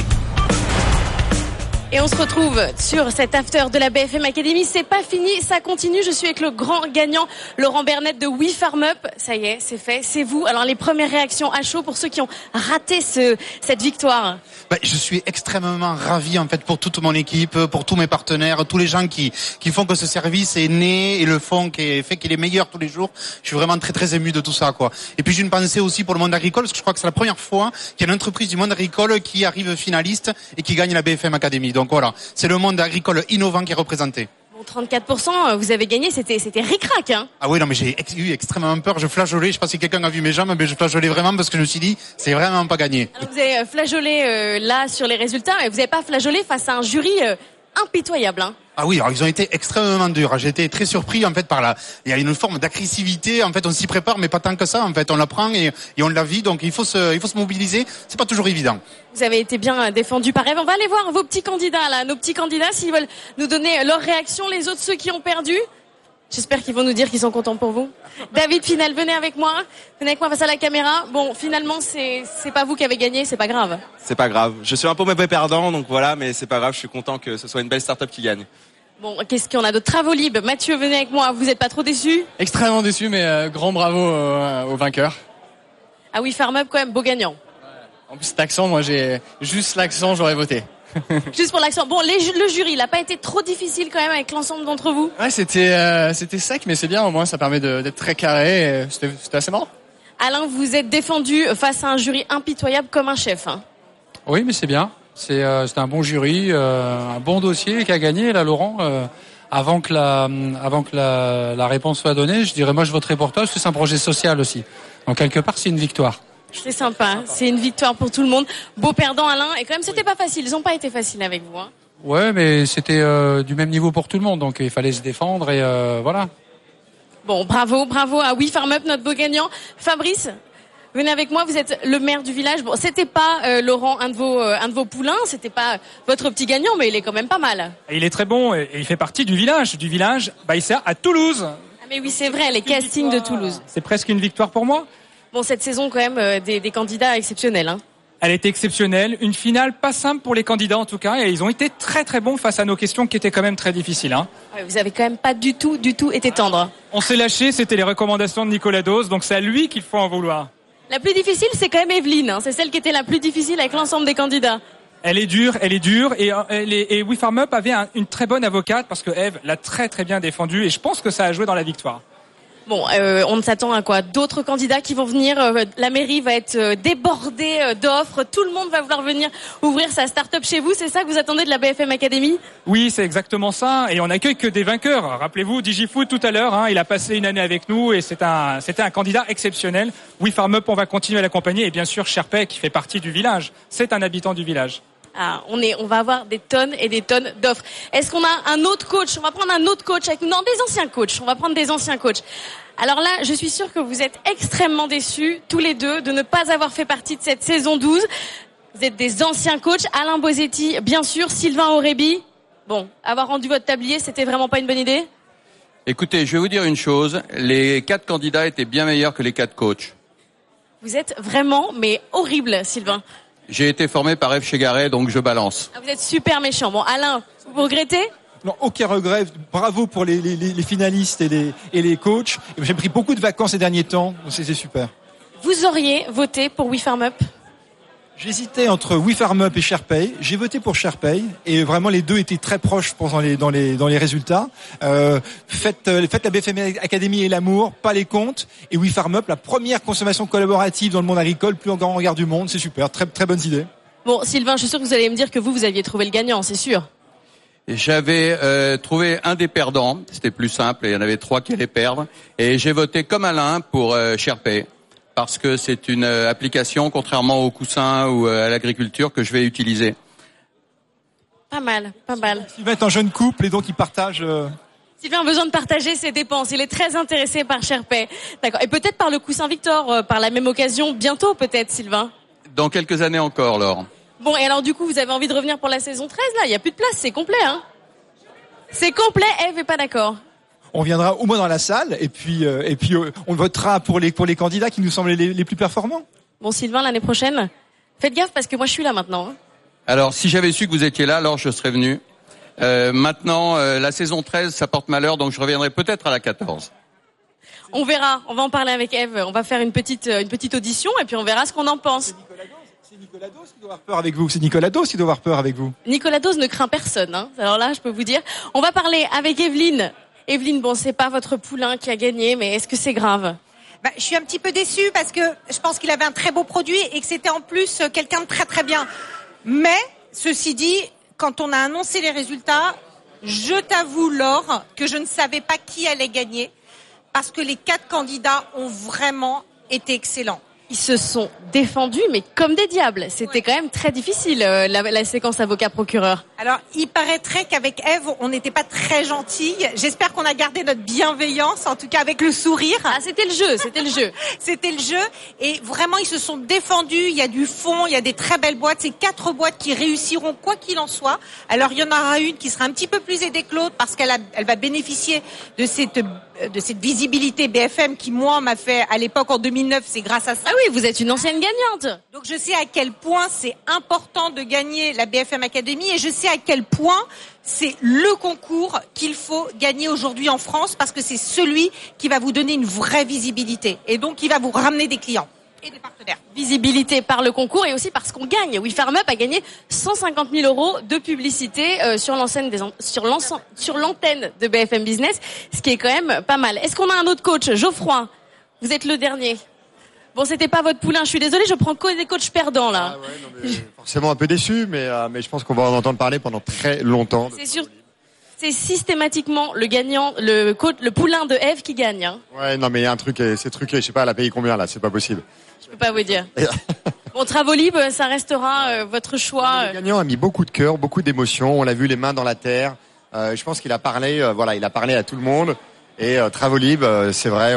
Et on se retrouve sur cet after de la BFM Academy. C'est pas fini, ça continue. Je suis avec le grand gagnant, Laurent Bernet de We Farm Up. Ça y est, c'est fait, c'est vous. Alors les premières réactions à chaud pour ceux qui ont raté ce, cette victoire. Bah, je suis extrêmement ravi en fait pour toute mon équipe, pour tous mes partenaires, tous les gens qui qui font que ce service est né et le font qui fait qu'il est meilleur tous les jours. Je suis vraiment très très ému de tout ça quoi. Et puis j'ai une pensée aussi pour le monde agricole parce que je crois que c'est la première fois qu'il y a une entreprise du monde agricole qui arrive finaliste et qui gagne la BFM Academy. Voilà, c'est le monde agricole innovant qui est représenté. Bon, 34%, vous avez gagné, c'était c'était ric-rac, hein Ah oui, non, mais j'ai eu extrêmement peur. Je flageolais. Je sais pas si quelqu'un a vu mes jambes, mais je flageolais vraiment parce que je me suis dit, c'est vraiment pas gagné. Alors, vous avez euh, flageolé euh, là sur les résultats, mais vous n'avez pas flageolé face à un jury euh, impitoyable. Hein. Ah oui, alors ils ont été extrêmement durs. J'ai été très surpris en fait par la. Il y a une forme d'agressivité. En fait, on s'y prépare, mais pas tant que ça. En fait, on l'apprend et, on la vit. Donc il faut se, il faut se mobiliser. C'est pas toujours évident. Vous avez été bien euh, défendu par Eve. On va aller voir vos petits candidats là, nos petits candidats, s'ils veulent nous donner leur réaction, les autres ceux qui ont perdu. J'espère qu'ils vont nous dire qu'ils sont contents pour vous. David Final, venez avec moi. Venez avec moi face à la caméra. Bon, finalement, c'est c'est pas vous qui avez gagné, c'est pas grave. C'est pas grave. Je suis un peu mauvais perdant, donc voilà, mais c'est pas grave. Je suis content que ce soit une belle start-up qui gagne. Bon, qu'est-ce qu'on a de travaux libres Mathieu, venez avec moi. Vous êtes pas trop déçu Extrêmement déçu, mais euh, grand bravo euh, aux vainqueurs. Ah oui, Farm Up quand même, beau gagnant. En plus, cet accent, moi, j'ai juste l'accent, j'aurais voté. [laughs] Juste pour l'accent. Bon, les le jury, il a pas été trop difficile quand même avec l'ensemble d'entre vous. Ouais, c'était euh, c'était sec, mais c'est bien. Au moins, ça permet de- d'être très carré. et C'était c'était assez marrant. Alain, vous êtes défendu face à un jury impitoyable comme un chef. hein. Oui, mais c'est bien. C'est euh, c'est un bon jury, euh, un bon dossier qui a gagné, là, Laurent. euh, avant que, la, avant que la, la réponse soit donnée, je dirais moi je voterai pour toi parce que c'est un projet social aussi. Donc quelque part c'est une victoire. C'est sympa, c'est une victoire pour tout le monde. Beau perdant Alain, et quand même c'était pas facile, ils n'ont pas été faciles avec vous. hein. Ouais, mais c'était euh, du même niveau pour tout le monde, donc il fallait se défendre et euh, voilà. Bon, bravo, bravo à We Farm Up, notre beau gagnant. Fabrice, venez avec moi, vous êtes le maire du village. Bon, c'était pas euh, Laurent, un de vos, euh, un de vos poulains, c'était pas votre petit gagnant, mais il est quand même pas mal. Il est très bon et et il fait partie du village, du village Baïssa à Toulouse. Ah, mais oui, c'est vrai, les castings de Toulouse. C'est presque une victoire pour moi. Bon, cette saison quand même euh, des, des candidats exceptionnels. Hein. Elle était exceptionnelle, une finale pas simple pour les candidats en tout cas, et ils ont été très très bons face à nos questions qui étaient quand même très difficiles. Hein. Vous avez quand même pas du tout, du tout été tendre. On s'est lâché, c'était les recommandations de Nicolas Dose, donc c'est à lui qu'il faut en vouloir. La plus difficile, c'est quand même Evelyne. hein. C'est celle qui était la plus difficile avec l'ensemble des candidats. Elle est dure, elle est dure, et, euh, elle est- et We Farm Up avait un- une très bonne avocate parce que Eve l'a très très bien défendue, et je pense que ça a joué dans la victoire. Bon, euh, on s'attend à quoi? D'autres candidats qui vont venir. euh, la mairie va être euh, débordée d'offres. Tout le monde va vouloir venir ouvrir sa start-up chez vous. C'est ça que vous attendez de la BFM Academy Oui, c'est exactement ça. Et on n'accueille que des vainqueurs. Rappelez-vous, DigiFood tout à l'heure, hein, il a passé une année avec nous et c'était un candidat exceptionnel. Oui, Farm Up, on va continuer à l'accompagner. Et bien sûr, Sherpay, qui fait partie du village. C'est un habitant du village. Ah, on est, on va avoir des tonnes et des tonnes d'offres. Est-ce qu'on a un autre coach? On va prendre un autre coach avec nous. Non, des anciens coachs. On va prendre des anciens coachs. Alors là, je suis sûre que vous êtes extrêmement déçus, tous les deux, de ne pas avoir fait partie de cette saison 12. Vous êtes des anciens coachs. Alain Bosetti, bien sûr. Sylvain Aurébi. Bon, avoir rendu votre tablier, c'était vraiment pas une bonne idée? Écoutez, je vais vous dire une chose. Les quatre candidats étaient bien meilleurs que les quatre coachs. Vous êtes vraiment, mais horrible, Sylvain. J'ai été formé par F. Chegaray, donc je balance. Ah, Vous êtes super méchant. Bon, Alain, vous regrettez Non, aucun regret. Bravo pour les, les- les- les finalistes et les, et les coachs. J'ai pris beaucoup de vacances ces derniers temps. donc C'était super. Vous auriez voté pour We Farm Up? J'hésitais entre WeFarmUp et SharePay. J'ai voté pour SharePay et vraiment les deux étaient très proches dans les dans les dans les résultats. Euh, faites euh, faites la BFM Academy et l'amour, pas les comptes. Et WeFarmUp, la première consommation collaborative dans le monde agricole, plus en grand regard du monde, c'est super, très très bonnes idées. Bon, Sylvain, je suis sûr que vous allez me dire que vous, vous aviez trouvé le gagnant, c'est sûr. J'avais euh, trouvé un des perdants, c'était plus simple, il y en avait trois qui allaient perdre, et j'ai voté comme Alain pour euh, SharePay, parce que c'est une euh, application, contrairement au coussin ou euh, à l'agriculture, que je vais utiliser. Pas mal, pas mal. Va être un jeune couple et donc ils partagent. euh, Sylvain a besoin de partager ses dépenses. Il est très intéressé par SharePay. D'accord. Et peut-être par le coussin Victor, par la même occasion, bientôt peut-être, Sylvain. Dans quelques années encore, Laure. Bon, et alors du coup, vous avez envie de revenir pour la saison 13 là? Il n'y a plus de place, c'est complet, hein? C'est complet, Eve est pas d'accord. On viendra au moins dans la salle et puis euh, et puis euh, on votera pour les pour les candidats qui nous semblent les, les plus performants. Bon, Sylvain, l'année prochaine, faites gaffe parce que moi je suis là maintenant. hein. Alors, si j'avais su que vous étiez là, alors je serais venu. Euh, maintenant, euh, la saison 13, ça porte malheur, donc je reviendrai peut-être à la 14. On verra, on va en parler avec Eve. On va faire une petite, euh, une petite audition et puis on verra ce qu'on en pense. Peur avec vous, c'est Nicolas Dos qui doit avoir peur avec vous. Nicolas Dose ne craint personne. Hein. Alors là, je peux vous dire. On va parler avec Evelyne. Evelyne, bon, c'est pas votre poulain qui a gagné, mais est-ce que c'est grave Bah, je suis un petit peu déçue parce que je pense qu'il avait un très beau produit et que c'était en plus euh, quelqu'un de très très bien. Mais, ceci dit, quand on a annoncé les résultats, je t'avoue, Laure, que je ne savais pas qui allait gagner parce que les quatre candidats ont vraiment été excellents. Ils se sont défendus, mais comme des diables. C'était quand même très difficile, euh, la, la séquence avocat-procureur. Alors, il paraîtrait qu'avec Eve, on n'était pas très gentille. J'espère qu'on a gardé notre bienveillance, en tout cas avec le sourire. Ah, c'était le jeu, c'était le jeu. [laughs] c'était le jeu. Et vraiment, ils se sont défendus. Il y a du fond, il y a des très belles boîtes. C'est quatre boîtes qui réussiront quoi qu'il en soit. Alors, il y en aura une qui sera un petit peu plus aidée que l'autre parce qu'elle elle va bénéficier de cette de cette visibilité BFM qui moi m'a fait à l'époque en 2009 c'est grâce à ça. Ah oui, vous êtes une ancienne gagnante. Donc je sais à quel point c'est important de gagner la BFM Academy et je sais à quel point c'est le concours qu'il faut gagner aujourd'hui en France parce que c'est celui qui va vous donner une vraie visibilité et donc qui va vous ramener des clients et des partenaires. Visibilité par le concours et aussi parce qu'on gagne. We Farm Up a gagné 150 000 euros de publicité euh, sur l'antenne de BFM Business, ce qui est quand même pas mal. Est-ce qu'on a un autre coach, Geoffroy Vous êtes le dernier. Bon, c'était pas votre poulain. Je suis désolée, je prends que des coachs perdants là. Forcément un peu déçu, mais, euh, mais je pense qu'on va en entendre parler pendant très longtemps. C'est sûr. C'est systématiquement le gagnant, le coach, le poulain de Eve qui gagne. Hein. Ouais, non, mais il y a un truc, euh, c'est truqué, je sais pas, elle a payé combien là, c'est pas possible. Je peux pas vous dire. [laughs] Bon, Travolib, ça restera euh, votre choix. Le gagnant a mis beaucoup de cœur, beaucoup d'émotions. On l'a vu les mains dans la terre. Euh, je pense qu'il a parlé, euh, voilà, il a parlé à tout le monde. Et Travolib, c'est vrai,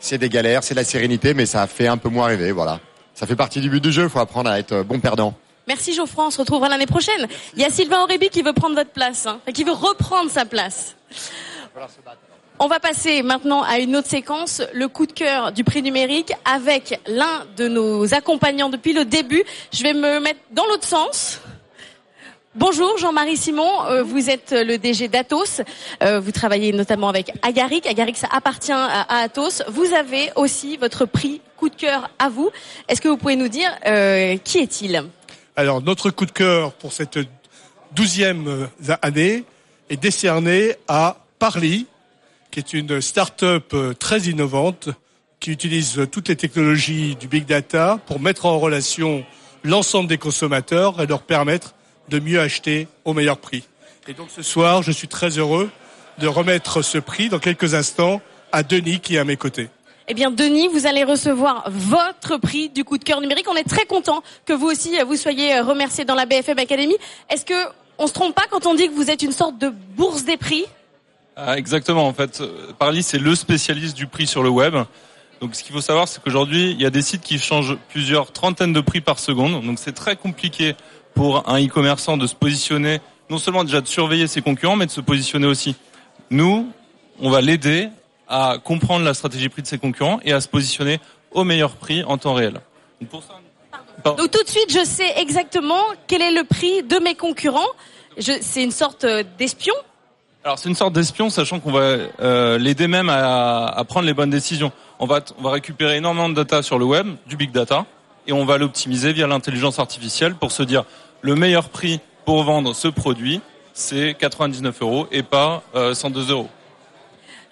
c'est des galères, c'est de la sérénité, mais ça a fait un peu moins rêver, voilà. Ça fait partie du but du jeu. Il faut apprendre à être bon perdant. Merci Geoffroy, on se retrouvera l'année prochaine. Il y a Sylvain Aurébi qui veut prendre votre place, hein, qui veut reprendre sa place. On va passer maintenant à une autre séquence, le coup de cœur du prix numérique avec l'un de nos accompagnants depuis le début. Je vais me mettre dans l'autre sens. Bonjour Jean-Marie Simon, Euh, vous êtes le DG d'Atos, Euh, vous travaillez notamment avec Agaric, Agaric ça appartient à, Atos, vous avez aussi votre prix coup de cœur à vous. Est-ce que vous pouvez nous dire euh, qui est-il? Alors, notre coup de cœur pour cette douzième euh, année est décerné à Parly, qui est une start-up euh, très innovante qui utilise euh, toutes les technologies du big data pour mettre en relation l'ensemble des consommateurs et leur permettre de mieux acheter au meilleur prix. Et donc ce soir, je suis très heureux de remettre ce prix dans quelques instants à Denis qui est à mes côtés. Eh bien, Denis, vous allez recevoir votre prix du coup de cœur numérique. On est très content que vous aussi vous soyez remercié dans la BFM Academy. Est-ce que on se trompe pas quand on dit que vous êtes une sorte de bourse des prix? Ah, exactement. En fait, Parly, c'est le spécialiste du prix sur le web. Donc, ce qu'il faut savoir, c'est qu'aujourd'hui, il y a des sites qui changent plusieurs trentaines de prix par seconde. Donc, c'est très compliqué pour un e-commerçant de se positionner, non seulement déjà de surveiller ses concurrents, mais de se positionner aussi. Nous, on va l'aider à comprendre la stratégie prix de ses concurrents et à se positionner au meilleur prix en temps réel. Donc. Donc tout de suite, je sais exactement quel est le prix de mes concurrents. C'est une sorte euh, d'espion. Alors c'est une sorte d'espion, sachant qu'on va euh, l'aider même à, à prendre les bonnes décisions. On va, on va récupérer énormément de data sur le web, du big data, et on va l'optimiser via l'intelligence artificielle pour se dire le meilleur prix pour vendre ce produit, c'est 99 euros et pas euh, 102 euros.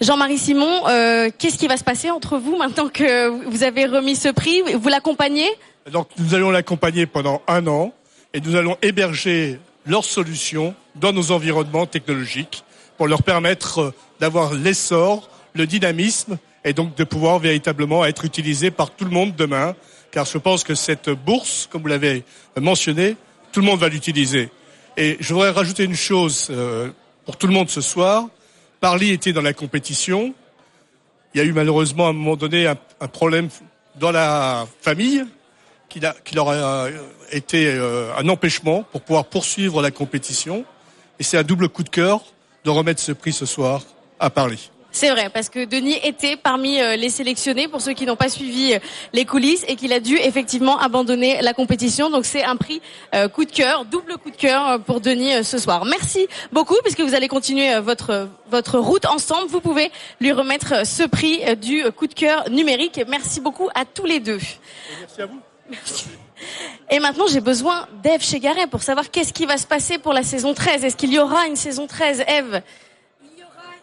Jean-Marie Simon, euh, qu'est-ce qui va se passer entre vous maintenant que vous avez remis ce prix? Vous l'accompagnez? Donc nous allons l'accompagner pendant un an et nous allons héberger leurs solutions dans nos environnements technologiques pour leur permettre euh, d'avoir l'essor, le dynamisme et donc de pouvoir véritablement être utilisés par tout le monde demain. Car je pense que cette bourse, comme vous l'avez mentionné, tout le monde va l'utiliser. Et je voudrais rajouter une chose euh, pour tout le monde ce soir. Parly était dans la compétition. Il y a eu malheureusement à un moment donné un, problème dans la famille qui, leur a euh, été un empêchement pour pouvoir poursuivre la compétition. Et c'est un double coup de cœur de remettre ce prix ce soir à Paris. C'est vrai, parce que Denis était parmi euh, les sélectionnés, pour ceux qui n'ont pas suivi euh, les coulisses, et qu'il a dû effectivement abandonner la compétition. Donc c'est un prix euh, coup de cœur, double coup de cœur pour Denis ce soir. Merci beaucoup, puisque vous allez continuer votre votre route ensemble. Vous pouvez lui remettre ce prix du coup de cœur numérique. Merci beaucoup à tous les deux. Merci à vous. Et maintenant, j'ai besoin d'Ève Chegaray pour savoir qu'est-ce qui va se passer pour la saison 13. Est-ce qu'il y aura une saison 13, Ève?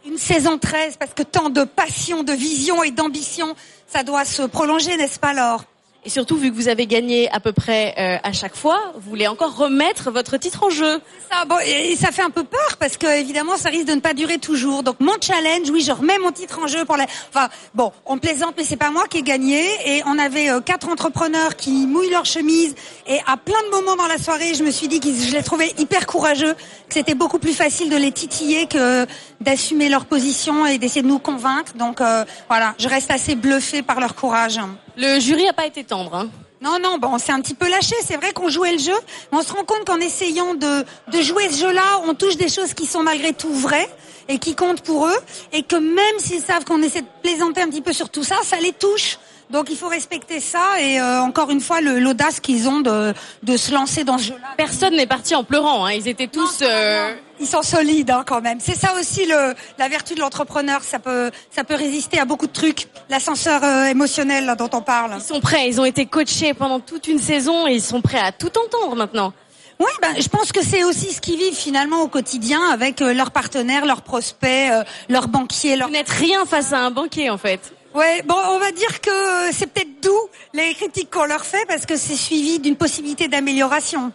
Une saison 13, parce que tant de passion, de vision et d'ambition, ça doit se prolonger, n'est-ce pas, Laure? Et surtout, vu que vous avez gagné à peu près euh, à chaque fois, vous voulez encore remettre votre titre en jeu. Ça, bon, et ça fait un peu peur parce que évidemment ça risque de ne pas durer toujours. Donc mon challenge, oui, je remets mon titre en jeu pour la. Enfin bon, on plaisante, mais c'est pas moi qui ai gagné. Et on avait euh, quatre entrepreneurs qui mouillent leur chemise. Et à plein de moments dans la soirée, je me suis dit que je les trouvais hyper courageux, que c'était beaucoup plus facile de les titiller que d'assumer leur position et d'essayer de nous convaincre. Donc euh, voilà, je reste assez bluffée par leur courage. Le jury a pas été tendre. Hein. Non, non, bon, on s'est un petit peu lâché. C'est vrai qu'on jouait le jeu, mais on se rend compte qu'en essayant de, de jouer ce jeu-là, on touche des choses qui sont malgré tout vraies et qui comptent pour eux, et que même s'ils savent qu'on essaie de plaisanter un petit peu sur tout ça, ça les touche. Donc il faut respecter ça et euh, encore une fois l'audace qu'ils ont de, de se lancer dans ce jeu-là. Personne n'est parti en pleurant. Hein. Ils étaient tous. euh, Ils sont solides hein, quand même. C'est ça aussi le, la vertu de l'entrepreneur. Ça peut, ça peut résister à beaucoup de trucs. L'ascenseur euh, émotionnel là, dont on parle. Ils sont prêts. Ils ont été coachés pendant toute une saison et ils sont prêts à tout entendre maintenant. Oui, ben, je pense que c'est aussi ce qu'ils vivent finalement au quotidien avec euh, leurs partenaires, leurs prospects, euh, leurs banquiers. Leurs... Vous n'êtes rien face à un banquier en fait. Ouais, bon, on va dire que c'est peut-être doux les critiques qu'on leur fait parce que c'est suivi d'une possibilité d'amélioration.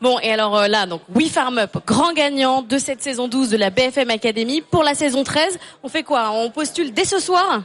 Bon, et alors euh, là, donc We Farm Up, grand gagnant de cette saison 12 de la BFM Academy. Pour la saison 13, on fait quoi? On postule dès ce soir?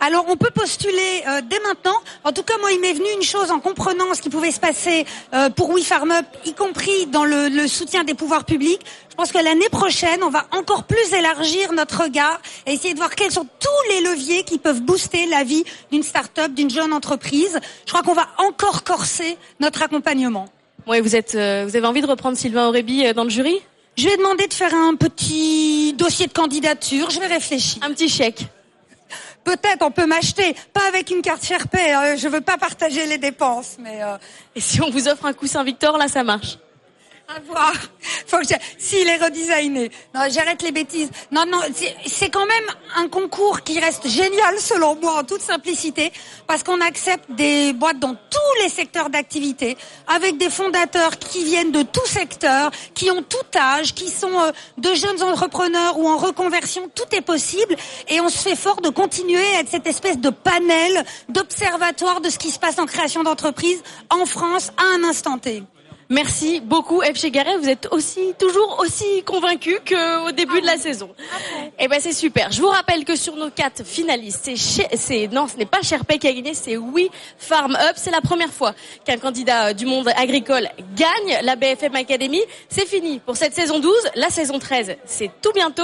Alors on peut postuler euh, dès maintenant. En tout cas, moi, il m'est venu une chose en comprenant ce qui pouvait se passer euh, pour We Farm Up, y compris dans le, le soutien des pouvoirs publics. Je pense que l'année prochaine, on va encore plus élargir notre regard et essayer de voir quels sont tous les leviers qui peuvent booster la vie d'une start-up, d'une jeune entreprise. Je crois qu'on va encore corser notre accompagnement. Vous êtes, euh, vous avez envie de reprendre Sylvain Aurébi dans le jury? Je vais demander de faire un petit dossier de candidature. Je vais réfléchir. Un petit chèque. Peut-être on peut m'acheter, pas avec une carte Sherpay. Euh, je veux pas partager les dépenses, mais euh, Et si on vous offre un coussin Victor, là, ça marche. À voir. Faut que je- S'il est redesigné. Non, j'arrête les bêtises. Non, non, c'est- quand même un concours qui reste génial selon moi en toute simplicité parce qu'on accepte des boîtes dans tous les secteurs d'activité avec des fondateurs qui viennent de tout secteur, qui ont tout âge, qui sont euh, de jeunes entrepreneurs ou en reconversion. Tout est possible et on se fait fort de continuer à être cette espèce de panel, d'observatoire de ce qui se passe en création d'entreprise en France à un instant T. Merci beaucoup, F. Chegaray. Vous êtes aussi toujours aussi convaincu qu'au début de la saison. Eh ben c'est super. Je vous rappelle que sur nos quatre finalistes, c'est non, ce n'est pas Sherpay qui a gagné, c'est We Farm Up. C'est la première fois qu'un candidat euh, du monde agricole gagne la BFM Academy. C'est fini pour cette saison 12. La saison 13, c'est tout bientôt.